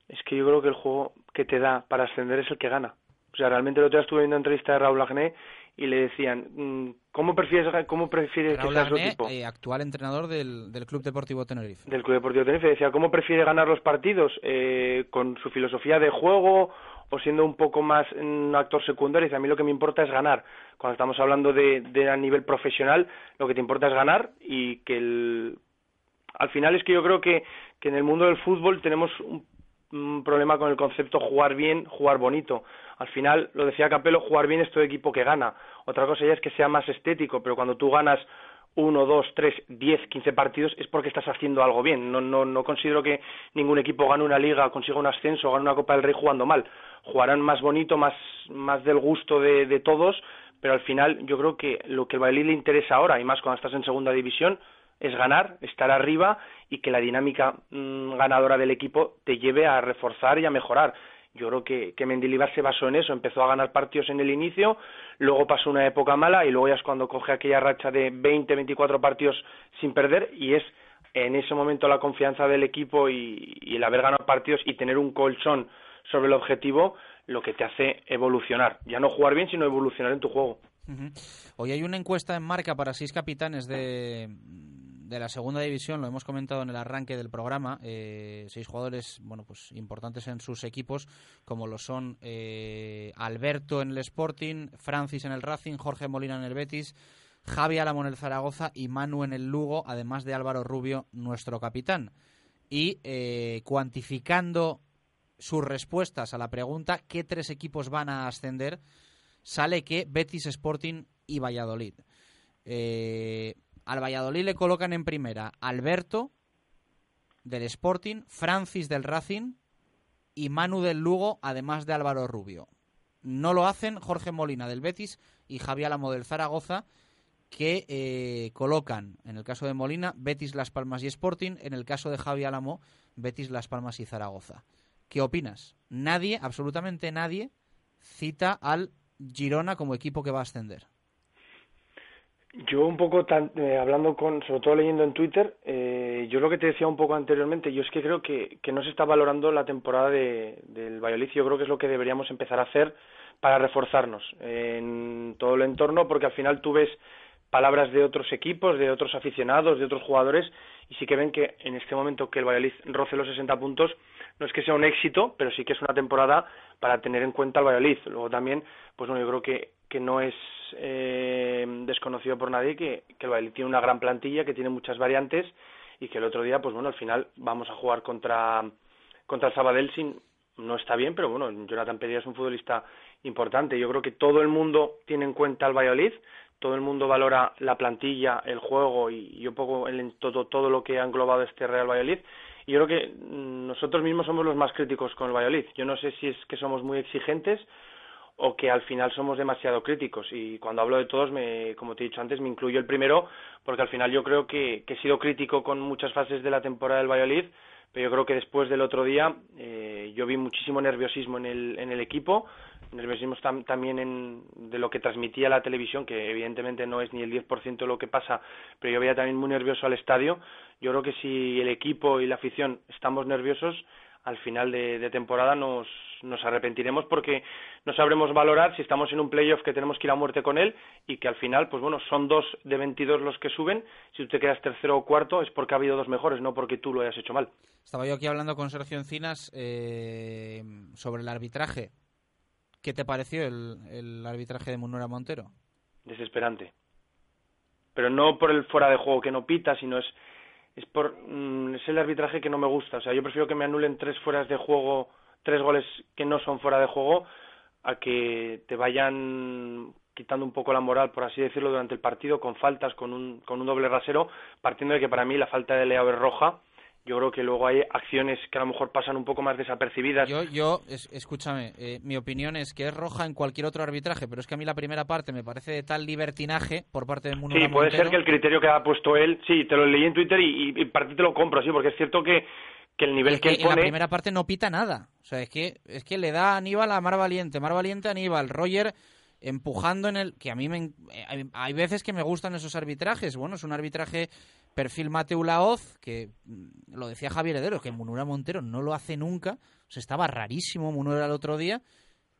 Speaker 34: Es que yo creo que el juego que te da para ascender es el que gana. O sea, realmente el otro día estuve viendo una entrevista de Raúl Agné y le decían, mm, ¿cómo prefieres, cómo prefieres
Speaker 2: Raúl
Speaker 34: que sea su
Speaker 2: Agné,
Speaker 34: equipo?
Speaker 2: eh, actual entrenador del, del Club Deportivo Tenerife.
Speaker 34: Del Club Deportivo Tenerife. Decía, ¿cómo prefiere ganar los partidos? Eh, ¿Con su filosofía de juego o siendo un poco más un actor secundario? Dice, a mí lo que me importa es ganar. Cuando estamos hablando de, de a nivel profesional, lo que te importa es ganar y que el... Al final es que yo creo que, que en el mundo del fútbol tenemos un un problema con el concepto jugar bien, jugar bonito. Al final, lo decía Capello, jugar bien es todo equipo que gana. Otra cosa ya es que sea más estético, pero cuando tú ganas uno, dos, tres, diez, quince partidos es porque estás haciendo algo bien. No, no, no considero que ningún equipo gane una liga, consiga un ascenso, gane una Copa del Rey jugando mal. Jugarán más bonito, más, más del gusto de, de todos, pero al final yo creo que lo que al Valladolid le interesa ahora, y más cuando estás en segunda división, es ganar, estar arriba y que la dinámica mm, ganadora del equipo te lleve a reforzar y a mejorar. Yo creo que, que Mendilibar se basó en eso, empezó a ganar partidos en el inicio, luego pasó una época mala y luego ya es cuando coge aquella racha de 20, 24 partidos sin perder y es en ese momento la confianza del equipo y, el haber ganado partidos y tener un colchón sobre el objetivo lo que te hace evolucionar. Ya no jugar bien, sino evolucionar en tu juego.
Speaker 2: Hoy hay una encuesta en marca para seis capitanes de, de la segunda división, lo hemos comentado en el arranque del programa, eh, seis jugadores bueno pues importantes en sus equipos, como lo son eh, Alberto en el Sporting, Francis en el Racing, Jorge Molina en el Betis, Javi Álamo en el Zaragoza y Manu en el Lugo, además de Álvaro Rubio, nuestro capitán. Y eh, cuantificando sus respuestas a la pregunta ¿qué tres equipos van a ascender? sale que Betis, Sporting y Valladolid. Eh, al Valladolid le colocan en primera Alberto del Sporting, Francis del Racing y Manu del Lugo, además de Álvaro Rubio. No lo hacen Jorge Molina del Betis y Javier Álamo del Zaragoza, que eh, colocan, en el caso de Molina, Betis, Las Palmas y Sporting, en el caso de Javi Álamo, Betis, Las Palmas y Zaragoza. ¿Qué opinas? Nadie, absolutamente nadie, cita al Girona como equipo que va a ascender.
Speaker 34: Yo un poco, tan, eh, hablando con, sobre todo leyendo en Twitter, eh, yo lo que te decía un poco anteriormente, yo es que creo que, que no se está valorando la temporada de, del Valladolid, yo creo que es lo que deberíamos empezar a hacer para reforzarnos en todo el entorno, porque al final tú ves palabras de otros equipos, de otros aficionados, de otros jugadores, y sí que ven que en este momento que el Valladolid roce los 60 puntos, no es que sea un éxito, pero sí que es una temporada para tener en cuenta al Valladolid. Luego también, pues bueno, yo creo que, que no es eh, desconocido por nadie que, que el Valladolid tiene una gran plantilla, que tiene muchas variantes y que el otro día, pues bueno, al final vamos a jugar contra, contra el Sabadell sin, no está bien, pero bueno, Jonathan Pedilla es un futbolista importante. Yo creo que todo el mundo tiene en cuenta al Valladolid, todo el mundo valora la plantilla, el juego y, y un poco el, todo, todo lo que ha englobado este Real Valladolid. Y yo creo que mm, nosotros mismos somos los más críticos con el Valladolid. Yo no sé si es que somos muy exigentes o que al final somos demasiado críticos. Y cuando hablo de todos, me, como te he dicho antes, me incluyo el primero, porque al final yo creo que, que he sido crítico con muchas fases de la temporada del Valladolid, pero yo creo que después del otro día eh, yo vi muchísimo nerviosismo en el, en el equipo, nerviosismo también en, de lo que transmitía la televisión, que evidentemente no es ni el 10% de lo que pasa, pero yo veía también muy nervioso al estadio. Yo creo que si el equipo y la afición estamos nerviosos, al final de, temporada nos, nos arrepentiremos porque no sabremos valorar si estamos en un playoff que tenemos que ir a muerte con él y que al final, pues bueno, son dos de 22 los que suben. Si tú te quedas tercero o cuarto es porque ha habido dos mejores, no porque tú lo hayas hecho mal.
Speaker 2: Estaba yo aquí hablando con Sergio Encinas eh, sobre el arbitraje. ¿Qué te pareció el, el arbitraje de Munura Montero?
Speaker 34: Desesperante. Pero no por el fuera de juego que no pita, sino es es por mm, es el arbitraje que no me gusta. O sea, yo prefiero que me anulen tres fueras de juego, tres goles que no son fuera de juego, a que te vayan quitando un poco la moral, por así decirlo, durante el partido con faltas, con un, con un doble rasero, partiendo de que para mí la falta de Leao es roja yo creo que luego hay acciones que a lo mejor pasan un poco más desapercibidas.
Speaker 2: Yo, yo escúchame, eh, mi opinión es que es roja en cualquier otro arbitraje, pero es que a mí la primera parte me parece de tal libertinaje por parte de Muno
Speaker 34: Sí, puede ser que el criterio que ha puesto él, sí, te lo leí en Twitter y, y, para ti te lo compro, sí, porque es cierto que, que el nivel que, él pone...
Speaker 2: En la primera parte no pita nada, o sea, es que, es que le da a Aníbal a Mar Valiente, Mar Valiente a Aníbal, Roger empujando en el... que a mí me... Eh, hay veces que me gustan esos arbitrajes, bueno, es un arbitraje perfil Mateu Laoz, que mm, lo decía Javier Heredero, que Munura Montero no lo hace nunca, o sea, estaba rarísimo Munura el otro día,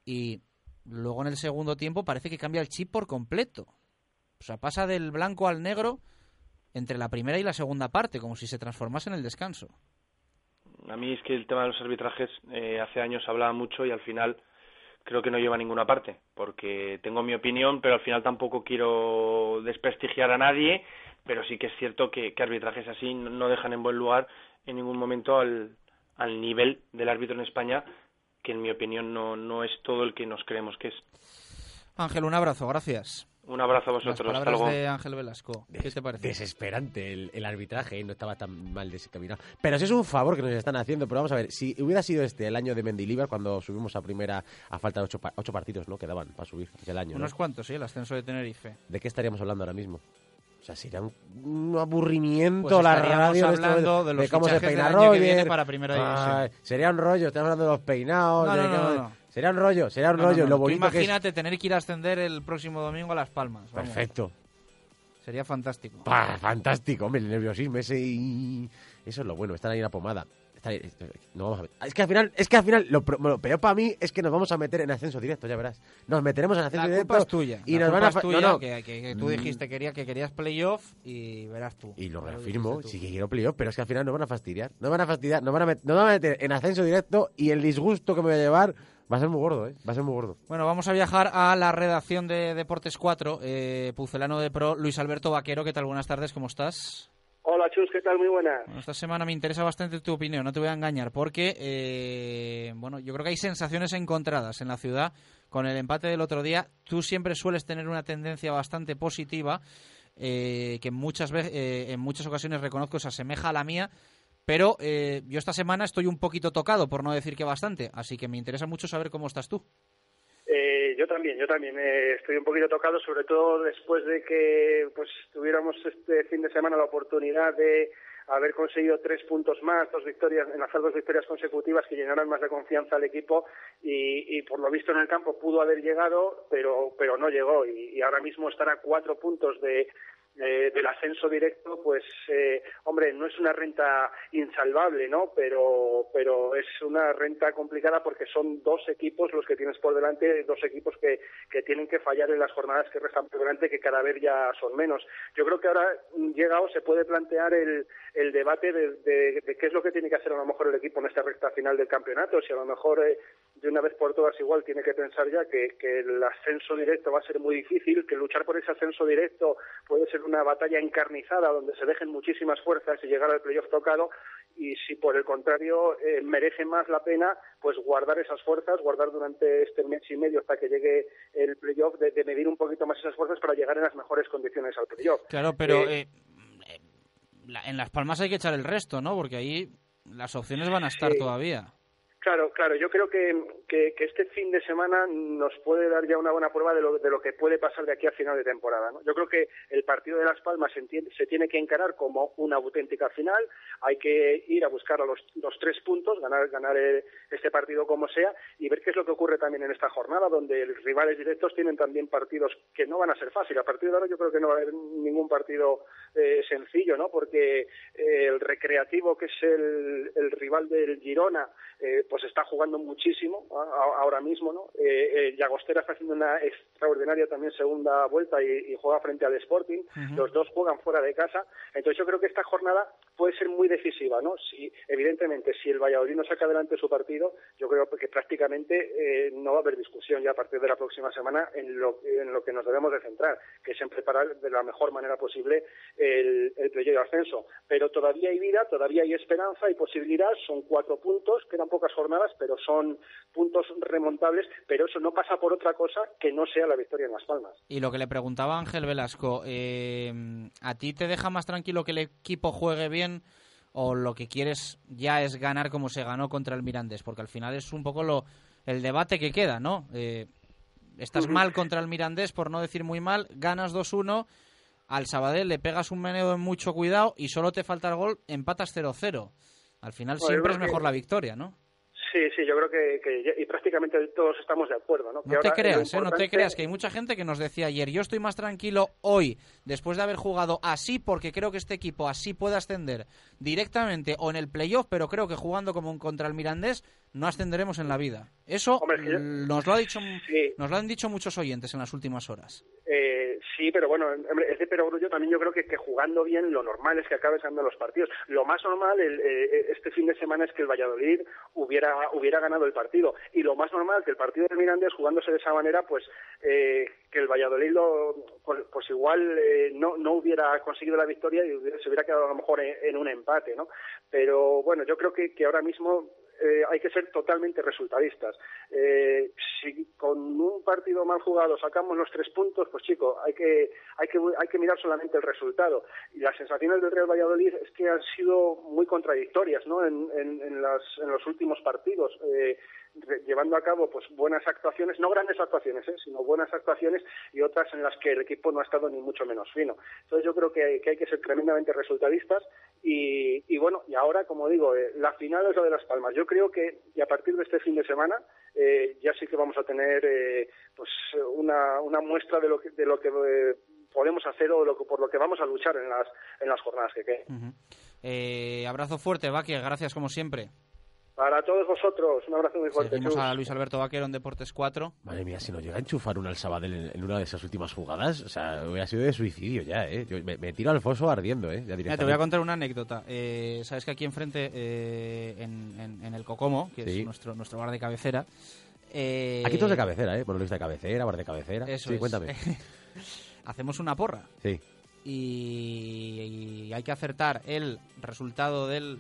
Speaker 2: y luego en el segundo tiempo parece que cambia el chip por completo. O sea, pasa del blanco al negro entre la primera y la segunda parte, como si se transformase en el descanso.
Speaker 34: A mí es que el tema de los arbitrajes eh, hace años hablaba mucho y al final creo que no lleva a ninguna parte, porque tengo mi opinión, pero al final tampoco quiero desprestigiar a nadie pero sí que es cierto que, arbitrajes así no dejan en buen lugar en ningún momento al, al nivel del árbitro en España, que en mi opinión no, no es todo el que nos creemos que es.
Speaker 2: Ángel, un abrazo, gracias.
Speaker 34: Un abrazo a vosotros.
Speaker 2: Las palabras de Ángel Velasco. ¿Qué te parece?
Speaker 33: Desesperante el, arbitraje, ¿eh? no estaba tan mal desencaminado. Pero eso es un favor que nos están haciendo. Pero vamos a ver, si hubiera sido este el año de Mendilibar, cuando subimos a primera a falta de ocho, ocho partidos, ¿no? Quedaban para subir el año.
Speaker 2: Unos cuantos, sí, el ascenso de Tenerife.
Speaker 33: ¿De qué estaríamos hablando ahora mismo? O sea, sería un, aburrimiento pues la radio
Speaker 2: hablando de, los
Speaker 33: cómo se
Speaker 2: peina Roger. para primera
Speaker 33: sería un rollo, estamos hablando de los peinados.
Speaker 2: No, no, no,
Speaker 33: Sería un rollo, sería un rollo. Lo bonito
Speaker 2: imagínate tener que ir a ascender el próximo domingo a Las Palmas.
Speaker 33: Perfecto.
Speaker 2: Sería fantástico.
Speaker 33: fantástico, hombre, el nerviosismo ese y... Eso es lo bueno, estar ahí en la pomada. No vamos a Es que al final, es que al final lo, peor para mí es que nos vamos a meter en ascenso directo, ya verás. Nos meteremos en ascenso directo.
Speaker 2: La culpa es tuya. Y nos van a tuya, no, no. Que, tú mm. dijiste quería, que querías playoff y verás tú.
Speaker 33: Y lo reafirmo, sí que quiero playoff, pero es que al final nos van a fastidiar. Nos van a fastidiar, nos van a, van a meter en ascenso directo y el disgusto que me voy a llevar Va a ser muy gordo, ¿eh? Va a ser muy gordo.
Speaker 2: Bueno, vamos a viajar a la redacción de Deportes 4, eh, Pucelano de Pro, Luis Alberto Vaquero. ¿Qué tal? Buenas tardes, ¿cómo estás?
Speaker 35: Hola Chus, ¿qué tal? Muy buenas.
Speaker 2: esta semana me interesa bastante tu opinión, no te voy a engañar, porque eh, bueno, yo creo que hay sensaciones encontradas en la ciudad con el empate del otro día. Tú siempre sueles tener una tendencia bastante positiva, eh, que muchas veces, eh, en muchas ocasiones reconozco se asemeja a la mía, pero yo esta semana estoy un poquito tocado, por no decir que bastante, así que me interesa mucho saber cómo estás tú.
Speaker 35: Eh, yo también, yo también eh, estoy un poquito tocado, sobre todo después de que pues tuviéramos este fin de semana la oportunidad de haber conseguido tres puntos más, dos victorias, enlazar dos victorias consecutivas que llenaran más de confianza al equipo y, y por lo visto en el campo pudo haber llegado, pero pero no llegó y, y ahora mismo estar a cuatro puntos de eh, del ascenso directo, pues, eh, hombre, no es una renta insalvable, ¿no? Pero, pero es una renta complicada porque son dos equipos los que tienes por delante, dos equipos que, que tienen que fallar en las jornadas que restan por delante, que cada vez ya son menos. Yo creo que ahora llegado se puede plantear el, el debate de, de, qué es lo que tiene que hacer a lo mejor el equipo en esta recta final del campeonato, si a lo mejor eh, de una vez por todas igual tiene que pensar ya que, que el ascenso directo va a ser muy difícil, que luchar por ese ascenso directo puede ser una batalla encarnizada donde se dejen muchísimas fuerzas y llegar al playoff tocado y si por el contrario eh, merece más la pena pues guardar esas fuerzas, guardar durante este mes y medio hasta que llegue el playoff de, medir un poquito más esas fuerzas para llegar en las mejores condiciones al playoff.
Speaker 2: Claro, pero eh, eh, en Las Palmas hay que echar el resto, ¿no? Porque ahí las opciones van a estar todavía.
Speaker 35: Claro, claro. Yo creo que, que, este fin de semana nos puede dar ya una buena prueba de lo, de lo que puede pasar de aquí a final de temporada. ¿no? Yo creo que el partido de Las Palmas se, tiene que encarar como una auténtica final. Hay que ir a buscar los, los tres puntos, ganar, ganar este partido como sea y ver qué es lo que ocurre también en esta jornada, donde los rivales directos tienen también partidos que no van a ser fáciles. A partir de ahora yo creo que no va a haber ningún partido eh, sencillo, ¿no? Porque eh, el Recreativo, que es el, el rival del Girona, eh, pues está jugando muchísimo ahora mismo, ¿no? Eh, eh, Llagostera está haciendo una extraordinaria también segunda vuelta y, juega frente al Sporting. Los dos juegan fuera de casa. Entonces yo creo que esta jornada puede ser muy decisiva, ¿no? Si, evidentemente, si el Valladolid no saca adelante su partido, yo creo que prácticamente no va a haber discusión ya a partir de la próxima semana en lo, en lo que nos debemos de centrar, que es en preparar de la mejor manera posible el, el de ascenso. Pero todavía hay vida, todavía hay esperanza y posibilidad. Son cuatro puntos, quedan pocas jornadas, pero son puntos remontables, pero eso no pasa por otra cosa que no sea la victoria en Las Palmas.
Speaker 2: Y lo que le preguntaba Ángel Velasco, eh, ¿a ti te deja más tranquilo que el equipo juegue bien o lo que quieres ya es ganar como se ganó contra el Mirandés? Porque al final es un poco lo, el debate que queda, ¿no? Eh, estás mal contra el Mirandés, por no decir muy mal, ganas 2-1, al Sabadell le pegas un meneo de mucho cuidado y solo te falta el gol, empatas 0-0. Al final siempre es mejor la victoria, ¿no?
Speaker 35: Sí, sí, yo creo que, y prácticamente todos estamos de acuerdo, ¿no?
Speaker 2: no te creas, ¿eh? no te creas, que hay mucha gente que nos decía ayer, yo estoy más tranquilo hoy, después de haber jugado así, porque creo que este equipo así puede ascender directamente o en el playoff, pero creo que jugando como un contra el Mirandés no ascenderemos en la vida. Eso nos lo ha dicho, nos lo han dicho muchos oyentes en las últimas horas.
Speaker 35: Eh, sí, pero bueno, es de perogrullo también yo creo que, que, jugando bien lo normal es que acabes ganando los partidos. Lo más normal eh, este fin de semana es que el Valladolid hubiera, hubiera ganado el partido. Y lo más normal que el partido del Mirandés jugándose de esa manera, pues eh, que el Valladolid lo, pues, pues igual no, no hubiera conseguido la victoria y se hubiera quedado a lo mejor en, un empate, ¿no? Pero bueno, yo creo que, que ahora mismo eh, hay que ser totalmente resultadistas. Eh, si con un partido mal jugado sacamos los tres puntos, pues chico, hay que, hay que, hay que mirar solamente el resultado. Y las sensaciones del Real Valladolid es que han sido muy contradictorias ¿no? en, en, en, en los últimos partidos. Eh, llevando a cabo pues buenas actuaciones, no grandes actuaciones, ¿eh? sino buenas actuaciones y otras en las que el equipo no ha estado ni mucho menos fino. Entonces yo creo que hay que, ser tremendamente resultadistas y, bueno, y ahora, como digo, eh, la final es la de Las Palmas. Yo creo que y a partir de este fin de semana eh, ya sí que vamos a tener eh, pues una, muestra de lo que, de lo que podemos hacer o lo por lo que vamos a luchar en las, en las jornadas que
Speaker 2: queden. abrazo fuerte, Baque, gracias como siempre.
Speaker 35: Para todos vosotros, un abrazo muy fuerte.
Speaker 2: Seguimos a Luis Alberto Vaquero en Deportes 4.
Speaker 33: Madre mía, si nos llega a enchufar un al Sabadell en, una de esas últimas jugadas, o sea, hubiera sido de suicidio ya, ¿eh? me, tiro al foso ardiendo, ¿eh?
Speaker 2: te voy a contar una anécdota. Eh, Sabes que aquí enfrente, eh, en, el Cocomo, que es nuestro, nuestro bar de cabecera...
Speaker 33: Eh, aquí todos de cabecera, ¿eh? Por lo de cabecera, bar de cabecera.
Speaker 2: Eso
Speaker 33: sí, cuéntame.
Speaker 2: Hacemos una porra.
Speaker 33: Sí.
Speaker 2: y hay que acertar el resultado del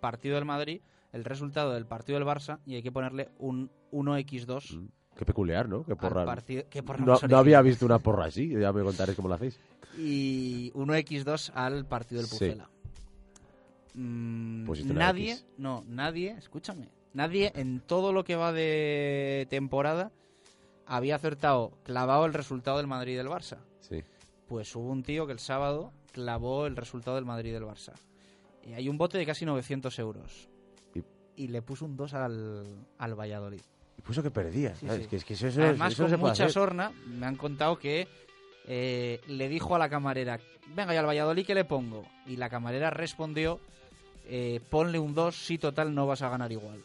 Speaker 2: partido del Madrid el resultado del partido del Barça y hay que ponerle un 1x2. Mm,
Speaker 33: qué peculiar, ¿no? Qué porra. no, había visto una porra así, ya me contaréis cómo lo hacéis.
Speaker 2: Y 1x2 al partido del Pucela. Mm, nadie, no, nadie, escúchame, nadie en todo lo que va de temporada había acertado, clavado el resultado del Madrid y del Barça.
Speaker 33: Sí.
Speaker 2: Pues hubo un tío que el sábado clavó el resultado del Madrid y del Barça. Y hay un bote de casi 900 euros y le puso un 2 al, al Valladolid.
Speaker 33: Y puso que perdía. Es que, es que eso,
Speaker 2: Además,
Speaker 33: eso
Speaker 2: con mucha sorna, me han contado que eh, le dijo a la camarera, venga, y al Valladolid, ¿qué le pongo? Y la camarera respondió, eh, ponle un 2, si total no vas a ganar igual.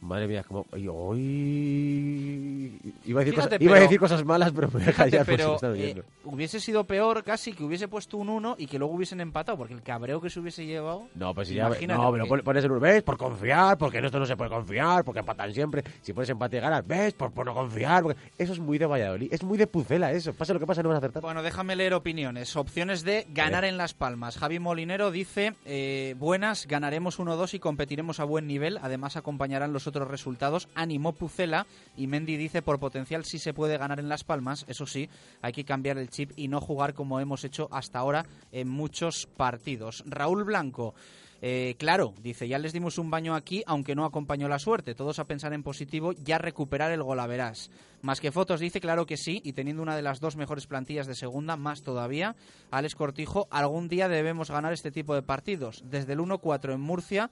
Speaker 33: Madre mía, como hoy iba a decir, cosas, iba a decir cosas malas, pero me voy a callar
Speaker 2: pero, eh, hubiese sido peor casi que hubiese puesto un 1 y que luego hubiesen empatado, porque el cabreo que se hubiese llevado.
Speaker 33: No, pues ya, no, pero pones el 1, ¿ves? Por confiar, porque en esto no se puede confiar, porque empatan siempre. Si pones empate y ganas, ¿ves? Por, por no confiar. Porque... Eso es muy de Valladolid, es muy de Pucela eso. Pasa lo que pasa, no vas a acertar.
Speaker 2: Bueno, déjame leer opiniones. Opciones de ganar en Las Palmas. Javi Molinero dice: eh, Buenas, ganaremos 1-2 y competiremos a buen nivel. Además, acompañarán los otros resultados. Animó Pucela y Mendy dice por potencial sí se puede ganar en Las Palmas. Eso sí, hay que cambiar el chip y no jugar como hemos hecho hasta ahora en muchos partidos. Raúl Blanco. Eh, claro, dice, ya les dimos un baño aquí, aunque no acompañó la suerte. Todos a pensar en positivo, ya recuperar el golaverás. Más que fotos, dice, claro que sí, y teniendo una de las dos mejores plantillas de segunda, más todavía, Alex Cortijo, algún día debemos ganar este tipo de partidos. Desde el 1-4 en Murcia,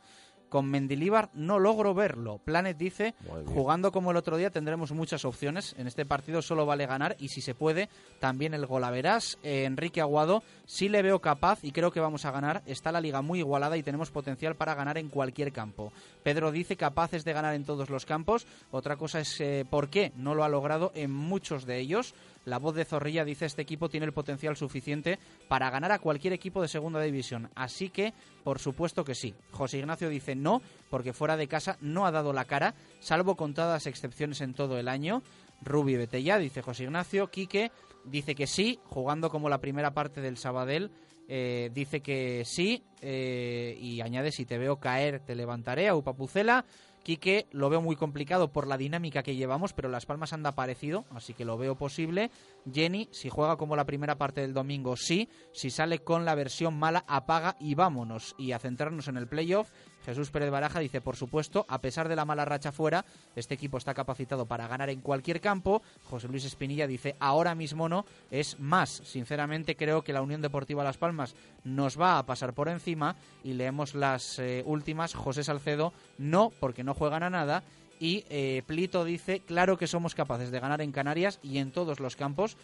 Speaker 2: con Mendilíbar no logro verlo. Planet dice, jugando como el otro día tendremos muchas opciones. En este partido solo vale ganar y si se puede, también el gol verás. Eh, Enrique Aguado sí le veo capaz y creo que vamos a ganar. Está la liga muy igualada y tenemos potencial para ganar en cualquier campo. Pedro dice capaces de ganar en todos los campos. Otra cosa es eh, por qué no lo ha logrado en muchos de ellos. La voz de Zorrilla dice este equipo tiene el potencial suficiente para ganar a cualquier equipo de segunda división. Así que, por supuesto que sí. José Ignacio dice no, porque fuera de casa no ha dado la cara, salvo contadas excepciones en todo el año. Rubi Betella, dice José Ignacio. Quique dice que sí, jugando como la primera parte del Sabadell. Eh, dice que sí eh, y añade si te veo caer te levantaré a Upapucela Quique lo veo muy complicado por la dinámica que llevamos, pero Las Palmas anda parecido, así que lo veo posible. Jenny, si juega como la primera parte del domingo, sí. Si sale con la versión mala, apaga y vámonos. Y a centrarnos en el playoff, Jesús Pérez Baraja dice, por supuesto, a pesar de la mala racha fuera, este equipo está capacitado para ganar en cualquier campo. José Luis Espinilla dice, ahora mismo no, es más. Sinceramente creo que la Unión Deportiva Las Palmas nos va a pasar por encima y leemos las eh, últimas. José Salcedo, no, porque no juegan a nada. Y eh, Plito dice, claro que somos capaces de ganar en Canarias y en todos los campos.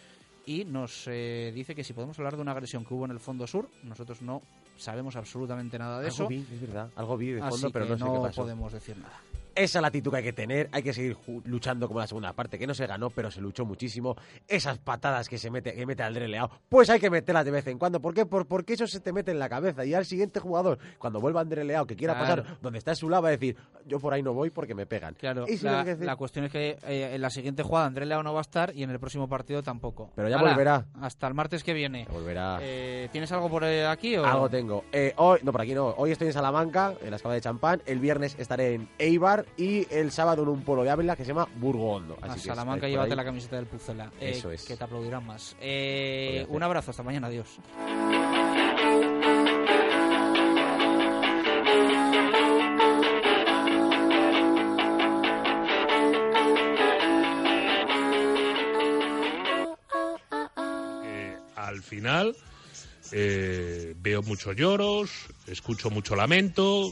Speaker 2: Y nos eh, dice que si podemos hablar de una agresión que hubo en el fondo sur, nosotros no sabemos absolutamente nada de
Speaker 33: eso.
Speaker 2: Vi,
Speaker 33: es verdad, algo vi de fondo, pero no, sé
Speaker 2: qué
Speaker 33: pasó.
Speaker 2: podemos decir nada.
Speaker 33: Esa latitud que hay que tener, hay que seguir luchando como la segunda parte, que no se ganó, pero se luchó muchísimo. Esas patadas que se mete, que mete André Leao, pues hay que meterlas de vez en cuando. ¿Por qué? Por, porque eso se te mete en la cabeza. Y al siguiente jugador, cuando vuelva André Leao, que quiera pasar donde está su lado, va a decir, yo por ahí no voy porque me pegan.
Speaker 2: Claro, la, cuestión es que eh, en la siguiente jugada André Leao no va a estar y en el próximo partido tampoco.
Speaker 33: Pero ya volverá.
Speaker 2: Hasta el martes que viene.
Speaker 33: volverá.
Speaker 2: Eh, ¿Tienes algo por aquí? O?
Speaker 33: Algo tengo. Eh, hoy, no, por aquí no. Hoy estoy en Salamanca, en la escala de champán. El viernes estaré en Eibar y el sábado en un pueblo de Ávila que se llama Burgo Hondo.
Speaker 2: Así a Salamanca llévate la camiseta del Pucela.
Speaker 33: Eh, Eso es.
Speaker 2: Que te aplaudirán más. Eh, un abrazo, hasta mañana, adiós.
Speaker 36: Eh, al final veo muchos lloros, escucho mucho lamento,